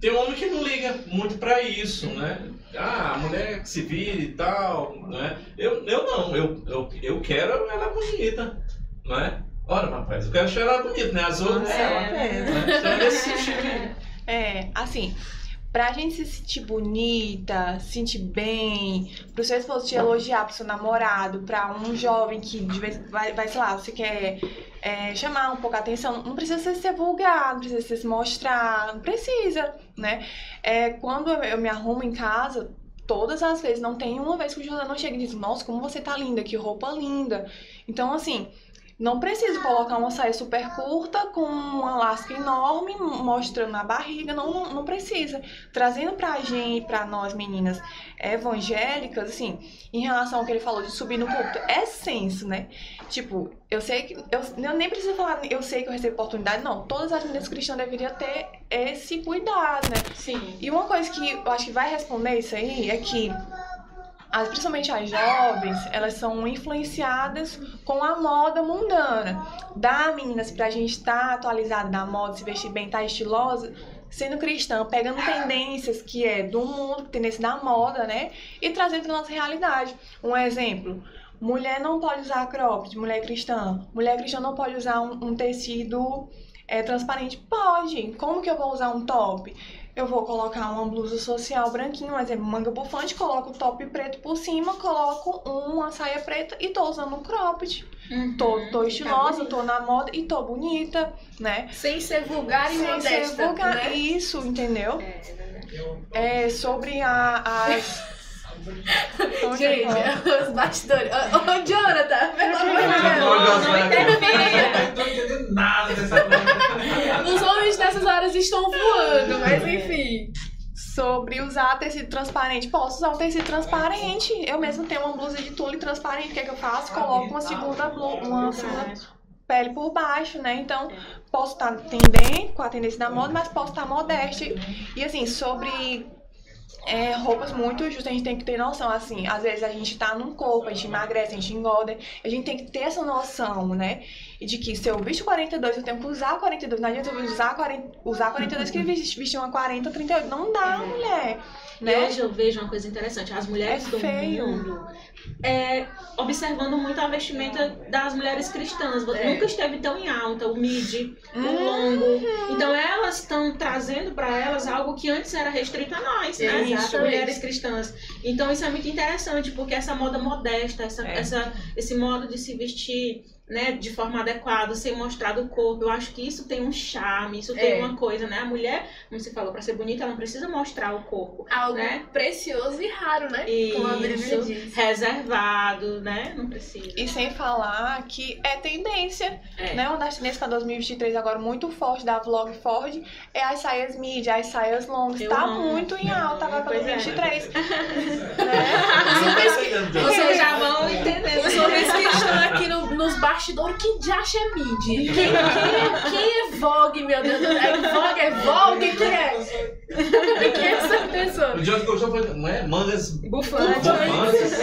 tem homem que não liga muito pra isso, né? Ah, a mulher que se vira e tal, né? Eu, eu não, eu, eu, eu quero ela bonita, não é? Ora, rapaz, eu quero achar ela bonita, né? As outras, É. ela, É. né? Então, é sentido. É, assim, pra gente se sentir bonita, se sentir bem, pro seu esposo te elogiar, pro seu namorado, pra um jovem que de vez vai, vai sei lá, você quer é, chamar um pouco a atenção, não precisa ser, vulgar, não precisa se mostrar, não precisa, né? É, quando eu me arrumo em casa, todas as vezes, não tem uma vez que o José não chega e diz, nossa, como você tá linda, que roupa linda. Então, assim, não preciso colocar uma saia super curta com uma lasca enorme mostrando a barriga, não, não, não precisa. Trazendo pra gente, pra nós meninas evangélicas, assim, em relação ao que ele falou de subir no púlpito, é senso, né? Tipo, eu sei que. Eu, eu nem preciso falar, eu sei que eu recebo oportunidade, não. Todas as meninas cristãs deveriam ter esse cuidado, né? Sim. E uma coisa que eu acho que vai responder isso aí é que, as, principalmente as jovens, elas são influenciadas com a moda mundana. Dá, meninas, pra gente estar atualizada na moda, se vestir bem, estar estilosa, sendo cristã, pegando tendências que é do mundo, tendência da moda, né? E trazendo pra nossa realidade. Um exemplo. Mulher não pode usar cropped, mulher cristã. Mulher cristã não pode usar um, um tecido é, transparente. Pode. Como que eu vou usar um top? Eu vou colocar uma blusa social branquinha, um exemplo, manga bufante, coloco o top preto por cima, coloco uma saia preta e tô usando um cropped. Uhum. Tô, tô estilosa, bonita. tô na moda e tô bonita, né? Sem ser vulgar e Sem ser modesta, vulgar. né? Isso, entendeu? É, é. É sobre a, as... Gente, *laughs* os bastidores. Ô, ô, Jonathan, pelo amor de Não, Deus. não, Eu não tô entendendo nada dessa coisa. Os homens nessas horas estão voando, mas enfim. sobre usar tecido transparente. Posso usar um tecido transparente. Eu mesmo tenho uma blusa de tule transparente. O que, é que eu faço? Coloco uma segunda blusa, uma segunda pele por baixo, né? Então, posso estar tendendo com a tendência da moda, mas posso estar modesta. E assim, sobre é, roupas muito justas, a gente tem que ter noção, assim, às vezes a gente tá num corpo, a gente emagrece, a gente engorda, a gente tem que ter essa noção, né? E de que se eu visto 42, eu tenho que usar 42, não adianta eu usar 40, usar 42 que vestir uma 40, 38, não dá, mulher, E né? hoje eu vejo uma coisa interessante, as mulheres É do feio. mundo é, observando muito a vestimenta das mulheres cristãs. É. Nunca esteve tão em alta, o midi, o Hum. longo. Então elas estão trazendo para elas algo que antes era restrito a nós, né? Mulheres cristãs. Então isso é muito interessante, porque essa moda modesta, essa, É. essa, esse modo de se vestir né, de forma adequada, sem mostrar do corpo. Eu acho que isso tem um charme, isso tem É. uma coisa, né? A mulher, como você falou, para ser bonita, ela não precisa mostrar o corpo. Algo Né? precioso e raro, né? Como a Bíblia Isso, diz. reservado, né? Não precisa. E sem falar que é tendência, É. né? Uma das tendências para 2023 agora muito forte da Vlog Ford é as saias mid, as saias longas. Eu tá amo. muito em alta agora para Pois é. 2023. *laughs* Vocês já vão entender. Os homens que estão aqui no- nos bastidores, que diacho é mid? Quem, quem, é- quem é Vogue, meu Deus? É Vogue, é Vogue? Quem é? Quem é essa pessoa? O John gostou foi, não é? Mangas Bufante. bufantes.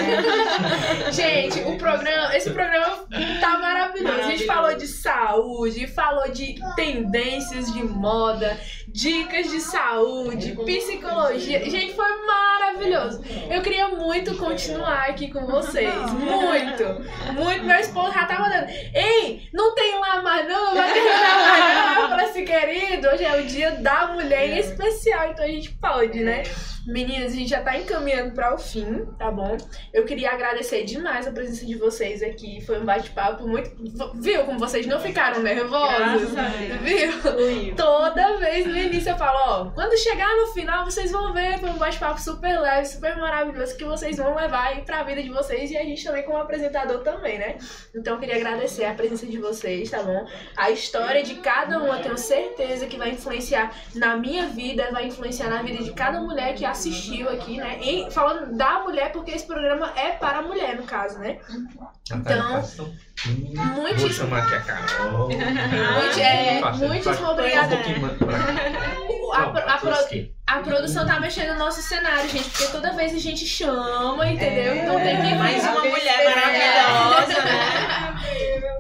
Gente, o programa, esse programa tá maravilhoso. A gente falou de saúde, falou de tendências de moda, dicas de saúde, psicologia. Gente, foi maravilhoso. Eu queria muito continuar aqui com vocês. Muito. Muito. Meu esposo já tava Ei, não tem lá mais não, vai terminar mais não. Falei assim, querido, hoje é o dia da mulher em especial, então a gente pode, né? Meninas, a gente já tá encaminhando para o fim, tá bom? Eu queria agradecer demais a presença de vocês aqui. Foi um bate-papo muito. Viu como vocês não ficaram nervosos? A. Viu? Toda vez no início eu falo, ó, quando chegar no final vocês vão ver, foi um bate-papo super leve, super maravilhoso que vocês vão levar aí pra vida de vocês e a gente também como apresentador também, né? Então eu queria agradecer a presença de vocês, tá bom? A história de cada uma, eu tenho certeza que vai influenciar na minha vida, vai influenciar na vida de cada mulher que assistiu aqui, né? E falando da mulher, porque esse programa é para a mulher, no caso, né? Então, Vou muitíssimo, chamar aqui a Carol. muito, é, muitíssimo obrigada. Um o- a, pro- a pro- a produção tá mexendo no nosso cenário, gente, porque toda vez a gente chama, entendeu? É. Então tem que Mais uma mulher maravilhosa, né?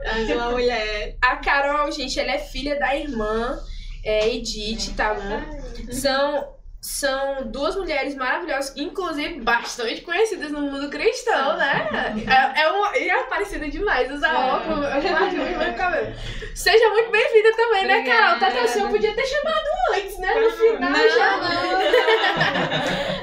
Mais uma mulher. A Carol, gente, ela é filha da irmã é, Edith, tá bom? São, são duas mulheres maravilhosas, inclusive bastante conhecidas no mundo cristão, né? É, é, uma, e é parecida demais, usa óculos, eu *laughs* muito bem o cabelo. Seja muito bem-vinda também, né, Carol? Tata, o senhor podia ter chamado antes, né? No final Não, já.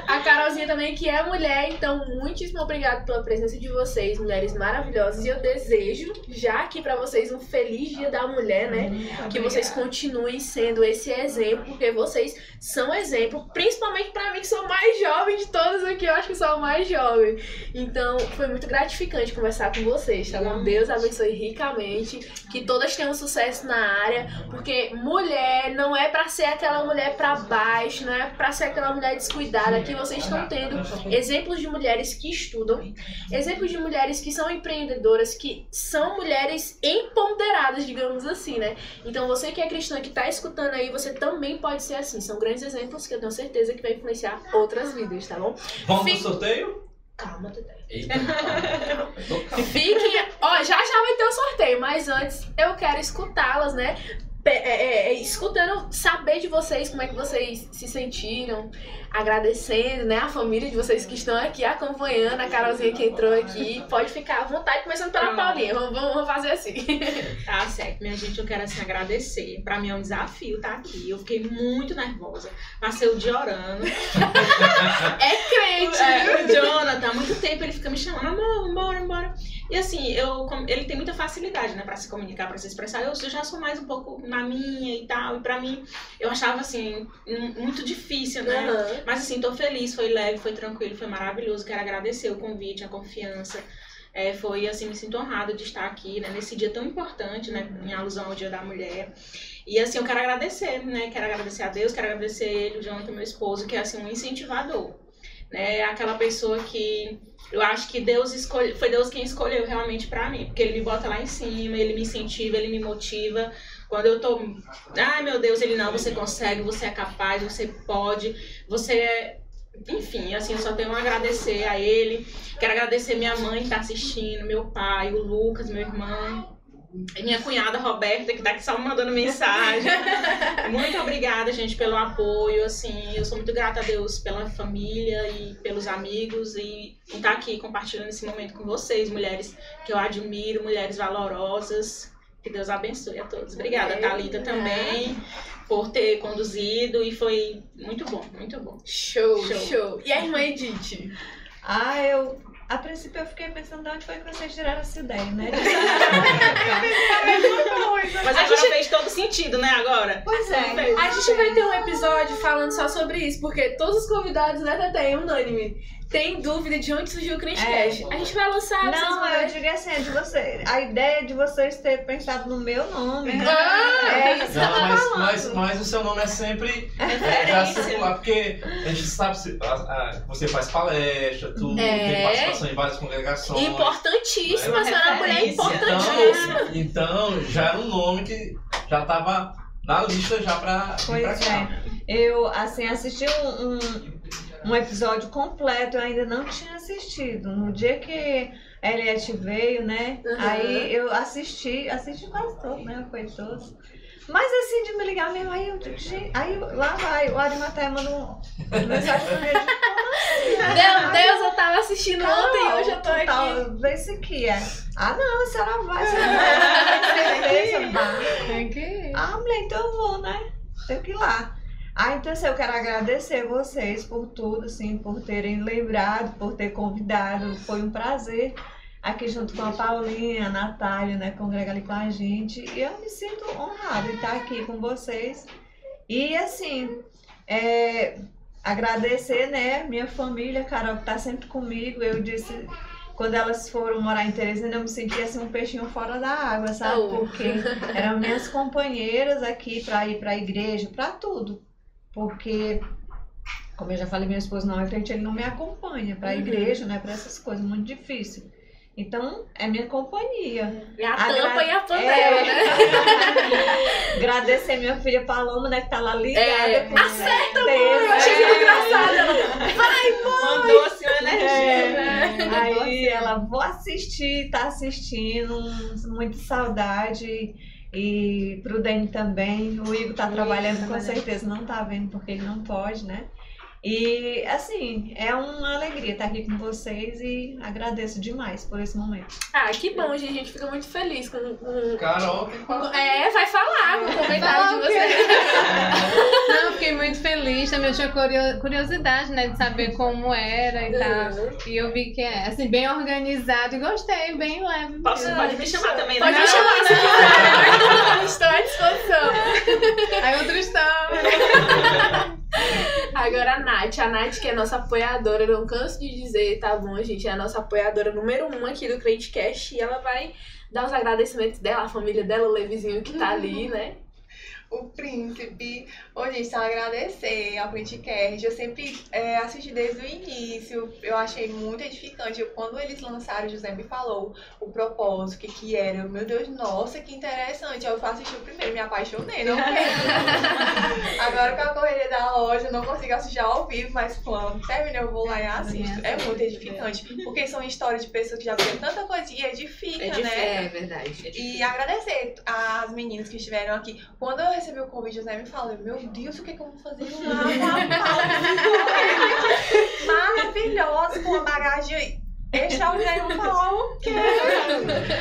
A Carolzinha também, que é mulher, então muitíssimo obrigada pela presença de vocês, mulheres maravilhosas. E eu desejo já aqui pra vocês um feliz Dia da Mulher, né? Que vocês continuem sendo esse exemplo, porque vocês são exemplo, principalmente pra mim que sou mais jovem de todas aqui, eu acho que sou a mais jovem. Então, foi muito gratificante conversar com vocês, tá bom? Deus abençoe ricamente, que todas tenham sucesso na área, porque mulher não é pra ser aquela mulher pra baixo, não é pra ser aquela mulher descuidada. Aqui vocês estão tendo exemplos de mulheres que estudam, exemplos de mulheres que são empreendedoras, que são mulheres empoderadas, digamos assim, né? Então você que é cristã que tá escutando aí, você também pode ser assim. São grandes exemplos que eu tenho certeza que vai influenciar outras vidas, tá bom? Vamos pro Fique- sorteio? Calma, Dedé. Eita, calma. Calmo. *laughs* Fiquem. Ó, já já vai ter o sorteio, mas antes eu quero escutá-las, né? É, é, é, escutando, saber de vocês como é que vocês se sentiram, agradecendo, né? A família de vocês que estão aqui acompanhando, a Carolzinha que entrou aqui. Pode ficar à vontade, começando pela. Paulinha. Vamos, vamos, fazer assim. *laughs* Tá certo, minha gente, eu quero assim agradecer. Pra mim é um desafio estar aqui. Eu fiquei muito nervosa. Passei o dia orando. *laughs* É crente! É, o Jonathan, há muito tempo ele fica me chamando, amor, bora, bora. E assim, eu, ele tem muita facilidade, né, pra se comunicar, pra se expressar. Eu, eu já sou mais um pouco na minha e tal. E pra mim, eu achava assim, muito difícil, né? Aham. Mas assim, tô feliz, foi leve, foi tranquilo, foi maravilhoso. Quero agradecer o convite, a confiança. É, foi assim, me sinto honrada de estar aqui, né, nesse dia tão importante, né, em alusão ao Dia da Mulher. E assim, eu quero agradecer, né, quero agradecer a Deus, quero agradecer ele, o Jonathan, meu esposo, que é assim, um incentivador. Né, aquela pessoa que eu acho que Deus foi Deus quem escolheu realmente pra mim, porque ele me bota lá em cima, ele me incentiva, ele me motiva. Quando eu tô, ai meu Deus, ele não, você consegue, você é capaz, você pode, você é enfim, assim, eu só tenho a agradecer a ele. Quero agradecer minha mãe que tá assistindo, meu pai, o Lucas, meu irmão. Minha cunhada Roberta, que tá aqui só me mandando mensagem. *laughs* Muito obrigada, gente, pelo apoio. Assim, eu sou muito grata a Deus pela família e pelos amigos e estar aqui compartilhando esse momento com vocês, mulheres que eu admiro, mulheres valorosas. Que Deus abençoe a todos. Obrigada, Thalita, também, por ter conduzido e foi muito bom, muito bom. Show, show, Show. E a irmã Edith? Ah, eu. A princípio eu fiquei pensando de onde foi que vocês tiraram essa ideia, né? *laughs* Mas agora fez todo sentido, né, agora? pois é. Fez. A gente vai ter um episódio falando só sobre isso, porque todos os convidados, né, Tete, é unânime. Tem dúvida de onde surgiu o Crentecast. A gente vai lançar, vocês Não, vão eu digo assim, é de você. A ideia de vocês ter pensado no meu nome. Ah! É isso Não, mas, falando. mas, mas o seu nome é sempre é, já circular, porque a gente sabe se a- a- você faz palestra, tudo, É. tem participação em várias congregações. Importantíssima, a Uma senhora é uma mulher referência. importantíssima. Então, então já era um nome que já estava na lista já pra, vir pra Pois cá. Eu, assim, assisti um, um, um episódio completo, eu ainda não tinha assistido. No dia que a Eliette veio, né? Uhum. Aí eu assisti, assisti quase todo, né? Foi todos. Mas assim, de me ligar mesmo, aí eu digo, gente, aí lá vai, o Arimaté manda um mensagem pra mim, eu digo, Deus, eu tava assistindo ontem e hoje eu tô aqui. tá- Vê isso aqui, é. Ah, não, a senhora vai, a senhora vai. *laughs* Tem que ir. Ah, mulher, então eu vou, né? Tenho que ir lá. Ah, então assim, eu quero agradecer vocês por tudo, assim, por terem lembrado, por ter convidado. Foi um prazer aqui junto com a Paulinha, a Natália, né, congregar ali com a gente. E eu me sinto honrada de estar aqui com vocês. E assim, é, agradecer, né, minha família, Carol, que tá sempre comigo. Eu disse, quando elas foram morar em Teresina, eu me senti assim um peixinho fora da água, sabe? Oh. Porque eram minhas companheiras aqui para ir para a igreja, para tudo. Porque, como eu já falei, meu esposo não é crente, ele não me acompanha para a Uhum. igreja, né? Para essas coisas, muito difícil. Então, é minha companhia. É a Agra- tampa e a panela, É. né? *laughs* Agradecer minha filha Paloma, né, que tá lá ligada. É. com Acerta, certeza. Eu achei muito engraçado. Ela, Mandou assim uma energia. É. Aí ela, vou assistir, tá assistindo, muita saudade. E pro Dani também. O Igor tá trabalhando com certeza, não tá vendo porque ele não pode, né? E assim, é uma alegria estar aqui com vocês e agradeço demais por esse momento. Ah, que bom, gente. A gente fica muito feliz com. com... Carol, que fala. É, vai falar com o comentário de vocês. Não, eu fiquei muito feliz também. Eu tinha curio- curiosidade, né, de saber como era e tal. E eu vi que é, assim, bem organizado e gostei, bem leve. Posso, pode me chamar também, Pode né? me chamar quiser. *laughs* Estou à disposição. Aí outra história. *laughs* Agora a Nath. A Nath, que é nossa apoiadora, não canso de dizer, tá bom, gente? É a nossa apoiadora número um aqui do Crentecast. E ela vai dar os agradecimentos dela, a família dela, o Levizinho que tá ali, né? O príncipe. Ô, gente, só agradecer ao Criticast. Eu sempre é, assisti desde o início. Eu achei muito edificante. Eu, quando eles lançaram, o José me falou o propósito, o que que era. Eu, Meu Deus, nossa, que interessante. Eu assisti o primeiro, me apaixonei, não quero. *laughs* Agora com a correria da loja, eu não consigo assistir ao vivo, mas quando termina, eu vou lá e assisto. É muito edificante. Porque são histórias de pessoas que já viram tanta coisa e edifica, né? É verdade. E agradecer às meninas que estiveram aqui. Quando eu recebi o convite, o José me falou, meu Deus, o que, que eu vou fazer *laughs* lá? Maravilhosa, com uma bagagem extraordinária. Eu vou falar o quê?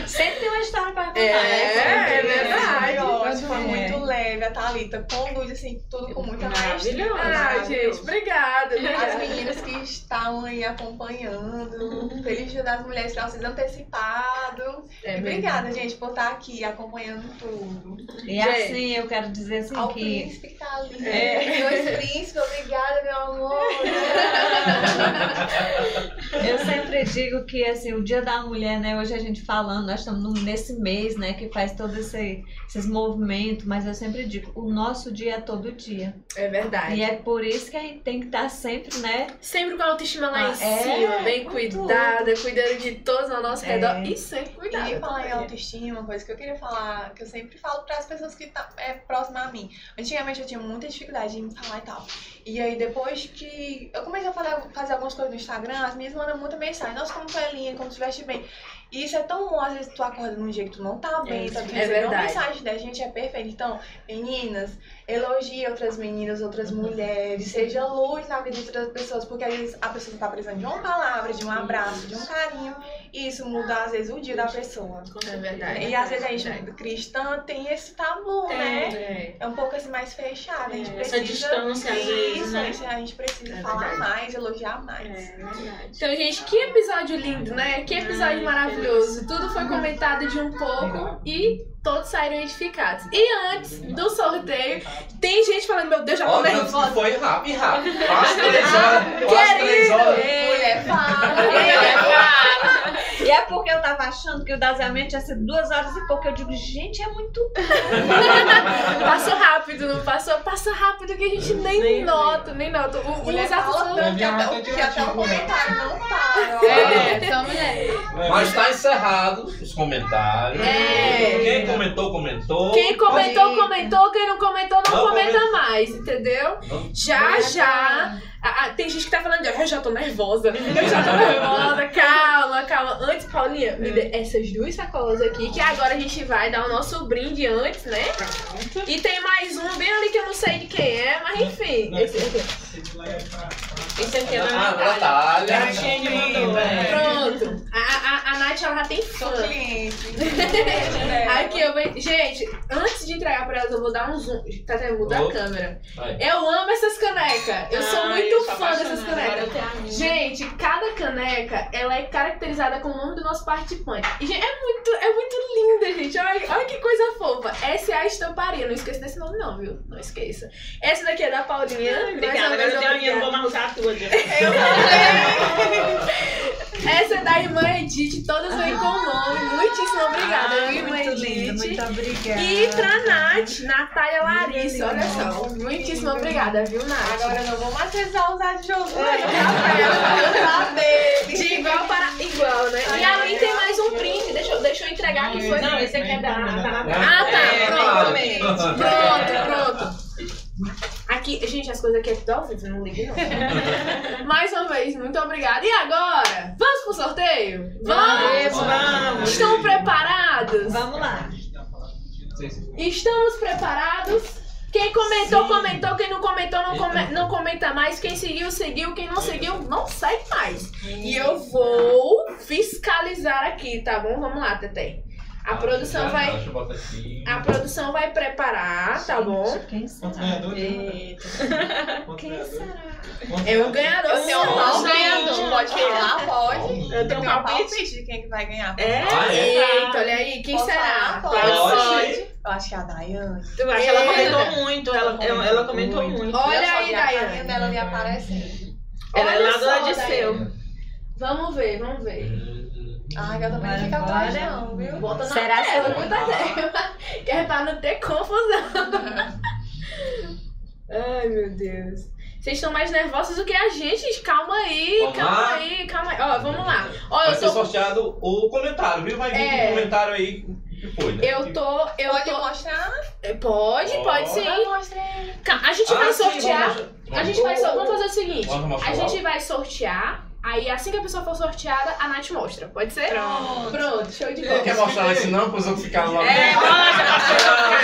Sempre tem uma história pra contar. É, né? é verdade. Maravilhosa, foi muito leve. A Thalita conduz, assim, tudo com muita maestria. Maravilhoso. Ah, gente, obrigada. As meninas que estavam aí acompanhando. Feliz Dia das Mulheres vocês antecipado. É e obrigada, gente, por estar aqui acompanhando tudo. E assim, eu quero dizer assim Ao que. príncipe que tá ali. É. Dois príncipes, obrigada, meu amor. Eu sempre digo que assim, o Dia da Mulher, né? Hoje a gente falando, nós estamos nesse mês, né? Que faz todos esse, esses movimentos, mas eu sempre digo, o nosso dia é todo dia. É verdade. E é por isso que a gente tem que estar sempre, né? Sempre com a autoestima lá em Ah, é, cima, bem com cuidada, cuidando de todos ao nosso É. redor. E sempre cuidada. E falar em autoestima, uma coisa que eu queria falar, que eu sempre falo para as pessoas que tá, é próxima a mim. Antigamente eu tinha muita dificuldade em falar e tal. E aí depois que eu comecei a fazer, fazer algumas coisas no Instagram, as minhas mandam muita mensagem. Nossa, como tu é linda, como tu veste bem. E isso é tão bom, às vezes tu acorda num dia que tu não tá bem, É, sabe? Tu é uma mensagem da gente é perfeita. Então, meninas, elogie outras meninas, outras mulheres, seja luz na vida de outras pessoas, porque às vezes a pessoa tá precisando de uma palavra, de um abraço, de um carinho, e isso muda às vezes o dia da pessoa. É verdade. E às vezes a gente, cristã, tem esse tabu, né? É. É um pouco assim mais fechado. A gente É, precisa. essa distância, às Isso, vezes, né? a gente precisa É falar mais, elogiar mais. É verdade. Então, gente, que episódio lindo, né? Que episódio maravilhoso. Tudo foi comentado de um pouco e todos saíram edificados. E antes do sorteio, tem gente falando, meu Deus, já tô tanto nervosa. foi rápido, rápido. Quase três horas. Querido. horas. Mulher fala. E é porque eu tava achando que o daseamento ia ser duas horas e pouco. Eu digo, gente, é muito. *laughs* Passou rápido, não passou? Passa rápido que a gente nem, Nem nota, nem nota. O, o Mulher Zé fala falou- tanto que até, que até o comentário não para. É, só mulher. Mas tá encerrado os comentários. É. Quem comentou, comentou. Quem comentou, comentou. Quem não comentou, não, Não comenta mais, entendeu? Não. Já, já. Ah, ah, tem gente que tá falando, eu já tô nervosa. Eu já tô nervosa. *laughs* Calma, calma. Antes, Paulinha, me dê essas duas sacolas aqui, que agora a gente vai dar o nosso brinde antes, né? E tem mais um bem ali que eu não sei de quem é, mas enfim. Esse aqui. Esse aqui é da Ah, Natália. Natália. A Xene mandou. é. Pronto. A, a, a Nath, ela já tem fã. Sou cliente. *laughs* Aqui eu vou. Gente, antes de entregar pra elas, eu vou dar um zoom. Tá até mudar a câmera. Eu amo essas canecas. Eu sou Ai, muito sou fã dessas canecas. Gente, cada caneca, ela é caracterizada com o nome do nosso participante. E, gente, é muito, é muito linda, gente. Olha, olha que coisa fofa. Essa é a estamparia. Não esqueça desse nome, não, viu? Não esqueça. Essa daqui é da Paulinha. Obrigada, agora eu tenho a minha, não vou mais usar a tua. Essa é da irmã Edith. Todas vêm com o nome. Muitíssimo obrigada, Ah, irmã muito Edith. lindo, muito obrigada. E pra Nath, Natália Larissa, olha só. Muitíssimo obrigada, viu, Nath? Agora eu não vou mais precisar usar de jogo. É, dele. De igual para igual, né? E além tem mais deixa eu entregar que foi. Não, esse aqui é da. Ah, tá. É, pronto. Pronto, pronto. Aqui, gente, as coisas aqui é tudo ao vivo, não ligue não. *laughs* Mais uma vez, muito obrigada. E agora? Vamos pro sorteio? Vamos! Vamos! Estão preparados? Vamos lá. Estamos preparados? Quem comentou, comentou. Quem não comentou, não, come- não comenta mais. Quem seguiu, seguiu. Quem não seguiu, não segue mais. E eu vou fiscalizar aqui, tá bom? Vamos lá, Tete. A produção vai. A produção vai preparar, tá bom? Quem será? Quantos Quem ganhadores? será? É o ganhador. Eu tenho um palpite, pode falar, pode. Eu tenho um palpite. de quem que vai ganhar. É? Ah, é? Eita, olha aí. Quem Posso será? falar? Pode. Pode. Eu acho que é a Dayane. Eu acho que ela comentou muito. Ela, ela, ela comentou muito. Olha Eu só aí, Dayane. dela ali aparecendo. Ela é Olha lá do só, Adisseu. Dayane. Vamos ver, vamos ver. Ai, eu também não fica atrás não, viu? Bota na Será tela, que- muita tela. Que é pra não ter confusão. *laughs* Ai, meu Deus. Vocês estão mais nervosos do que a gente. Calma aí, Vamos calma aí, calma aí. Ó, vamos lá. Ó, Vai eu ser tô. sorteado o comentário, viu? Vai vir É. um comentário aí que foi, né? Eu tô. Eu Pode tô. mostrar? Pode, pode sim. A gente Ah, vai sim, sortear. vamos. A gente vai só. Vamos fazer o seguinte. A gente vai sortear. Aí assim que a pessoa for sorteada, a Nath mostra. Pode ser? Pronto. Pronto, show de Não bola. quer mostrar isso não, para os outros ficarem lá. É,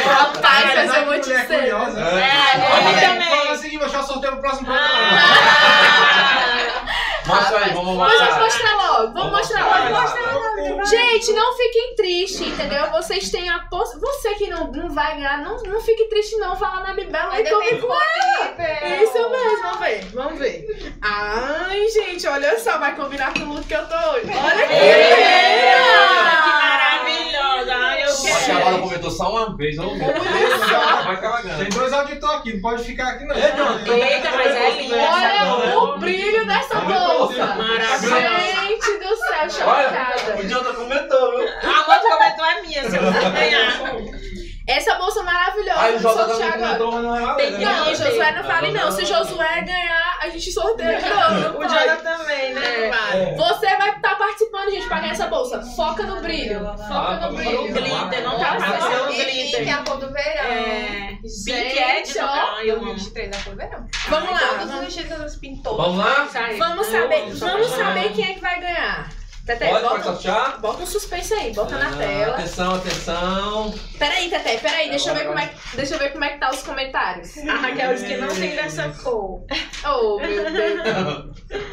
Rapaz, mas eu vou te Mulher dizer. curiosa. É. É, também. Fala assim, vou sorteio pro próximo programa. *laughs* Mostra aí, vamos Vamos mostrar. mostrar logo, vamos mostrar logo. Mostrar. Gente, não fiquem tristes, entendeu? Vocês têm a poss... Você que não, não vai ganhar, não, não fique triste não. Fala na Libela e come com Felipe. Isso mesmo, vamos ver, vamos ver. Ai, gente, olha só, vai combinar com o look que eu tô hoje. Olha que Que linda! maravilhosa! Ai, eu Acho que a quero. Bala comentou só uma vez, ou Vai cagando. Tem dois auditores aqui, não pode ficar aqui não. Eita, mas é essa Olha o brilho dessa bolsa. Maravilhosa. Gente do céu, Olha, chocada. o Jonathan comentou, viu? A outra comentou é minha, se eu ganhar. *laughs* Essa bolsa maravilhosa. Aí o sortear também comentou, mas não é que- né? Não, Josué não fale não. Se Josué ganhar, a gente sorteia de novo. O. Jonathan também, né? É. Vai. Você vai estar participando, gente, pra ganhar essa bolsa. Foca no brilho. Foca Ah, no tá O brilho. glitter, não tá aparecendo o E pink é glitter. a cor do verão. É. É de ó. Eu amo. 23 é a cor do verão. Vamos lá. Todos os Vamos, vestidos que eles pintou. Vamos lá? Vamos saber, amo, vamos saber quem é que vai ganhar. Tete, Pode, pode bota, sortear? bota um suspense aí, bota na Ah, tela. Atenção, atenção. Peraí, Tete, peraí, deixa eu ver como é, que- deixa eu ver como é que tá os comentários. *laughs* A Raquel disse que não tem dessa cor. Oh, meu Deus.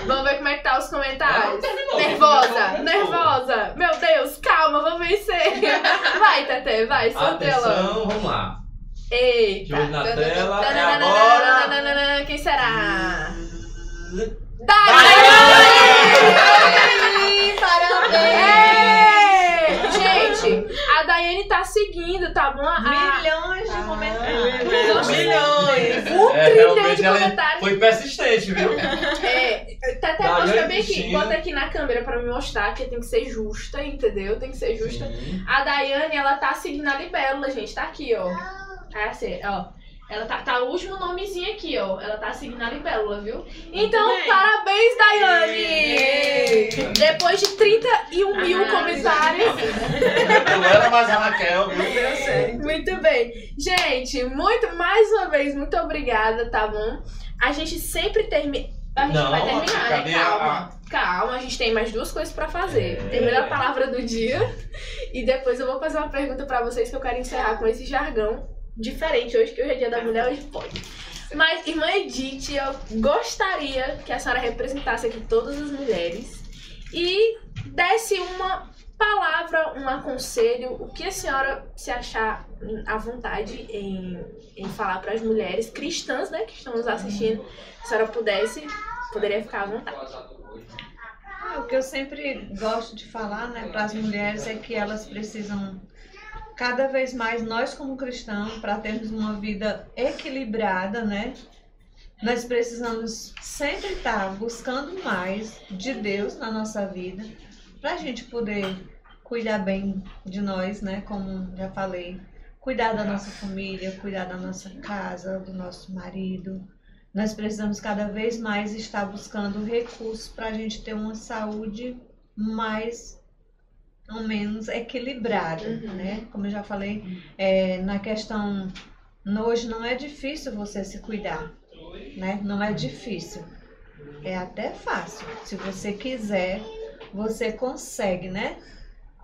Vamos ver como é que tá os comentários. Não. Nervosa, nervosa. Meu Deus, calma, vou vencer. *laughs* Vai, Tete, vai, sorteia logo. Atenção, vamos lá. Eita. na tela. É agora. Quem será? Daiane! Parabéns! Gente, a Daiane tá seguindo, tá bom? A- Milhões de comentários. Milhões. Um É, trilhão realmente de ela comentários. foi persistente, viu? É, Tete, Daiane mostra bem aqui. Bota aqui na câmera pra me mostrar que tem que ser justa, entendeu? Tem que ser justa. Sim. A Daiane, ela tá seguindo a Libélula, gente. Tá aqui, ó. É assim, ó. Ela tá, tá o último nomezinho aqui, ó. Ela tá seguindo a Libélula, viu? Então, bem. parabéns, Daiane! Depois de 31 mil Ah, comentários. Não era mais a Raquel, viu? Muito bem. Gente, muito, mais uma vez, muito obrigada, tá bom? A gente sempre termina. A gente Não, vai terminar, né? a- Calma. Calma, a gente tem mais duas coisas pra fazer. É. Termina a palavra do dia. E depois eu vou fazer uma pergunta pra vocês que eu quero encerrar com esse jargão diferente hoje, que hoje é dia da mulher, hoje pode. Mas, irmã Edith, eu gostaria que a senhora representasse aqui todas as mulheres e desse uma palavra, um aconselho, o que a senhora se achar à vontade em, em falar para as mulheres cristãs, né, que estão nos assistindo, se a senhora pudesse, poderia ficar à vontade. Ah, O que eu sempre gosto de falar né, para as mulheres é que elas precisam, cada vez mais, nós como cristãos, para termos uma vida equilibrada, né? Nós precisamos sempre estar buscando mais de Deus na nossa vida, para a gente poder cuidar bem de nós, né? Como já falei, cuidar da nossa família, cuidar da nossa casa, do nosso marido, nós precisamos cada vez mais estar buscando recursos para a gente ter uma saúde mais ou menos equilibrada, Uhum. né? Como eu já falei, é, na questão hoje não é difícil você se cuidar, né? Não é difícil, é até fácil. Se você quiser, você consegue, né?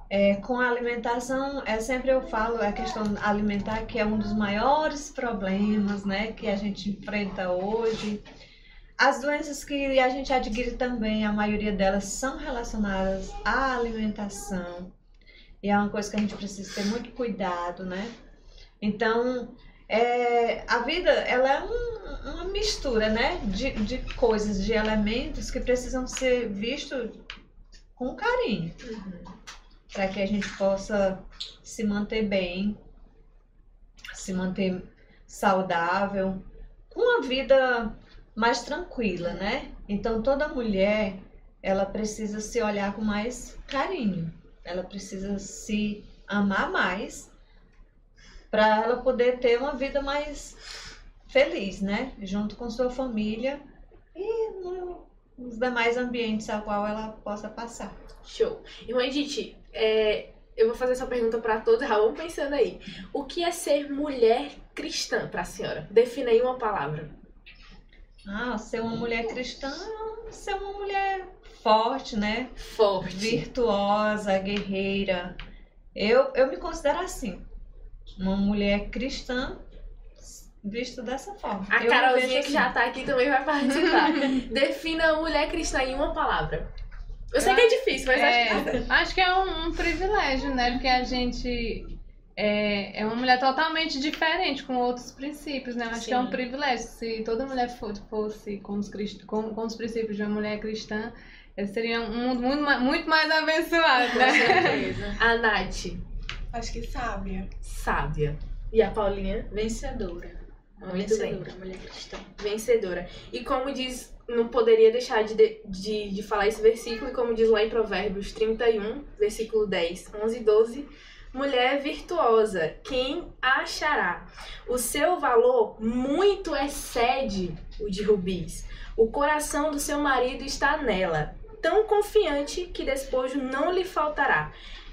É, com a alimentação, é sempre eu falo a questão alimentar que é um dos maiores problemas, né, que a gente enfrenta hoje. As doenças que a gente adquire também, a maioria delas são relacionadas à alimentação. E é uma coisa que a gente precisa ter muito cuidado, né? Então, é, a vida ela é um- uma mistura, né, de, de coisas, de elementos que precisam ser vistos com carinho, para que a gente possa se manter bem, se manter saudável, com uma vida mais tranquila, né? Então toda mulher ela precisa se olhar com mais carinho, ela precisa se amar mais para ela poder ter uma vida mais feliz, né? Junto com sua família e no- nos demais ambientes ao qual ela possa passar. Show. Irmã Edith, é, eu vou fazer essa pergunta pra todos. Já pensando aí. O que é ser mulher cristã pra senhora? Defina aí uma palavra. Ah, ser uma mulher cristã, é ser uma mulher forte, né? Forte. Virtuosa, guerreira. Eu, eu me considero assim. Uma mulher cristã vista dessa forma. A Eu Carolzinha que assim. já tá aqui também vai participar. *laughs* Defina a mulher cristã em uma palavra. Eu sei que é difícil, mas É, acho que acho que é um, um privilégio, né? Porque a gente é, é uma mulher totalmente diferente, com outros princípios, né? Eu Acho que é um Sim. privilégio. Se toda mulher fo- fosse com os, crist- com, com os princípios de uma mulher cristã, eh, seria um mundo muito, muito mais abençoado, Com né? certeza. *laughs* A Nath, Acho que sábia. sábia. E a Paulinha, Vencedora. Muito vencedora, mulher cristã. vencedora. E como diz, não poderia deixar de, de, de falar esse versículo, e como diz lá em Provérbios 31, versículo 10, 11 e 12. Mulher virtuosa, quem achará? O seu valor muito excede o de rubis. O coração do seu marido está nela, tão confiante que despojo não lhe faltará.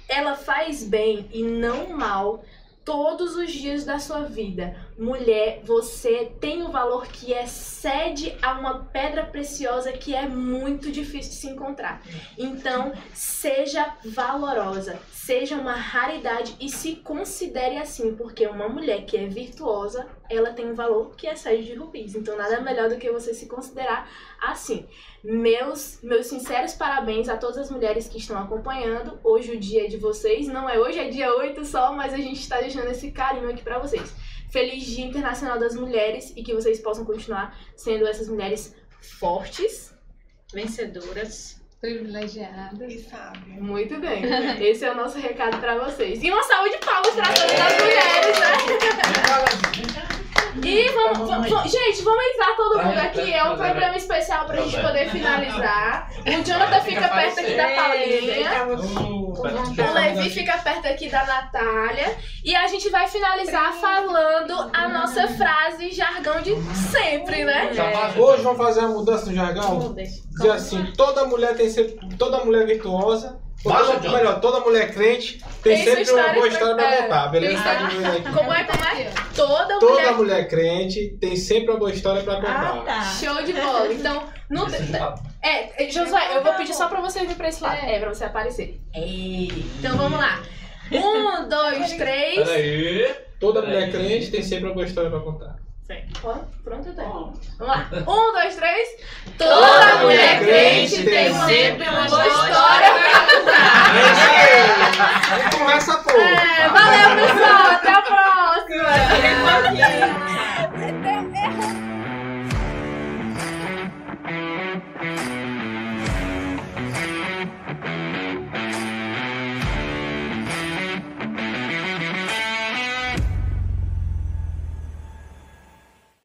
Ela faz bem e não mal todos os dias da sua vida. Mulher, você tem um valor que excede a uma pedra preciosa que é muito difícil de se encontrar. Então, seja valorosa, seja uma raridade e se considere assim, porque uma mulher que é virtuosa, ela tem um valor que excede de rubis. Então, nada melhor do que você se considerar assim. Meus, meus sinceros parabéns a todas as mulheres que estão acompanhando. Hoje o dia é de vocês, não é hoje, é dia 8 só, mas a gente está deixando esse carinho aqui pra vocês. Feliz Dia Internacional das Mulheres e que vocês possam continuar sendo essas mulheres fortes. Vencedoras. Privilegiada. E sábia. Muito bem. *laughs* Esse é o nosso recado pra vocês. E uma salva de palmas pra todas as mulheres, né? E vamos, vamos- gente, vamos entrar todo mundo aqui. É um programa especial pra gente poder finalizar. O Jonathan fica perto aqui da Paulinha. O Levi fica perto aqui da Natália. E a gente vai finalizar falando a nossa frase jargão de sempre, né? Hoje vamos fazer uma mudança no jargão. Dizer assim, toda mulher tem sempre, toda mulher virtuosa, Baixa, toda, John. melhor, toda mulher crente tem, Tem sempre uma boa história pra é, contar, beleza? tem Tá aqui. Como é, como é? Toda Toda mulher. mulher crente tem sempre uma boa história pra contar. Ah, tá. Show de bola. Então, não. É, Josué, eu vou pedir só pra você vir pra esse lado. É, pra você aparecer. Então vamos lá. Um, dois, três. Peraí. Toda mulher crente tem sempre uma boa história pra contar. Pronto, eu tô. Vamos lá. Um, dois, três. Toda Toda mulher crente crente tem sempre uma boa história pra contar. É isso aí! E começa pouco. É, valeu, pessoal. Até a próxima. Até.